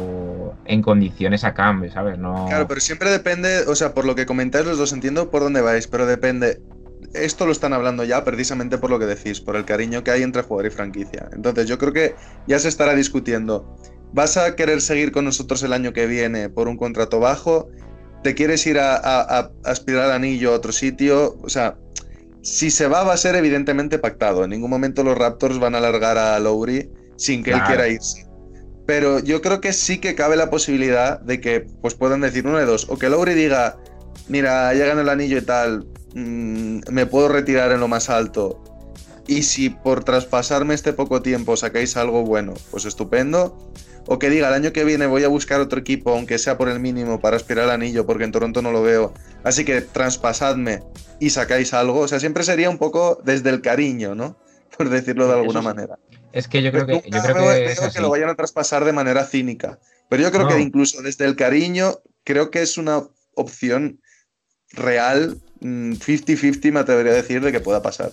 en condiciones a cambio, ¿sabes? No... Claro, pero siempre depende, o sea, por lo que comentáis los dos entiendo por dónde vais, pero depende. Esto lo están hablando ya precisamente por lo que decís, por el cariño que hay entre jugador y franquicia. Entonces yo creo que ya se estará discutiendo. ¿Vas a querer seguir con nosotros el año que viene por un contrato bajo? ¿Te quieres ir a, a- a aspirar anillo a otro sitio? O sea, si se va va a ser evidentemente pactado. En ningún momento los Raptors van a alargar a Lowry sin que él quiera irse. Pero yo creo que sí que cabe la posibilidad de que pues puedan decir uno de dos. O que Lowry diga, mira, ya el anillo y tal, mm, me puedo retirar en lo más alto. Y si por traspasarme este poco tiempo sacáis algo bueno, pues estupendo. O que diga, el año que viene voy a buscar otro equipo, aunque sea por el mínimo, para aspirar al anillo, porque en Toronto no lo veo. Así que traspasadme y sacáis algo. O sea, siempre sería un poco desde el cariño, ¿no? Por decirlo de alguna manera. Es que yo creo que, yo creo que es así. lo vayan a traspasar de manera cínica. Pero yo creo No. que incluso desde el cariño, creo que es una opción real, mm, 50-50 me atrevería a decir, de que pueda pasar.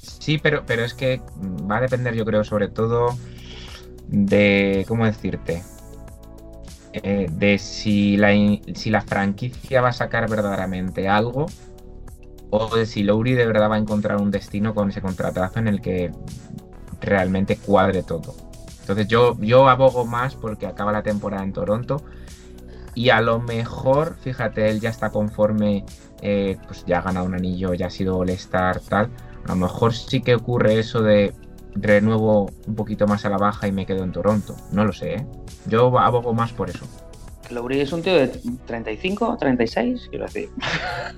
Sí, pero, pero es que mm, va a depender, yo creo, sobre todo de, ¿cómo decirte? Eh, de si la, si la franquicia va a sacar verdaderamente algo o de si Lowry de verdad va a encontrar un destino con ese contratazo en el que realmente cuadre todo. Entonces yo, yo abogo más porque acaba la temporada en Toronto y a lo mejor, fíjate, él ya está conforme, eh, pues ya ha ganado un anillo, ya ha sido All-Star, tal. A lo mejor sí que ocurre eso de renuevo un poquito más a la baja y me quedo en Toronto. No lo sé, ¿eh? Yo abogo más por eso. Lowry es un tío de 35, 36, quiero decir.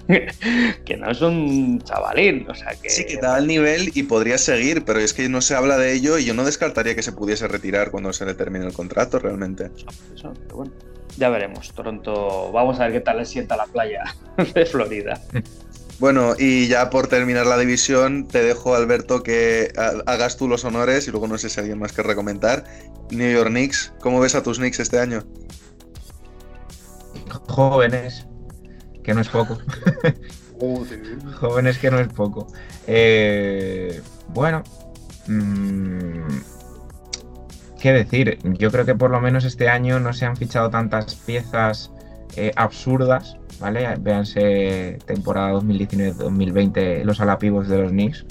que no es un chavalín, o sea que. Sí, que da el nivel y podría seguir, pero es que no se habla de ello y yo no descartaría que se pudiese retirar cuando se le termine el contrato realmente. Eso, pero bueno, ya veremos. Toronto, vamos a ver qué tal le sienta la playa de Florida. Bueno, y ya por terminar la división, te dejo, Alberto, que ha- hagas tú los honores y luego no sé si hay alguien más que recomendar. New York Knicks, ¿cómo ves a tus Knicks este año? Jóvenes, que no es poco. Jóvenes que no es poco. Eh, bueno, mm, ¿qué decir? Yo creo que por lo menos este año no se han fichado tantas piezas eh, absurdas, ¿vale? Véanse temporada 2019-2020, los alapivos de los Knicks.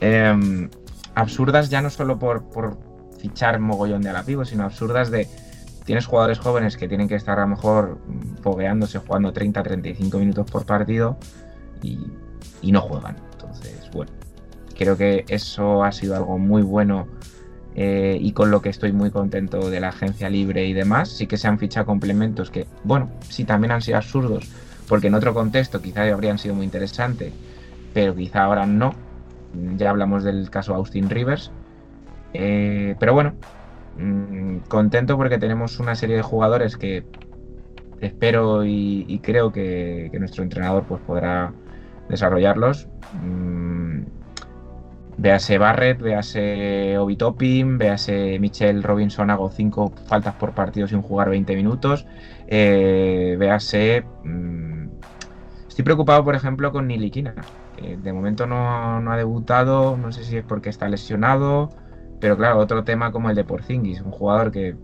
Em, absurdas ya no solo por, por fichar mogollón de alapivos, sino absurdas de tienes jugadores jóvenes que tienen que estar a lo mejor fogueándose, jugando 30-35 minutos por partido y, y no juegan. Entonces, bueno, creo que eso ha sido algo muy bueno eh, y con lo que estoy muy contento de la agencia libre y demás. Sí que se han fichado complementos que, bueno, sí también han sido absurdos, porque en otro contexto quizá habrían sido muy interesantes, pero quizá ahora no. Ya hablamos del caso Austin Rivers. Eh, pero bueno, mm, contento porque tenemos una serie de jugadores que espero y, creo que, nuestro entrenador pues podrá desarrollarlos. Mm, véase Barrett, véase Obi Toppin, véase Michelle Robinson hago 5 faltas por partido sin jugar 20 minutos. Eh, véase. mm, estoy preocupado, por ejemplo, con Nilikina. que de momento no, no ha debutado, no sé si es porque está lesionado. Pero claro, otro tema como el de Porzingis, un jugador que,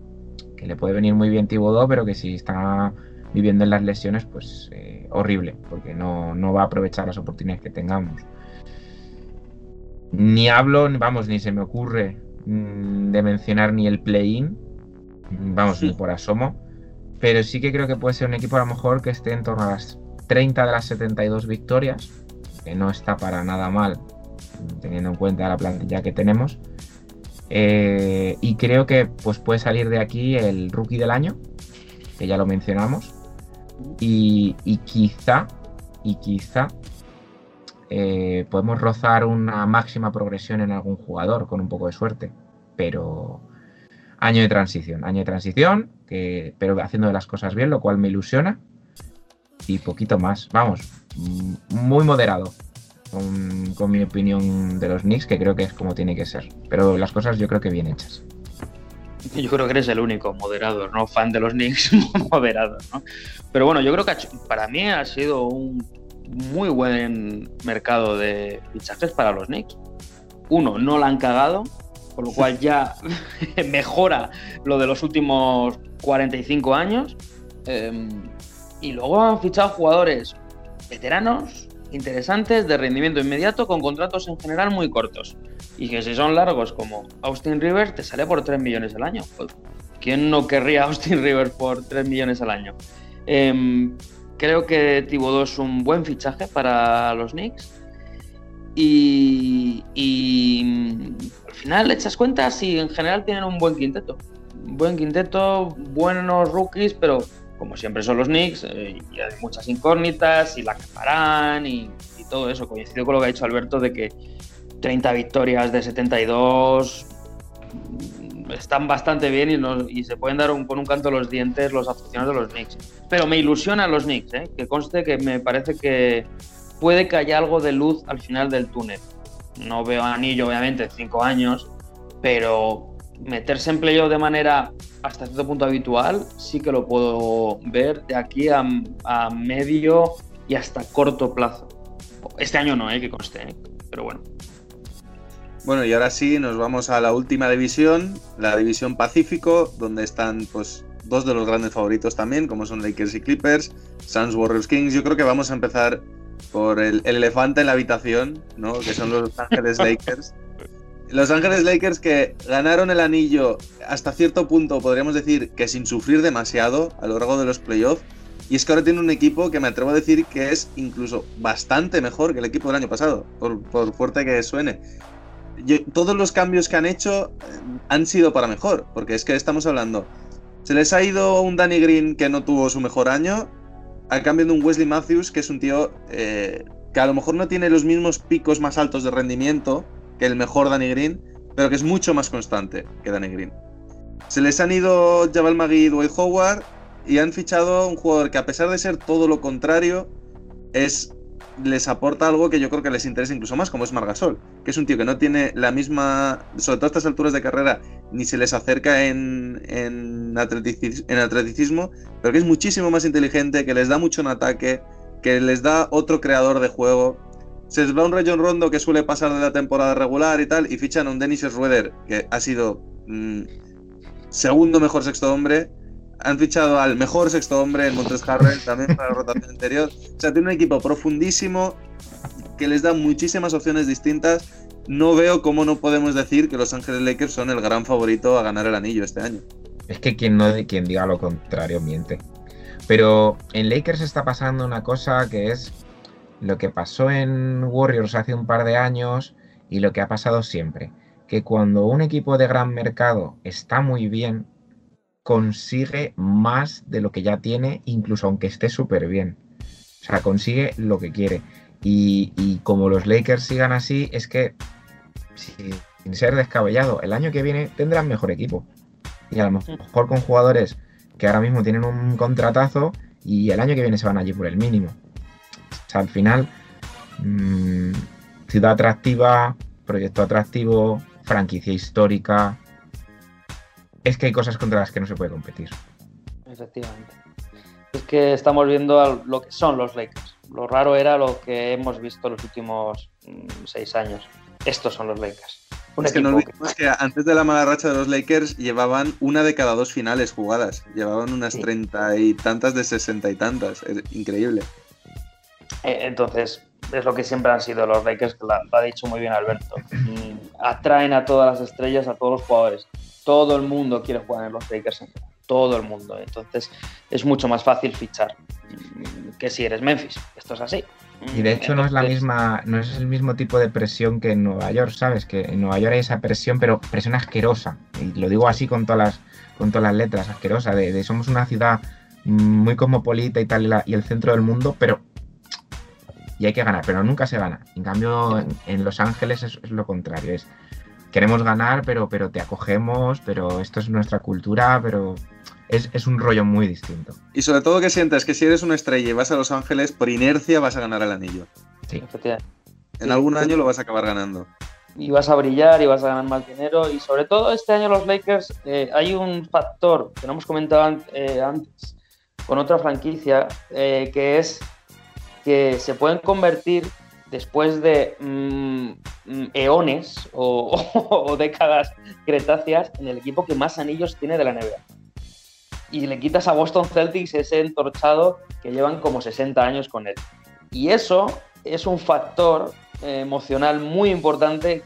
que le puede venir muy bien Tibodó, pero que si está viviendo en las lesiones, pues eh, horrible, porque no, no va a aprovechar las oportunidades que tengamos. Ni hablo, vamos, ni se me ocurre mm, de mencionar ni el play-in, vamos, ni por asomo, pero sí que creo que puede ser un equipo a lo mejor que esté en torno a las 30 de las 72 victorias, que no está para nada mal, teniendo en cuenta la plantilla que tenemos. Eh, y creo que pues puede salir de aquí el rookie del año, que ya lo mencionamos. Y, quizá, y quizá eh, podemos rozar una máxima progresión en algún jugador con un poco de suerte. Pero año de transición, año de transición, que, pero haciendo las cosas bien, lo cual me ilusiona. Y poquito más, vamos, muy moderado con, mi opinión de los Knicks, que creo que es como tiene que ser. Pero las cosas yo creo que bien hechas. Yo creo que eres el único moderador, ¿no? Fan de los Knicks moderado, ¿no? Pero bueno, yo creo que para mí ha sido un muy buen mercado de fichajes para los Knicks. Uno, no la han cagado. con lo cual ya mejora lo de los últimos 45 años. Eh, y luego han fichado jugadores veteranos, interesantes, de rendimiento inmediato, con contratos en general muy cortos. Y que si son largos como Austin Rivers, te sale por 3 millones al año. Pues, ¿Quién no querría Austin Rivers por 3 millones al año? Eh, creo que Thibodeau es un buen fichaje para los Knicks. Y, y, al final echas cuentas y en general tienen un buen quinteto. Buen quinteto, buenos rookies, pero como siempre son los Knicks, eh, y hay muchas incógnitas y la acaparán y, todo eso. Coincido con lo que ha dicho Alberto de que 30 victorias de 72 mm, están bastante bien y, se pueden dar con un canto los dientes los aficionados de los Knicks. Pero me ilusionan los Knicks, ¿eh? que conste que me parece que puede que haya algo de luz al final del túnel. No veo anillo, obviamente, en cinco años, pero meterse en playoff de manera hasta cierto punto habitual sí que lo puedo ver de aquí a, a medio y hasta corto plazo. Este año no, ¿eh? que conste, ¿eh? pero bueno. Bueno, y ahora sí, nos vamos a la última división, la división Pacífico, donde están pues dos de los grandes favoritos también, como son Lakers y Clippers, Suns, Warriors, Kings. Yo creo que vamos a empezar por el, el elefante en la habitación, ¿no? Que son los Ángeles Lakers. Los Ángeles Lakers que ganaron el anillo hasta cierto punto, podríamos decir que sin sufrir demasiado a lo largo de los playoffs. Y es que ahora tiene un equipo que me atrevo a decir que es incluso bastante mejor que el equipo del año pasado, por, por fuerte que suene. Yo- todos los cambios que han hecho eh, han sido para mejor, porque es que estamos hablando. Se les ha ido un Danny Green que no tuvo su mejor año, a cambio de un Wesley Matthews, que es un tío eh, que a lo mejor no tiene los mismos picos más altos de rendimiento que el mejor Danny Green, pero que es mucho más constante que Danny Green. Se les han ido Jabal Magui y Dwight Howard y han fichado un jugador que a pesar de ser todo lo contrario, es les aporta algo que yo creo que les interesa incluso más, como es Margasol, que es un tío que no tiene la misma, sobre todo a estas alturas de carrera, ni se les acerca en, en, atleticis- en atleticismo, pero que es muchísimo más inteligente, que les da mucho en ataque, que les da otro creador de juego. Se les va un Rayon Rondo que suele pasar de la temporada regular y tal, y fichan a un Dennis Schroeder, que ha sido mm, segundo mejor sexto hombre. Han fichado al mejor sexto hombre, en Montres Harrell, también para la rotación interior. O sea, tiene un equipo profundísimo que les da muchísimas opciones distintas. No veo cómo no podemos decir que Los Ángeles Lakers son el gran favorito a ganar el anillo este año. Es que quien, no, quien diga lo contrario miente. Pero en Lakers está pasando una cosa que es lo que pasó en Warriors hace un par de años y lo que ha pasado siempre. Que cuando un equipo de gran mercado está muy bien, consigue más de lo que ya tiene, incluso aunque esté súper bien. O sea, consigue lo que quiere. Y, y como los Lakers sigan así, es que, si- sin ser descabellado, el año que viene tendrán mejor equipo. Y a lo mejor con jugadores que ahora mismo tienen un contratazo y el año que viene se van allí por el mínimo. Sea, al final, mm, ciudad atractiva, proyecto atractivo, franquicia histórica. Es que hay cosas contra las que no se puede competir. Efectivamente. Es que estamos viendo a lo que son los Lakers. Lo raro era lo que hemos visto los últimos mm, seis años. Estos son los Lakers. Un es que no equipo olvidemos que antes de la mala racha de los Lakers llevaban una de cada dos finales jugadas. Llevaban unas Sí. treinta y tantas de sesenta y tantas. Es increíble. Eh, Entonces, es lo que siempre han sido los Lakers, que lo ha dicho muy bien Alberto. Mm, Atraen a todas las estrellas, a todos los jugadores. Todo el mundo quiere jugar en los Lakers, todo el mundo. Entonces, es mucho más fácil fichar mm, que si eres Memphis. Esto es así. Y de hecho no es la misma, no es el mismo tipo de presión que en Nueva York, ¿sabes? Que en Nueva York hay esa presión, pero presión asquerosa. Y lo digo así con todas las, con todas las letras, asquerosa, de, de somos una ciudad muy cosmopolita y tal, y, la- y el centro del mundo, pero y hay que ganar, pero nunca se gana. En cambio, en, en Los Ángeles es, es lo contrario, es queremos ganar, pero, pero te acogemos, pero esto es nuestra cultura, pero es, es un rollo muy distinto. Y sobre todo que sientas que si eres una estrella y vas a Los Ángeles, por inercia vas a ganar el anillo. Sí. En algún sí. año lo vas a acabar ganando. y vas a brillar y vas a ganar más dinero. Y sobre todo este año los Lakers, eh, hay un factor que no hemos comentado an- eh, antes con otra franquicia, eh, que es que se pueden convertir después de mm, mm, eones o, décadas cretáceas en el equipo que más anillos tiene de la NBA. Y le quitas a Boston Celtics ese entorchado que llevan como 60 años con él. Y eso es un factor eh, emocional muy importante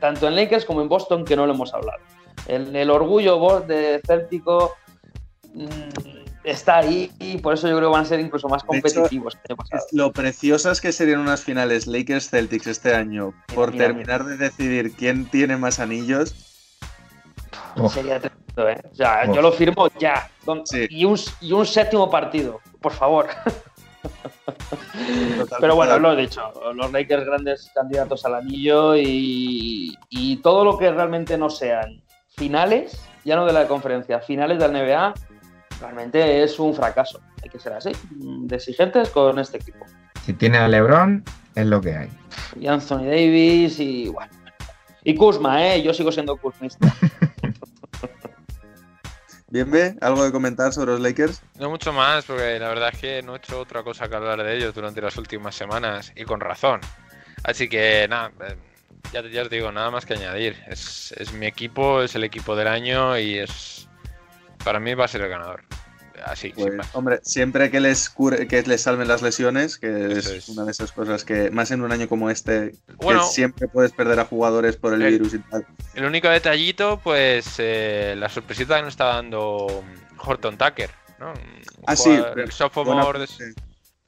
tanto en Lakers como en Boston que no lo hemos hablado. El, orgullo de Céltico mm, está ahí y por eso yo creo que van a ser incluso más hecho, competitivos que el lo preciosas que serían unas finales Lakers Celtics este año por mira, terminar de decidir quién tiene más anillos. Oh. Sería tremendo, ¿eh? O sea, Oh. yo lo firmo ya. Sí. Y, un, y un séptimo partido, por favor. Totalmente Pero bueno, lo he dicho, los Lakers grandes candidatos al anillo y, y todo lo que realmente no sean finales, ya no de la conferencia, finales de la NBA, realmente es un fracaso. Hay que ser así, de exigentes con este equipo. Si tiene a LeBron, es lo que hay. Y Anthony Davis y bueno. Y Kuzma, ¿eh? Yo sigo siendo Kuzmista. Bien, ve, ¿algo de comentar sobre los Lakers? No mucho más, porque la verdad es que no he hecho otra cosa que hablar de ellos durante las últimas semanas, y con razón. Así que nada, eh, ya, ya os digo, nada más que añadir. Es, es mi equipo, es el equipo del año y es. Para mí va a ser el ganador. Así, Pues, hombre, siempre que les cure- que les salven las lesiones, que es, es. una de esas cosas que, más en un año como este, Bueno. que siempre puedes perder a jugadores por el El- virus y tal. El único detallito, pues eh, la sorpresita que nos está dando Horton Tucker, ¿no? Un Ah, sí, sophomore, buena- de-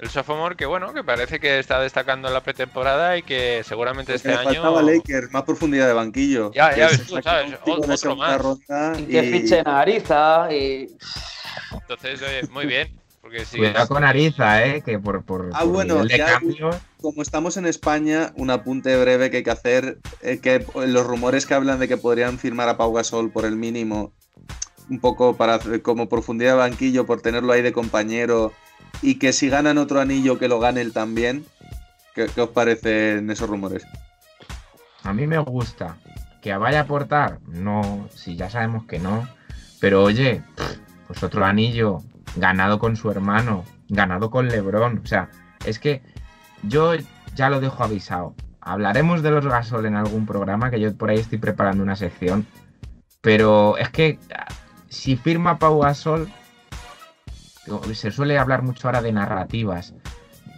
el sophomore que bueno, que parece que está destacando en la pretemporada y que seguramente Porque este le año faltaba a Lakers, más profundidad de banquillo. Ya, Que ya ves tú, ¿sabes? Otro más. ronda Y que y- fichen a Ariza y. Entonces, oye, muy bien. Porque Cuidado con Ariza, ¿eh? Que por, por, Ah, por bueno, nivel de ya- cambio. Como estamos en España, un apunte breve que hay que hacer, eh, que los rumores que hablan de que podrían firmar a Pau Gasol por el mínimo, un poco para hacer- como profundidad de banquillo, por tenerlo ahí de compañero, y que si ganan otro anillo, que lo gane él también. ¿Qué, os parecen esos rumores? A mí me gusta. Que vaya a aportar, no, si ya sabemos que no. Pero oye, pues otro anillo, ganado con su hermano, ganado con Lebron. O sea, es que yo ya lo dejo avisado. Hablaremos de los Gasol en algún programa, que yo por ahí estoy preparando una sección. Pero es que si firma Pau Gasol, se suele hablar mucho ahora de narrativas.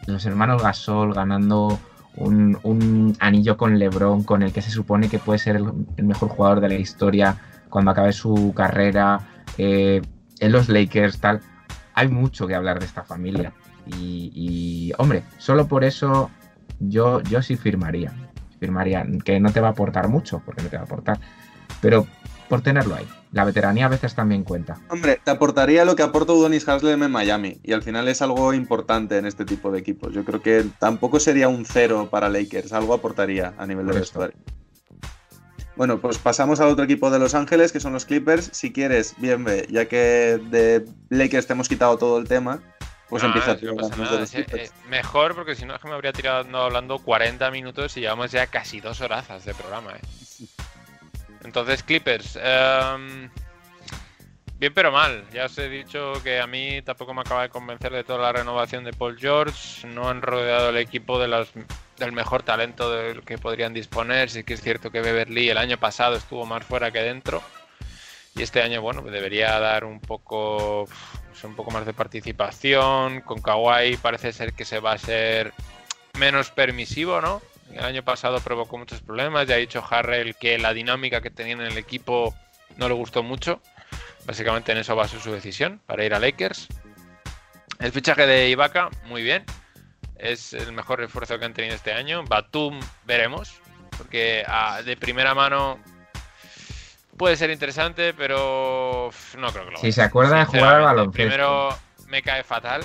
Los hermanos Gasol ganando un, un anillo con LeBron, con el que se supone que puede ser el, mejor jugador de la historia cuando acabe su carrera, eh, en los Lakers, tal. Hay mucho que hablar de esta familia. Y, y, hombre, solo por eso yo, yo sí firmaría. Firmaría, que no te va a aportar mucho, porque no te va a aportar. Pero por tenerlo ahí. La veteranía a veces también cuenta. Hombre, te aportaría lo que aporta Udonis Haslem en Miami, y al final es algo importante en este tipo de equipos. Yo creo que tampoco sería un cero para Lakers, algo aportaría a nivel de Por vestuario. Bueno, pues pasamos al otro equipo de Los Ángeles, que son los Clippers. Si quieres, bien ve, ya que de Lakers te hemos quitado todo el tema, pues No, empieza no pasa nada, sí, eh, mejor, porque si no es que me habría tirado hablando 40 minutos y llevamos ya casi dos horazas de programa. ¿eh? Entonces, Clippers. em, bien pero mal. Ya os he dicho que a mí tampoco me acaba de convencer de toda la renovación de Paul George. No han rodeado el equipo de del mejor talento del que podrían disponer. Sí que es cierto que Beverly el año pasado estuvo más fuera que dentro. Y este año, bueno, debería dar un poco, un poco más de participación. Con Kawhi parece ser que se va a ser menos permisivo, ¿no? El año pasado provocó muchos problemas. Ya ha dicho Harrell que la dinámica que tenían en el equipo no le gustó mucho. Básicamente en eso basó su decisión para ir a Lakers. El fichaje de Ibaka, muy bien. Es el mejor refuerzo que han tenido este año. Batum, veremos. Porque ah, de primera mano puede ser interesante, pero no creo que lo Si vaya. se acuerda de jugar al baloncesto. Primero me cae fatal.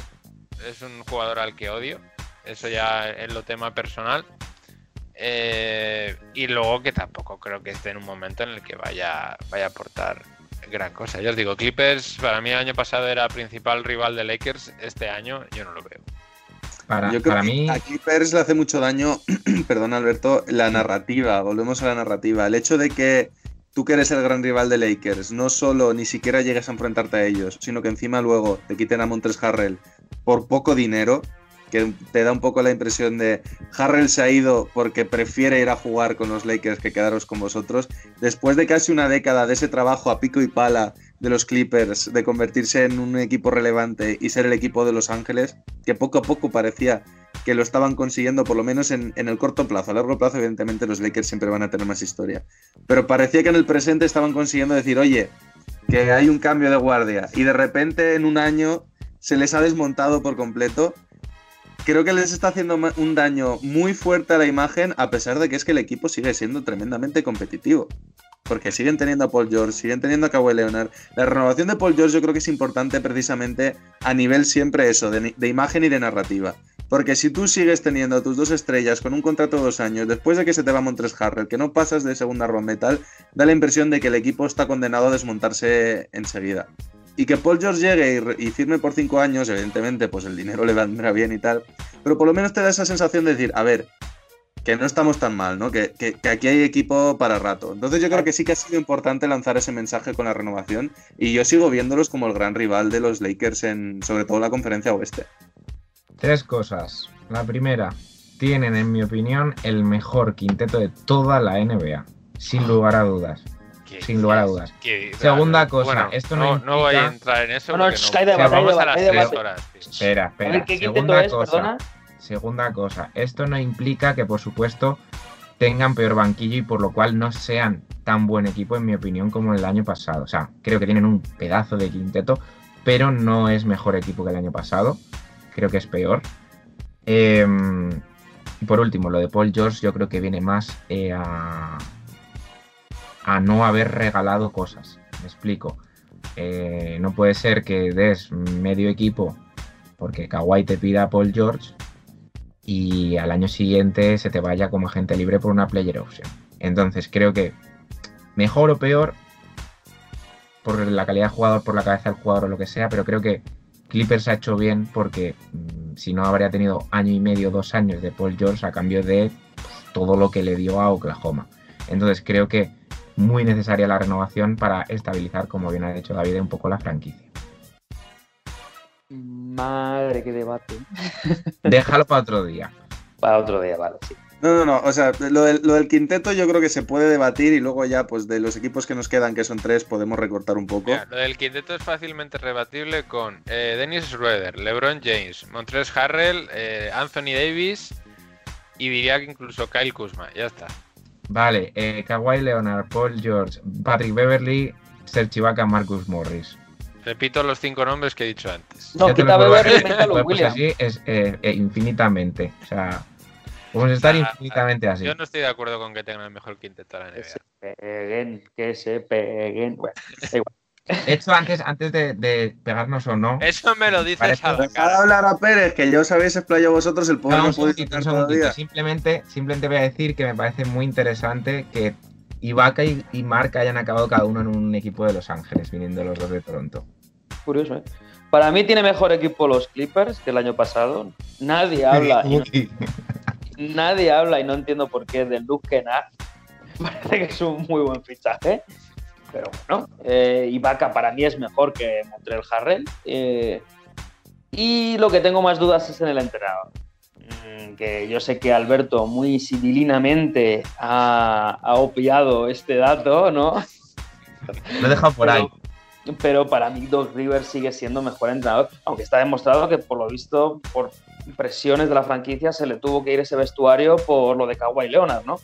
Es un jugador al que odio. Eso ya es lo tema personal. Eh, y luego que tampoco creo que esté en un momento en el que vaya, vaya a aportar gran cosa. Ya os digo, Clippers para mí el año pasado era principal rival de Lakers. Este año yo no lo veo. Para, Yo creo para que mí, a Clippers le hace mucho daño, perdón Alberto, la narrativa. Volvemos a la narrativa. El hecho de que tú que eres el gran rival de Lakers, no solo ni siquiera llegues a enfrentarte a ellos, sino que encima luego te quiten a Montres Harrell por poco dinero, que te da un poco la impresión de Harrell se ha ido porque prefiere ir a jugar con los Lakers que quedaros con vosotros. Después de casi una década de ese trabajo a pico y pala de los Clippers, de convertirse en un equipo relevante y ser el equipo de Los Ángeles, que poco a poco parecía que lo estaban consiguiendo, por lo menos en, en el corto plazo. A largo plazo, evidentemente, los Lakers siempre van a tener más historia. Pero parecía que en el presente estaban consiguiendo decir, oye, que hay un cambio de guardia y de repente en un año se les ha desmontado por completo. Creo que les está haciendo un daño muy fuerte a la imagen, a pesar de que es que el equipo sigue siendo tremendamente competitivo. Porque siguen teniendo a Paul George, siguen teniendo a Kawhi Leonard. La renovación de Paul George yo creo que es importante precisamente a nivel siempre eso, de imagen y de narrativa. Porque si tú sigues teniendo a tus dos estrellas con un contrato de dos años, después de que se te va Montres Harrell, que no pasas de segunda ronda y tal, da la impresión de que el equipo está condenado a desmontarse enseguida. Y que Paul George llegue y, firme por cinco años, evidentemente, pues el dinero le vendrá bien y tal. Pero por lo menos te da esa sensación de decir, a ver, que no estamos tan mal, ¿no? Que, que- que aquí hay equipo para rato. Entonces yo creo que sí que ha sido importante lanzar ese mensaje con la renovación. Y yo sigo viéndolos como el gran rival de los Lakers en, sobre todo, la conferencia oeste. Tres cosas. La primera, tienen, en mi opinión, el mejor quinteto de toda la NBA. Sin lugar a dudas. ¿Qué Sin lugar a dudas. ¿Qué- Segunda cosa, Bueno, esto no no, voy a implica- entrar en eso No, debate, vamos a las debate, tres debate. horas. tío. Espera, espera. ver, ¿qué quinteto Segunda es? cosa. Perdona. Segunda cosa. Esto no implica que, por supuesto, tengan peor banquillo y por lo cual no sean tan buen equipo, en mi opinión, como el año pasado. O sea, creo que tienen un pedazo de quinteto, pero no es mejor equipo que el año pasado. Creo que es peor. Eh, y por último, lo de Paul George, yo creo que viene más eh, a, a no haber regalado cosas. Me explico. Eh, no puede ser que des medio equipo porque Kawhi te pida a Paul George y al año siguiente se te vaya como agente libre por una player option. Entonces creo que mejor o peor por la calidad de jugador, por la cabeza del jugador o lo que sea, pero creo que Clippers ha hecho bien porque mm, si no habría tenido año y medio, dos años de Paul George a cambio de todo lo que le dio a Oklahoma. Entonces creo que muy necesaria la renovación para estabilizar, como bien ha dicho David, un poco la franquicia. Madre, qué debate. Déjalo para otro día. Para otro día, vale, sí. No, no, no. O sea, lo del, lo del quinteto yo creo que se puede debatir y luego ya, pues de los equipos que nos quedan, que son tres, podemos recortar un poco. Mira, lo del quinteto es fácilmente rebatible con eh, Dennis Schroeder, LeBron James, Montrezl Harrell, eh, Anthony Davis y diría que incluso Kyle Kuzma. Ya está. Vale, eh, Kawhi Leonard, Paul George, Patrick Beverly, Serge Ibaka, Marcus Morris. Repito los cinco nombres que he dicho antes. No, quita Beverly pues Williams. así es eh, eh, infinitamente. O sea, podemos estar Ah, infinitamente así. Yo no estoy de acuerdo con que tengan el mejor quinteto de la Que NBA. se peguen, que se peguen. Bueno, igual. De hecho, antes, antes de, de pegarnos o no. Eso me lo dices Parece- a la cara. hablar a Pérez, que ya os habéis explayado vosotros, el No, no, puede todavía. Simplemente, simplemente voy a decir que me parece muy interesante que Ibaka y, y Mark hayan acabado cada uno en un equipo de Los Ángeles, viniendo los dos de Toronto. Curioso, ¿eh? Para mí tiene mejor equipo los Clippers que el año pasado. Nadie habla no, nadie habla y no entiendo por qué de Luke Kennard. Parece que es un muy buen fichaje. Pero bueno, eh, Ibaka para mí es mejor que Montreal Harrell. eh, y lo que tengo más dudas es en el entrenador. Mm, Que yo sé que Alberto muy civilinamente ha, ha obviado este dato, ¿no? Lo he dejado por ahí. Pero, pero para mí Doc Rivers sigue siendo mejor entrenador, aunque está demostrado que por lo visto, por presiones de la franquicia, se le tuvo que ir ese vestuario por lo de Kawhi Leonard, ¿no?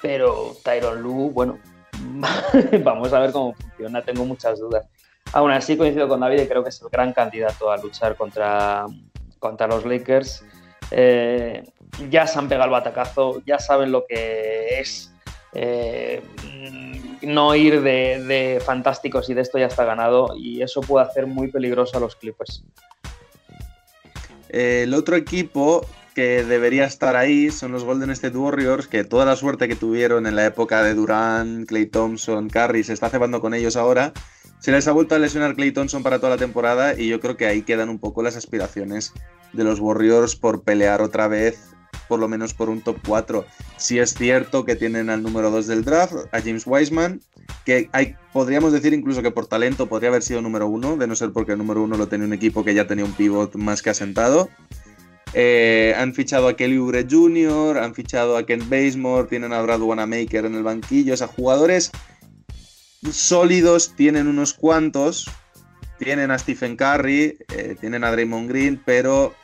Pero Tyron Lu, bueno, vamos a ver cómo funciona, tengo muchas dudas. Aún así coincido con David y creo que es el gran candidato a luchar contra, contra los Lakers. Eh, ya se han pegado el batacazo, ya saben lo que es eh, no ir de, de fantásticos y de esto ya está ganado y eso puede hacer muy peligroso a los Clippers. El otro equipo que debería estar ahí son los Golden State Warriors, que toda la suerte que tuvieron en la época de Durant, Clay Thompson, Curry, se está cebando con ellos ahora. Se les ha vuelto a lesionar Clay Thompson para toda la temporada y yo creo que ahí quedan un poco las aspiraciones de los Warriors por pelear otra vez, por lo menos por un top 4. Si es cierto que tienen al número 2 del draft, a James Wiseman, que podríamos decir incluso que por talento podría haber sido número 1, de no ser porque el número 1 lo tenía un equipo que ya tenía un pivot más que asentado. Eh, han fichado a Kelly Oubre Jr., han fichado a Kent Bazemore, tienen a Brad Wanamaker en el banquillo. O sea, jugadores sólidos tienen unos cuantos. Tienen a Stephen Curry, eh, tienen a Draymond Green, pero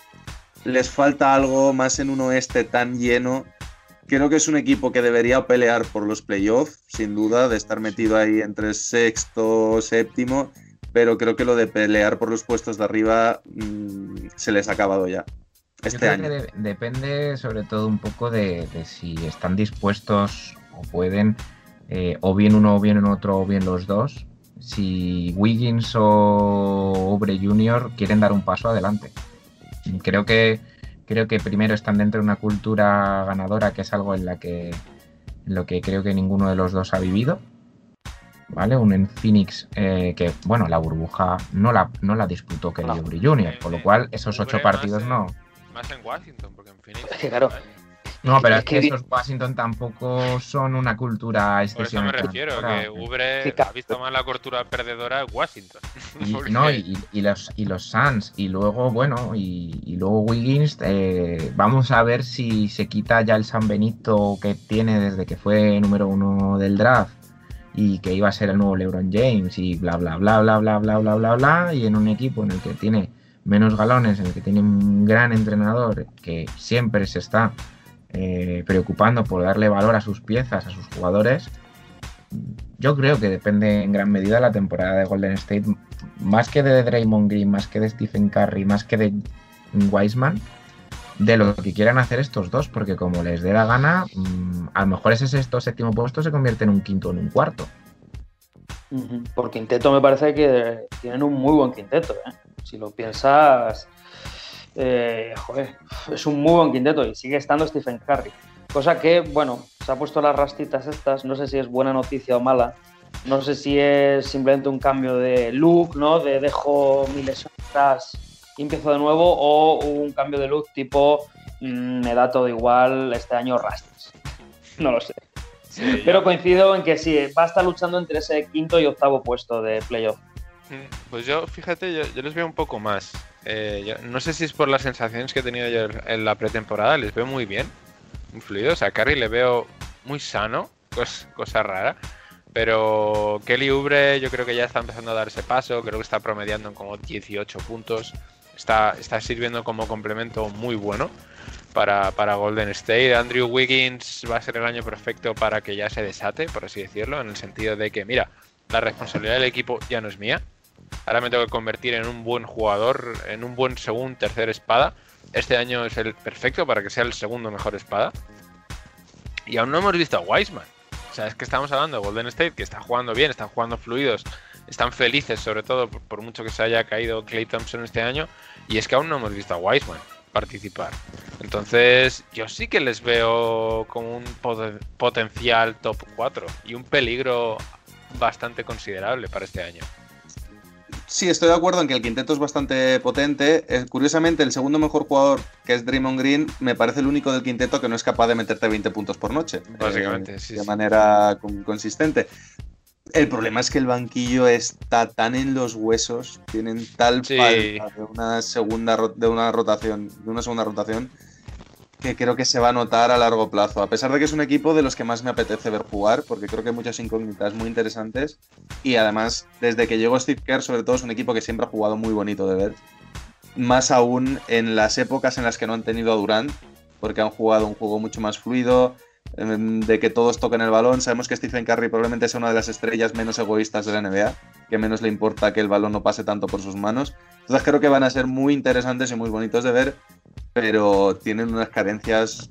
les falta algo más en un oeste tan lleno. Creo que es un equipo que debería pelear por los playoffs, sin duda, de estar metido ahí entre sexto, séptimo, pero creo que lo de pelear por los puestos de arriba mm, se les ha acabado ya. Yo Este creo año. que de- depende sobre todo un poco de, de si están dispuestos o pueden, eh, o bien uno o bien otro o bien los dos, si Wiggins o Oubre Jr. quieren dar un paso adelante. Creo que, creo que primero están dentro de una cultura ganadora, que es algo en la que en lo que creo que ninguno de los dos ha vivido. ¿Vale? Un en Phoenix eh, que, bueno, la burbuja no la, no la disputó Kelly No. Oubre Jr., con lo cual esos ocho partidos no. Más en Washington, porque en Phoenix. Es que claro. No, pero Es que esos Washington tampoco son una cultura Por eso me refiero, que Ubre Sí, ha visto más la cultura perdedora Washington. Y, no, y, y los, y los Suns, y luego, bueno, y, y luego Wiggins, eh, vamos a ver si se quita ya el San Benito que tiene desde que fue número uno del draft y que iba a ser el nuevo LeBron James y bla, bla, bla, bla, bla, bla, bla, bla, bla, y en un equipo en el que tiene menos galones, en el que tiene un gran entrenador que siempre se está eh, preocupando por darle valor a sus piezas, a sus jugadores, yo creo que depende en gran medida la temporada de Golden State, más que de Draymond Green, más que de Stephen Curry, más que de Wiseman, de lo que quieran hacer estos dos, porque como les dé la gana, mm, a lo mejor ese sexto séptimo puesto se convierte en un quinto o en un cuarto. Por quinteto me parece que tienen un muy buen quinteto. ¿eh? Si lo piensas, eh, joder, es un muy buen quinteto y sigue estando Stephen Curry. Cosa que, bueno, se ha puesto las rastitas estas, no sé si es buena noticia o mala. No sé si es simplemente un cambio de look, ¿no? De dejo mi lesión atrás y empiezo de nuevo, o un cambio de look tipo mm, me da todo igual este año rastas. No lo sé. Sí, Pero coincido en que sí, va a estar luchando entre ese quinto y octavo puesto de playoff. Pues yo, fíjate, yo, les veo un poco más. Eh, no sé si es por las sensaciones que he tenido yo en la pretemporada, les veo muy bien, muy fluidos. A Curry le veo muy sano, cos- cosa rara. Pero Kelly Oubre yo creo que ya está empezando a dar ese paso, creo que está promediando en como 18 puntos. Está, está sirviendo como complemento muy bueno para, para Golden State. Andrew Wiggins va a ser el año perfecto para que ya se desate, por así decirlo, en el sentido de que, mira, la responsabilidad del equipo ya no es mía. Ahora me tengo que convertir en un buen jugador, en un buen segundo, tercer espada. Este año es el perfecto para que sea el segundo mejor espada. Y aún no hemos visto a Wiseman. O sea, es que estamos hablando de Golden State, que está jugando bien, están jugando fluidos, están felices, sobre todo por, mucho que se haya caído Clay Thompson este año. Y es que aún no hemos visto a Wiseman participar. Entonces, yo sí que les veo como un poten- potencial top 4 y un peligro bastante considerable para este año. Sí, estoy de acuerdo en que el quinteto es bastante potente. Eh, curiosamente, el segundo mejor jugador, que es Draymond Green, me parece el único del quinteto que no es capaz de meterte 20 puntos por noche. Básicamente, eh, sí, De sí. manera con- consistente. El problema es que el banquillo está tan en los huesos, tienen tal Sí. falta de una segunda de una rotación, de una segunda rotación, que creo que se va a notar a largo plazo. A pesar de que es un equipo de los que más me apetece ver jugar, porque creo que hay muchas incógnitas muy interesantes. Y además, desde que llegó Steve Kerr, sobre todo es un equipo que siempre ha jugado muy bonito de ver. Más aún en las épocas en las que no han tenido a Durant, porque han jugado un juego mucho más fluido, em, de que todos toquen el balón. Sabemos que Stephen Curry probablemente sea una de las estrellas menos egoístas de la NBA, que menos le importa que el balón no pase tanto por sus manos. Entonces creo que van a ser muy interesantes y muy bonitos de ver, pero tienen unas carencias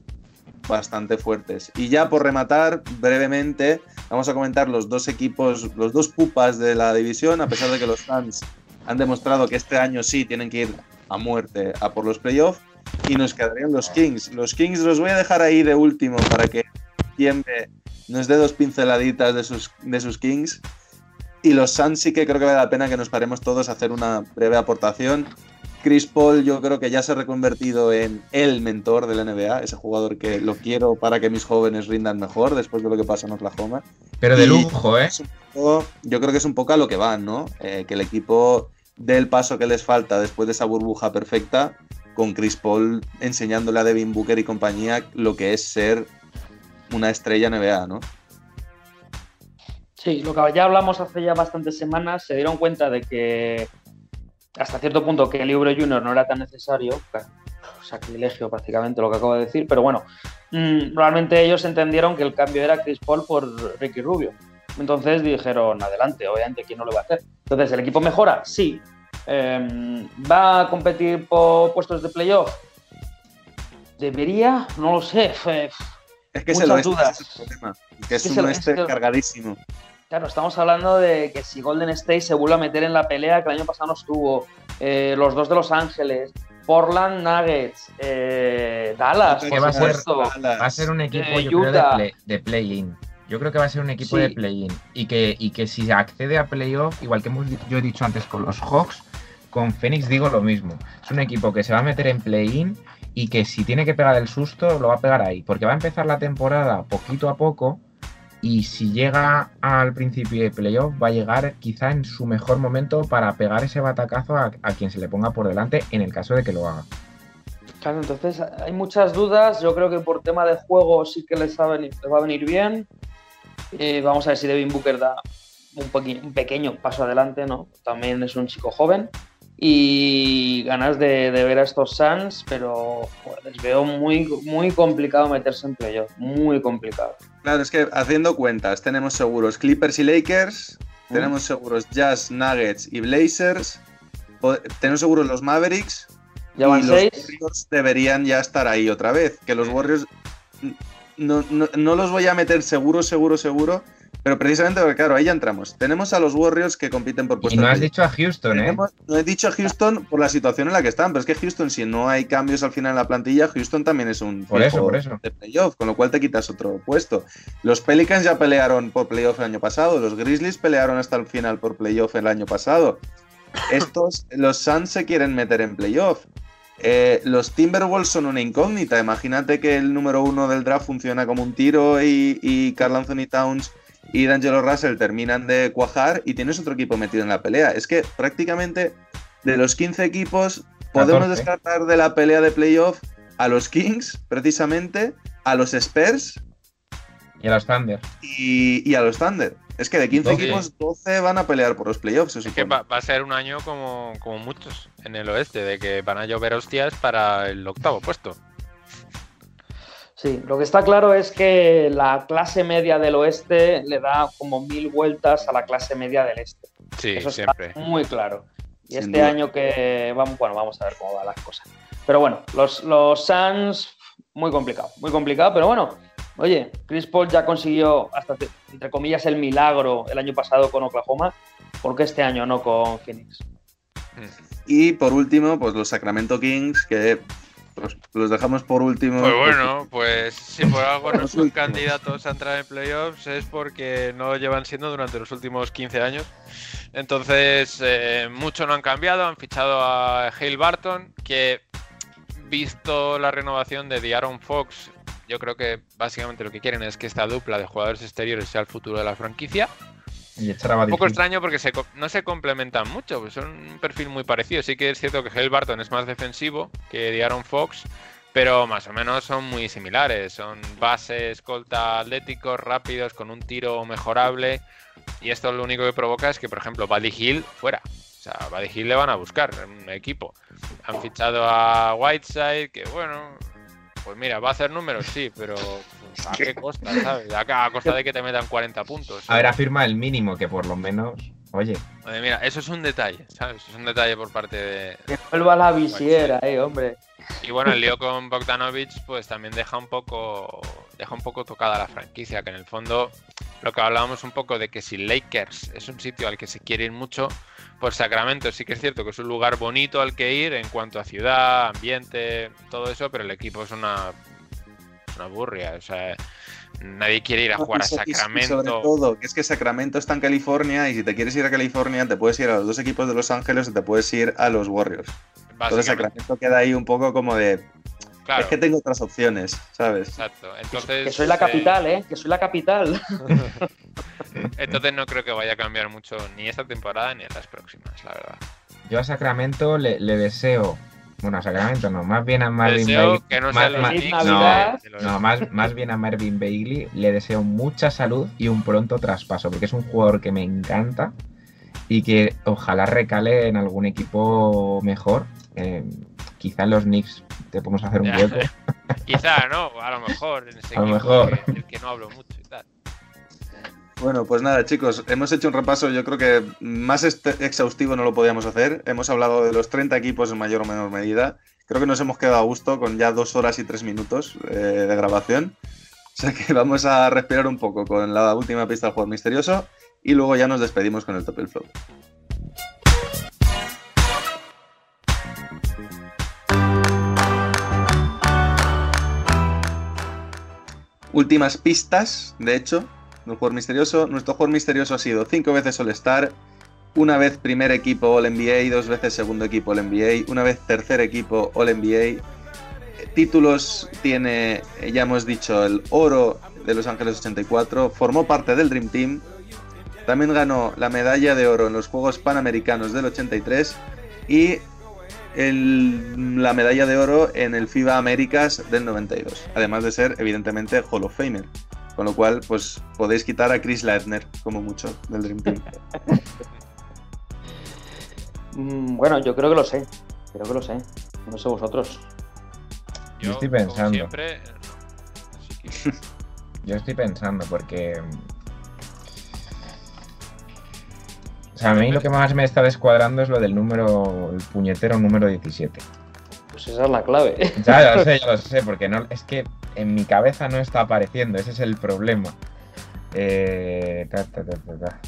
bastante fuertes. Y ya por rematar, brevemente, vamos a comentar los dos equipos, los dos pupas de la división, a pesar de que los Suns han demostrado que este año sí tienen que ir a muerte a por los playoffs. Y nos quedarían los Kings. Los Kings los voy a dejar ahí de último para que tiemble nos dé dos pinceladitas de sus, de sus Kings. Y los Suns sí que creo que vale la pena que nos paremos todos a hacer una breve aportación. Chris Paul yo creo que ya se ha reconvertido en el mentor del NBA, ese jugador que lo quiero para que mis jóvenes rindan mejor después de lo que pasa en Oklahoma. Pero de Y- lujo, ¿eh? Es un poco- yo creo que es un poco a lo que van, ¿no? Eh, que el equipo dé el paso que les falta después de esa burbuja perfecta con Chris Paul enseñándole a Devin Booker y compañía lo que es ser una estrella NBA, ¿no? Sí, lo que ya hablamos hace ya bastantes semanas, se dieron cuenta de que hasta cierto punto que el Libro Junior no era tan necesario, sacrilegio prácticamente lo que acabo de decir, pero bueno, mm, realmente ellos entendieron que el cambio era Chris Paul por Ricky Rubio. Entonces dijeron, adelante, obviamente, ¿quién no lo va a hacer? Entonces, ¿el equipo mejora? Sí. Em, ¿Va a competir por puestos de playoff? ¿Debería? No lo sé. Es que Muchas el oeste, dudas. ese es el problema, que es Es un oeste. cargadísimo. Claro, estamos hablando de que si Golden State se vuelve a meter en la pelea que el año pasado no estuvo, eh, los dos de Los Ángeles, Portland Nuggets, eh, Dallas, Que por va a ser-. Va a ser un equipo, Eh, yo creo, de, Utah. play- de play-in. Yo creo que va a ser un equipo Sí. de play-in. Y que, y que si accede a playoff, igual que hemos, yo he dicho antes con los Hawks, con Phoenix digo lo mismo. Es un equipo que se va a meter en play-in y que si tiene que pegar el susto, lo va a pegar ahí. Porque va a empezar la temporada poquito a poco. Y si llega al principio de playoff, va a llegar quizá en su mejor momento para pegar ese batacazo a, quien se le ponga por delante en el caso de que lo haga. Claro, entonces hay muchas dudas. Yo creo que por tema de juego sí que les, va a venir, va a venir bien. Eh, vamos a ver si Devin Booker da un, un pequeño paso adelante, ¿no? También es un chico joven. Y ganas de, de ver a estos Suns, pero joder, les veo muy, muy complicado meterse en playoff. Muy complicado. Claro, es que haciendo cuentas, tenemos seguros Clippers y Lakers, Mm. tenemos seguros Jazz, Nuggets y Blazers, tenemos seguros los Mavericks Ya van y los seis. Warriors deberían ya estar ahí otra vez. Que los Mm. Warriors no, no- no los voy a meter seguro, seguro, seguro, pero precisamente porque, claro, ahí ya entramos. Tenemos a los Warriors que compiten por Y puestos no has dicho a Houston, ¿eh? tenemos- no he dicho a Houston por la situación en la que están, pero es que Houston, si no hay cambios al final en la plantilla, Houston también es un Por eso, por eso. de playoff, con lo cual te quitas otro puesto. Los Pelicans ya pelearon por playoff el año pasado, los Grizzlies pelearon hasta el final por playoff el año pasado. Estos, los Suns se quieren meter en playoff. Eh, los Timberwolves son una incógnita. Imagínate que el número uno del draft funciona como un tiro y, y Carl Anthony Towns y D'Angelo Russell terminan de cuajar y tienes otro equipo metido en la pelea. Es que prácticamente de los 15 equipos podemos 14. descartar de la pelea de playoff a los Kings, precisamente, a los Spurs Y a los Thunder. y, y a los Thunder. Es que de 15 Doce. equipos, 12 van a pelear por los playoffs. Es que va a ser un año como, como muchos en el oeste, de que van a llover hostias para el octavo puesto. Sí, lo que está claro es que la clase media del oeste le da como mil vueltas a la clase media del este. Sí, Eso siempre. está muy claro. Y Sin este duda. año que vamos, bueno, vamos a ver cómo van las cosas. Pero bueno, los, los Suns, muy complicado, muy complicado, pero bueno, oye, Chris Paul ya consiguió, hasta entre comillas, el milagro el año pasado con Oklahoma, ¿por qué este año no con Phoenix? Y por último, pues los Sacramento Kings, que los dejamos por último. Pues bueno, pues si por algo no son candidatos a entrar en playoffs es porque no llevan siendo durante los últimos 15 años. Entonces, eh, mucho no han cambiado. Han fichado a Hale Barton, que visto la renovación de De'Aaron Fox, yo creo que básicamente lo que quieren es que esta dupla de jugadores exteriores sea el futuro de la franquicia. Y Un poco extraño porque se no se complementan mucho, pues son un perfil muy parecido. Sí que es cierto que Hale Barton es más defensivo que De'Aaron Fox, pero más o menos son muy similares. Son base, escolta, atléticos, rápidos, con un tiro mejorable. Y esto lo único que provoca es que, por ejemplo, Buddy Hill fuera. O sea, a Buddy Hill le van a buscar en un equipo. Han fichado a Whiteside, que bueno, pues mira, va a hacer números, sí, pero ¿a qué costa, sabes? A, a costa de que te metan 40 puntos. A ver, afirma el mínimo, que por lo menos. Oye, Oye, mira, eso es un detalle, ¿sabes? Es un detalle por parte de... Que vuelva la visiera, eh, hombre. Y bueno, el lío con Bogdanovich pues también deja un poco deja un poco tocada la franquicia, que en el fondo lo que hablábamos un poco de que si Lakers es un sitio al que se quiere ir mucho, pues Sacramento sí que es cierto que es un lugar bonito al que ir en cuanto a ciudad, ambiente, todo eso, pero el equipo es una una burria, o sea, nadie quiere ir a jugar a y- Sacramento. sobre todo, que es que Sacramento está en California y si te quieres ir a California te puedes ir a los dos equipos de Los Ángeles o te puedes ir a los Warriors. Entonces. Sacramento queda ahí un poco como de, Claro, es que tengo otras opciones, ¿sabes? exacto. Entonces, Que soy la eh, capital, eh, que soy la capital. entonces no creo que vaya a cambiar mucho ni esta temporada ni en las próximas, la verdad. yo a Sacramento le, le deseo Bueno, a Sacramento no, más bien a Marvin Deseo Bailey. que no más- más- No, digo. más, más bien a Marvin Bailey le deseo mucha salud y un pronto traspaso, porque es un jugador que me encanta y que ojalá recale en algún equipo mejor. Eh, quizá en los Knicks te podemos hacer un hueco. Quizá, ¿no? A lo mejor en ese A lo mejor. que- del que no hablo mucho. Bueno, pues nada, chicos, hemos hecho un repaso, yo creo que más este- exhaustivo no lo podíamos hacer. Hemos hablado de los 30 equipos en mayor o menor medida. Creo que nos hemos quedado a gusto con ya dos horas y tres minutos eh, de grabación. O sea que vamos a respirar un poco con la última pista del juego misterioso y luego ya nos despedimos con el top y el flop. Últimas pistas, de hecho, jugador misterioso. Nuestro jugador misterioso ha sido cinco veces All-Star, una vez primer equipo All-NBA, dos veces segundo equipo All-NBA, una vez tercer equipo All-NBA. Títulos tiene, eh, ya hemos dicho, el oro de Los Ángeles 84, formó parte del Dream Team, también ganó la medalla de oro en los Juegos Panamericanos del 83 y el- la medalla de oro en el FIBA Américas del 92, además de ser evidentemente Hall of Famer. Con lo cual, pues podéis quitar a Chris Leitner como mucho del Dream Team. Mm, Bueno, yo creo que lo sé. Creo que lo sé. No sé vosotros. Yo estoy como pensando. siempre. Así que- Yo estoy pensando porque. O sea, a mí lo que más me está descuadrando es lo del número, el puñetero número 17. Pues esa es la clave. Ya, ya lo sé, ya lo sé, porque no, es que en mi cabeza no está apareciendo, ese es el problema. Eh, ta, ta, ta, ta, ta.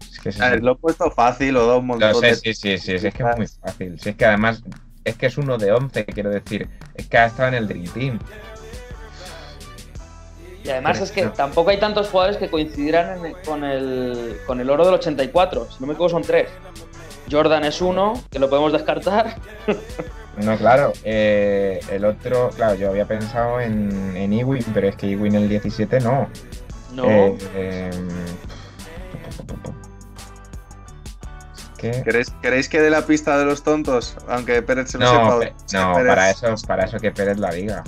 Es que ver, lo he puesto fácil, da un montón Lo sé, de... sí, sí, sí, sí, es que es muy fácil. Si es que además, es que es uno de 11, quiero decir. Es que ha estado en el Dream Team. Y además es que no. tampoco hay tantos jugadores que coincidirán en- con, el, con el oro del 84. Si no me equivoco, son tres. Jordan es uno, que lo podemos descartar. No, claro. eh, el otro, claro, yo había pensado en, en Ewing, pero es que Ewing el 17 no. No. Eh, eh, es que- ¿Queréis, queréis que dé la pista de los tontos? Aunque Pérez se lo No, sepa. no Pérez. para, eso, para eso que Pérez la diga.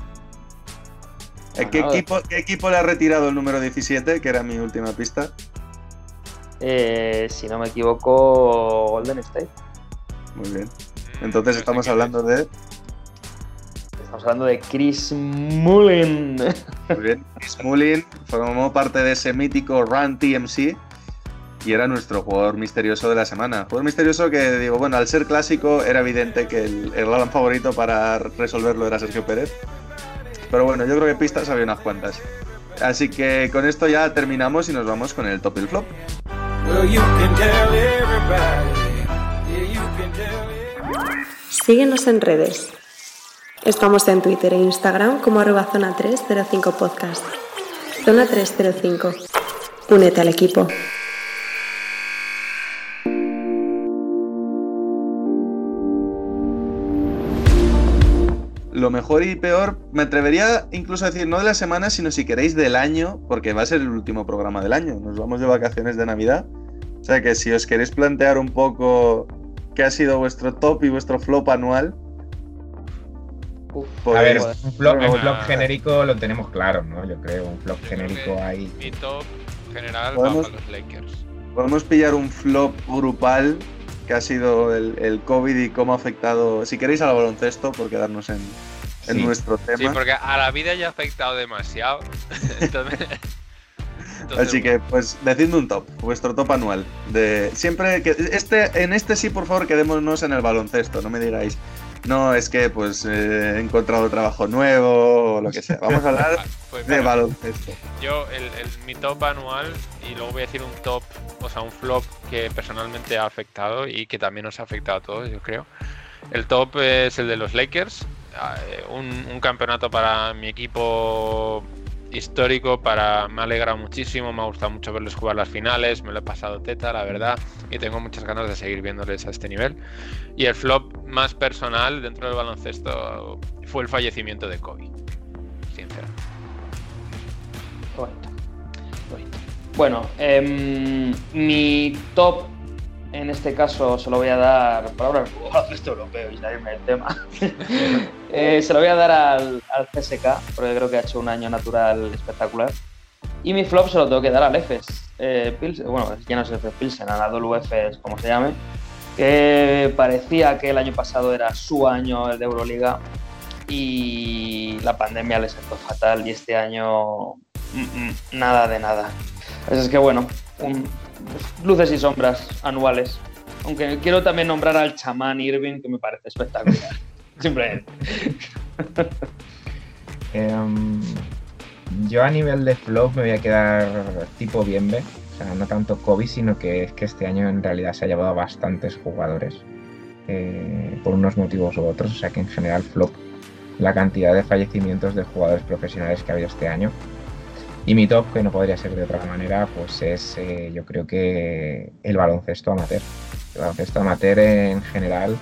Eh, ¿Qué, equipo, ¿Qué equipo le ha retirado el número 17? Que era mi última pista. Eh, si no me equivoco, Golden State. Muy bien. Entonces estamos hablando de... Estamos hablando de Chris Mullen. Muy bien. Smulin formó parte de ese mítico Run TMC y era nuestro jugador misterioso de la semana. Jugador misterioso que, digo, bueno, al ser clásico era evidente que el, el galán favorito para resolverlo era Sergio Pérez. Pero bueno, yo creo que pistas había unas cuantas. Así que con esto ya terminamos y nos vamos con el top y el flop. Well, you can tell Síguenos en redes. Estamos en Twitter e Instagram como arroba zona 305 podcast. Zona 305. Únete al equipo. Lo mejor y peor, me atrevería incluso a decir no de la semana, sino si queréis del año, porque va a ser el último programa del año. Nos vamos de vacaciones de Navidad. O sea que si os queréis plantear un poco qué ha sido vuestro top y vuestro flop anual, Uf, A ver, podéis- un flop, un Venga. flop genérico lo tenemos claro, ¿no? Yo creo, un flop Yo genérico ahí. Mi top general Podemos- va para los Lakers. podemos pillar un flop grupal que ha sido el, el COVID y cómo ha afectado, si queréis, al baloncesto, por quedarnos en, en Sí. nuestro Sí, tema. porque a la vida ya ha afectado demasiado. Entonces, entonces, Así que, pues, decidme un top, vuestro top anual. De siempre que este, en este sí, por favor, quedémonos en el baloncesto. No me digáis, no, es que pues eh, he encontrado trabajo nuevo o lo que sea. Vamos a hablar Ah, pues de baloncesto. Yo, el, el- mi top anual, y luego voy a decir un top, o sea, un flop que personalmente ha afectado y que también nos ha afectado a todos, yo creo. El top es el de los Lakers, ah, eh, un, un campeonato para mi equipo histórico, para me ha alegrado muchísimo, me ha gustado mucho verles jugar las finales, me lo he pasado teta, la verdad, y tengo muchas ganas de seguir viéndoles a este nivel. Y el flop más personal dentro del baloncesto fue el fallecimiento de Kobe, sinceramente. Bueno, em, mi top en este caso se lo voy a dar, por ahora el baloncesto europeo y salirme del tema, Eh, se lo voy a dar al, al CSK, porque creo que ha hecho un año natural espectacular. Y mi flop se lo tengo que dar al EFES. Eh, Pils- bueno, ya no es EFES Pilsen, a la WFS, como se llame, que parecía que el año pasado era su año, el de Euroliga, y la pandemia les sentó fatal y este año mm, mm, nada de nada. Así es que bueno, un- luces y sombras anuales. Aunque quiero también nombrar al chamán Irving, que me parece espectacular. Simplemente. Em, yo a nivel de flop me voy a quedar tipo Bienve. O sea, no tanto Kobe, sino que es que este año en realidad se ha llevado a bastantes jugadores. eh, por unos motivos u otros. O sea que en general flop la cantidad de fallecimientos de jugadores profesionales que ha habido este año. Y mi top, que no podría ser de otra manera, pues es eh, yo creo que el baloncesto amateur. El baloncesto amateur en general,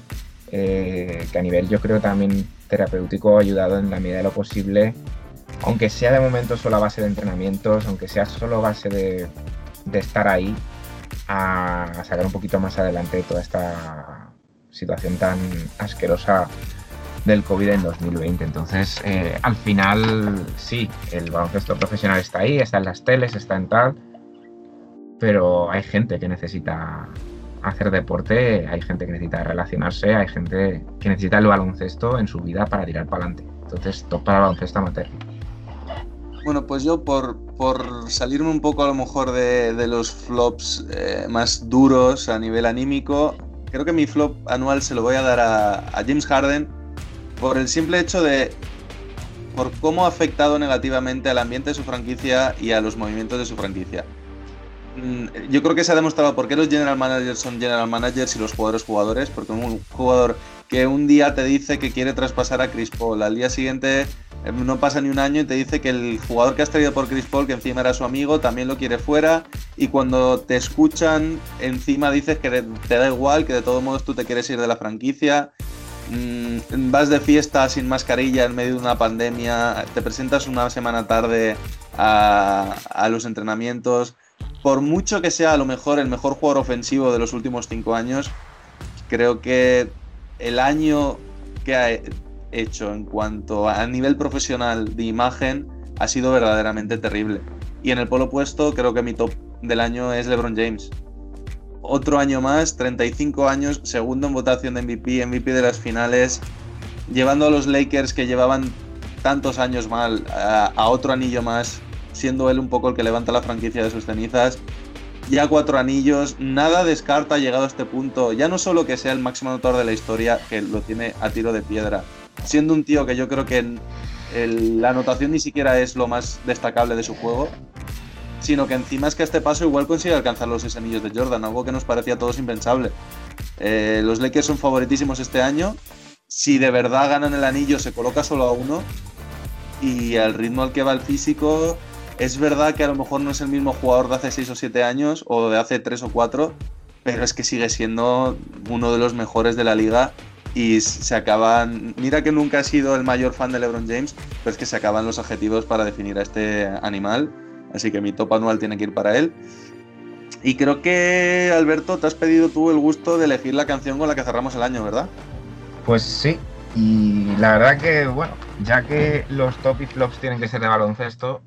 eh, que a nivel yo creo también terapéutico ha ayudado en la medida de lo posible, aunque sea de momento solo a base de entrenamientos, aunque sea solo a base de, de estar ahí, a, a sacar un poquito más adelante toda esta situación tan asquerosa del COVID en 2020. Entonces, eh, al final, sí, el baloncesto profesional está ahí, está en las teles, está en tal, pero hay gente que necesita hacer deporte, hay gente que necesita relacionarse, hay gente que necesita el baloncesto en su vida para tirar para adelante. Entonces, top para el baloncesto amateur. Bueno, pues yo por, por salirme un poco a lo mejor de, de los flops eh, más duros a nivel anímico, creo que mi flop anual se lo voy a dar a, a James Harden por el simple hecho de por cómo ha afectado negativamente al ambiente de su franquicia y a los movimientos de su franquicia. Mm, Yo creo que se ha demostrado por qué los general managers son general managers y los jugadores jugadores, porque un jugador que un día te dice que quiere traspasar a Chris Paul, al día siguiente eh, no pasa ni un año y te dice que el jugador que has traído por Chris Paul, que encima era su amigo, también lo quiere fuera, y cuando te escuchan, encima dices que te da igual, que de todos modos tú te quieres ir de la franquicia. Mm, vas de fiesta sin mascarilla en medio de una pandemia, te presentas una semana tarde a, a los entrenamientos. Por mucho que sea a lo mejor el mejor jugador ofensivo de los últimos cinco años, creo que el año que ha hecho en cuanto a nivel profesional de imagen ha sido verdaderamente terrible. Y en el polo opuesto, creo que mi top del año es LeBron James. Otro año más, 35 años, segundo en votación de MVP, MVP de las finales, llevando a los Lakers que llevaban tantos años mal a, a otro anillo más, siendo él un poco el que levanta la franquicia de sus cenizas. Ya cuatro anillos, nada descarta llegado a este punto, ya no solo que sea el máximo anotador de la historia, que lo tiene a tiro de piedra, siendo un tío que yo creo que el- la anotación ni siquiera es lo más destacable de su juego, sino que encima es que a este paso igual consigue alcanzar los seis anillos de Jordan, algo que nos parecía a todos impensable. Eh, los Lakers son favoritísimos este año. Si de verdad ganan el anillo, se coloca solo a uno. Y al ritmo al que va el físico, es verdad que a lo mejor no es el mismo jugador de hace 6 o 7 años o de hace 3 o 4, pero es que sigue siendo uno de los mejores de la liga y se acaban. Mira que nunca he sido el mayor fan de LeBron James, pero es que se acaban los adjetivos para definir a este animal. Así que mi top anual tiene que ir para él. Y creo que, Alberto, te has pedido tú el gusto de elegir la canción con la que cerramos el año, ¿verdad? Pues sí, y la verdad que, bueno, ya que los top y flops tienen que ser de baloncesto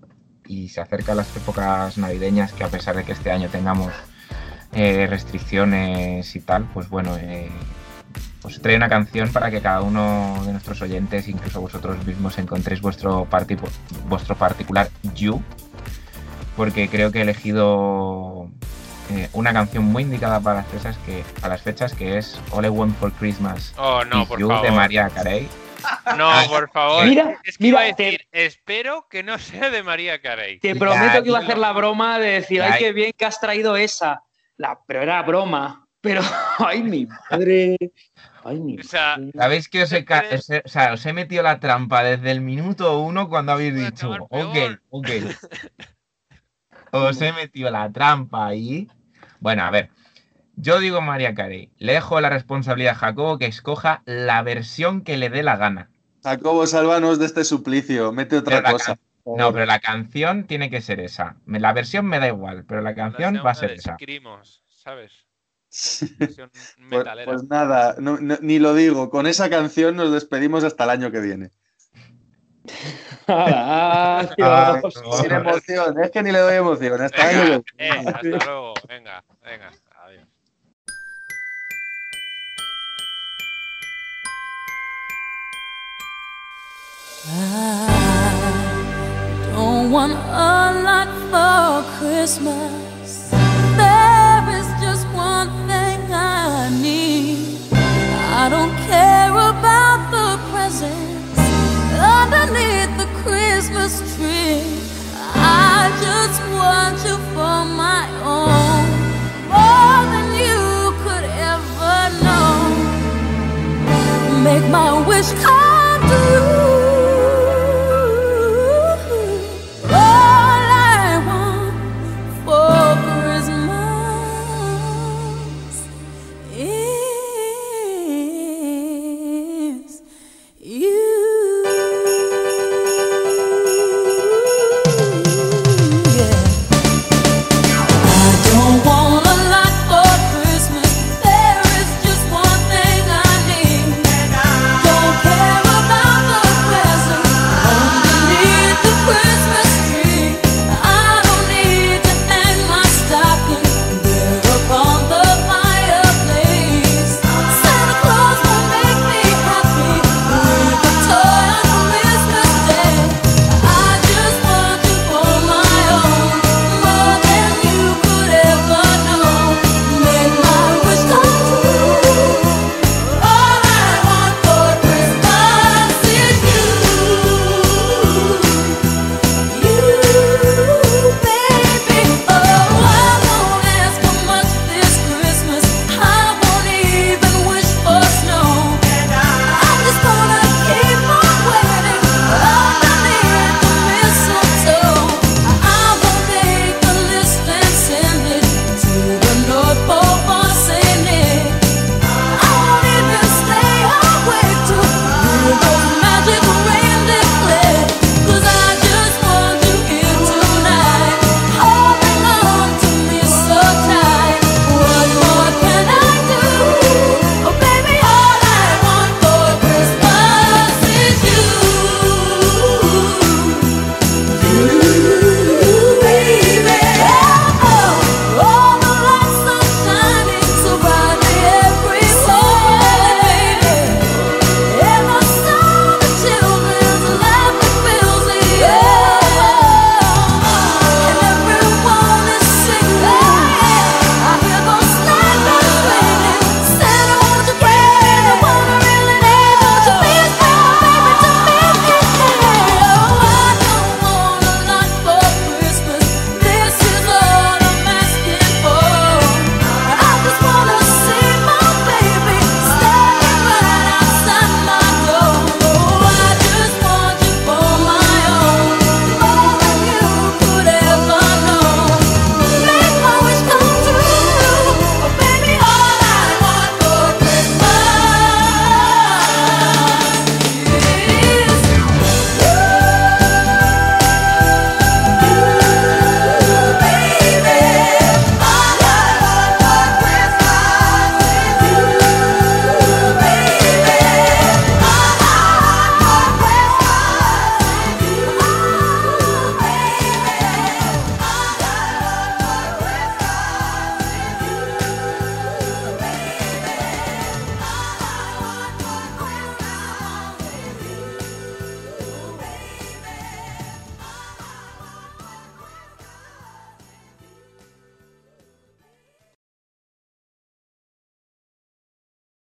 y se acercan las épocas navideñas, que a pesar de que este año tengamos eh, restricciones y tal, pues bueno, eh, os trae una canción para que cada uno de nuestros oyentes, incluso vosotros mismos, encontréis vuestro, vuestro particular You, porque creo que he elegido eh, una canción muy indicada para las fechas que, para las fechas que es All I Want for Christmas Oh, no, por You favor. de María Carey. No, por favor. Mira, es que mira, iba a te- decir, espero que no sea de María Carey. Te Ya, prometo que iba a hacer la broma de decir, ay, Ay. qué bien que has traído esa. La, pero era broma. Pero, ay, mi madre. Ay, mi O sea, madre. ¿Sabéis que os he, os he- o sea, os he metido la trampa desde el minuto uno cuando habéis dicho, ok, peor". ok. Os he metido la trampa ahí. Bueno, a ver. Yo digo María Carey. Le dejo la responsabilidad a Jacobo que escoja la versión que le dé la gana. Jacobo, sálvanos de este suplicio. Mete otra Pero cosa. No, pero la canción tiene que ser esa. La versión me da igual, pero la canción va a ser esa. Escrimos, ¿sabes? Versión Pues, pues nada, no- no- ni lo digo. Con esa canción nos despedimos hasta el año que viene. Adiós. Sin emoción, es que ni le doy emoción. Hasta Venga, eh, hasta luego. Venga, venga. Adiós. I don't want a lot for Christmas. I just want you for my own, more than you could ever know. Make my wish come true.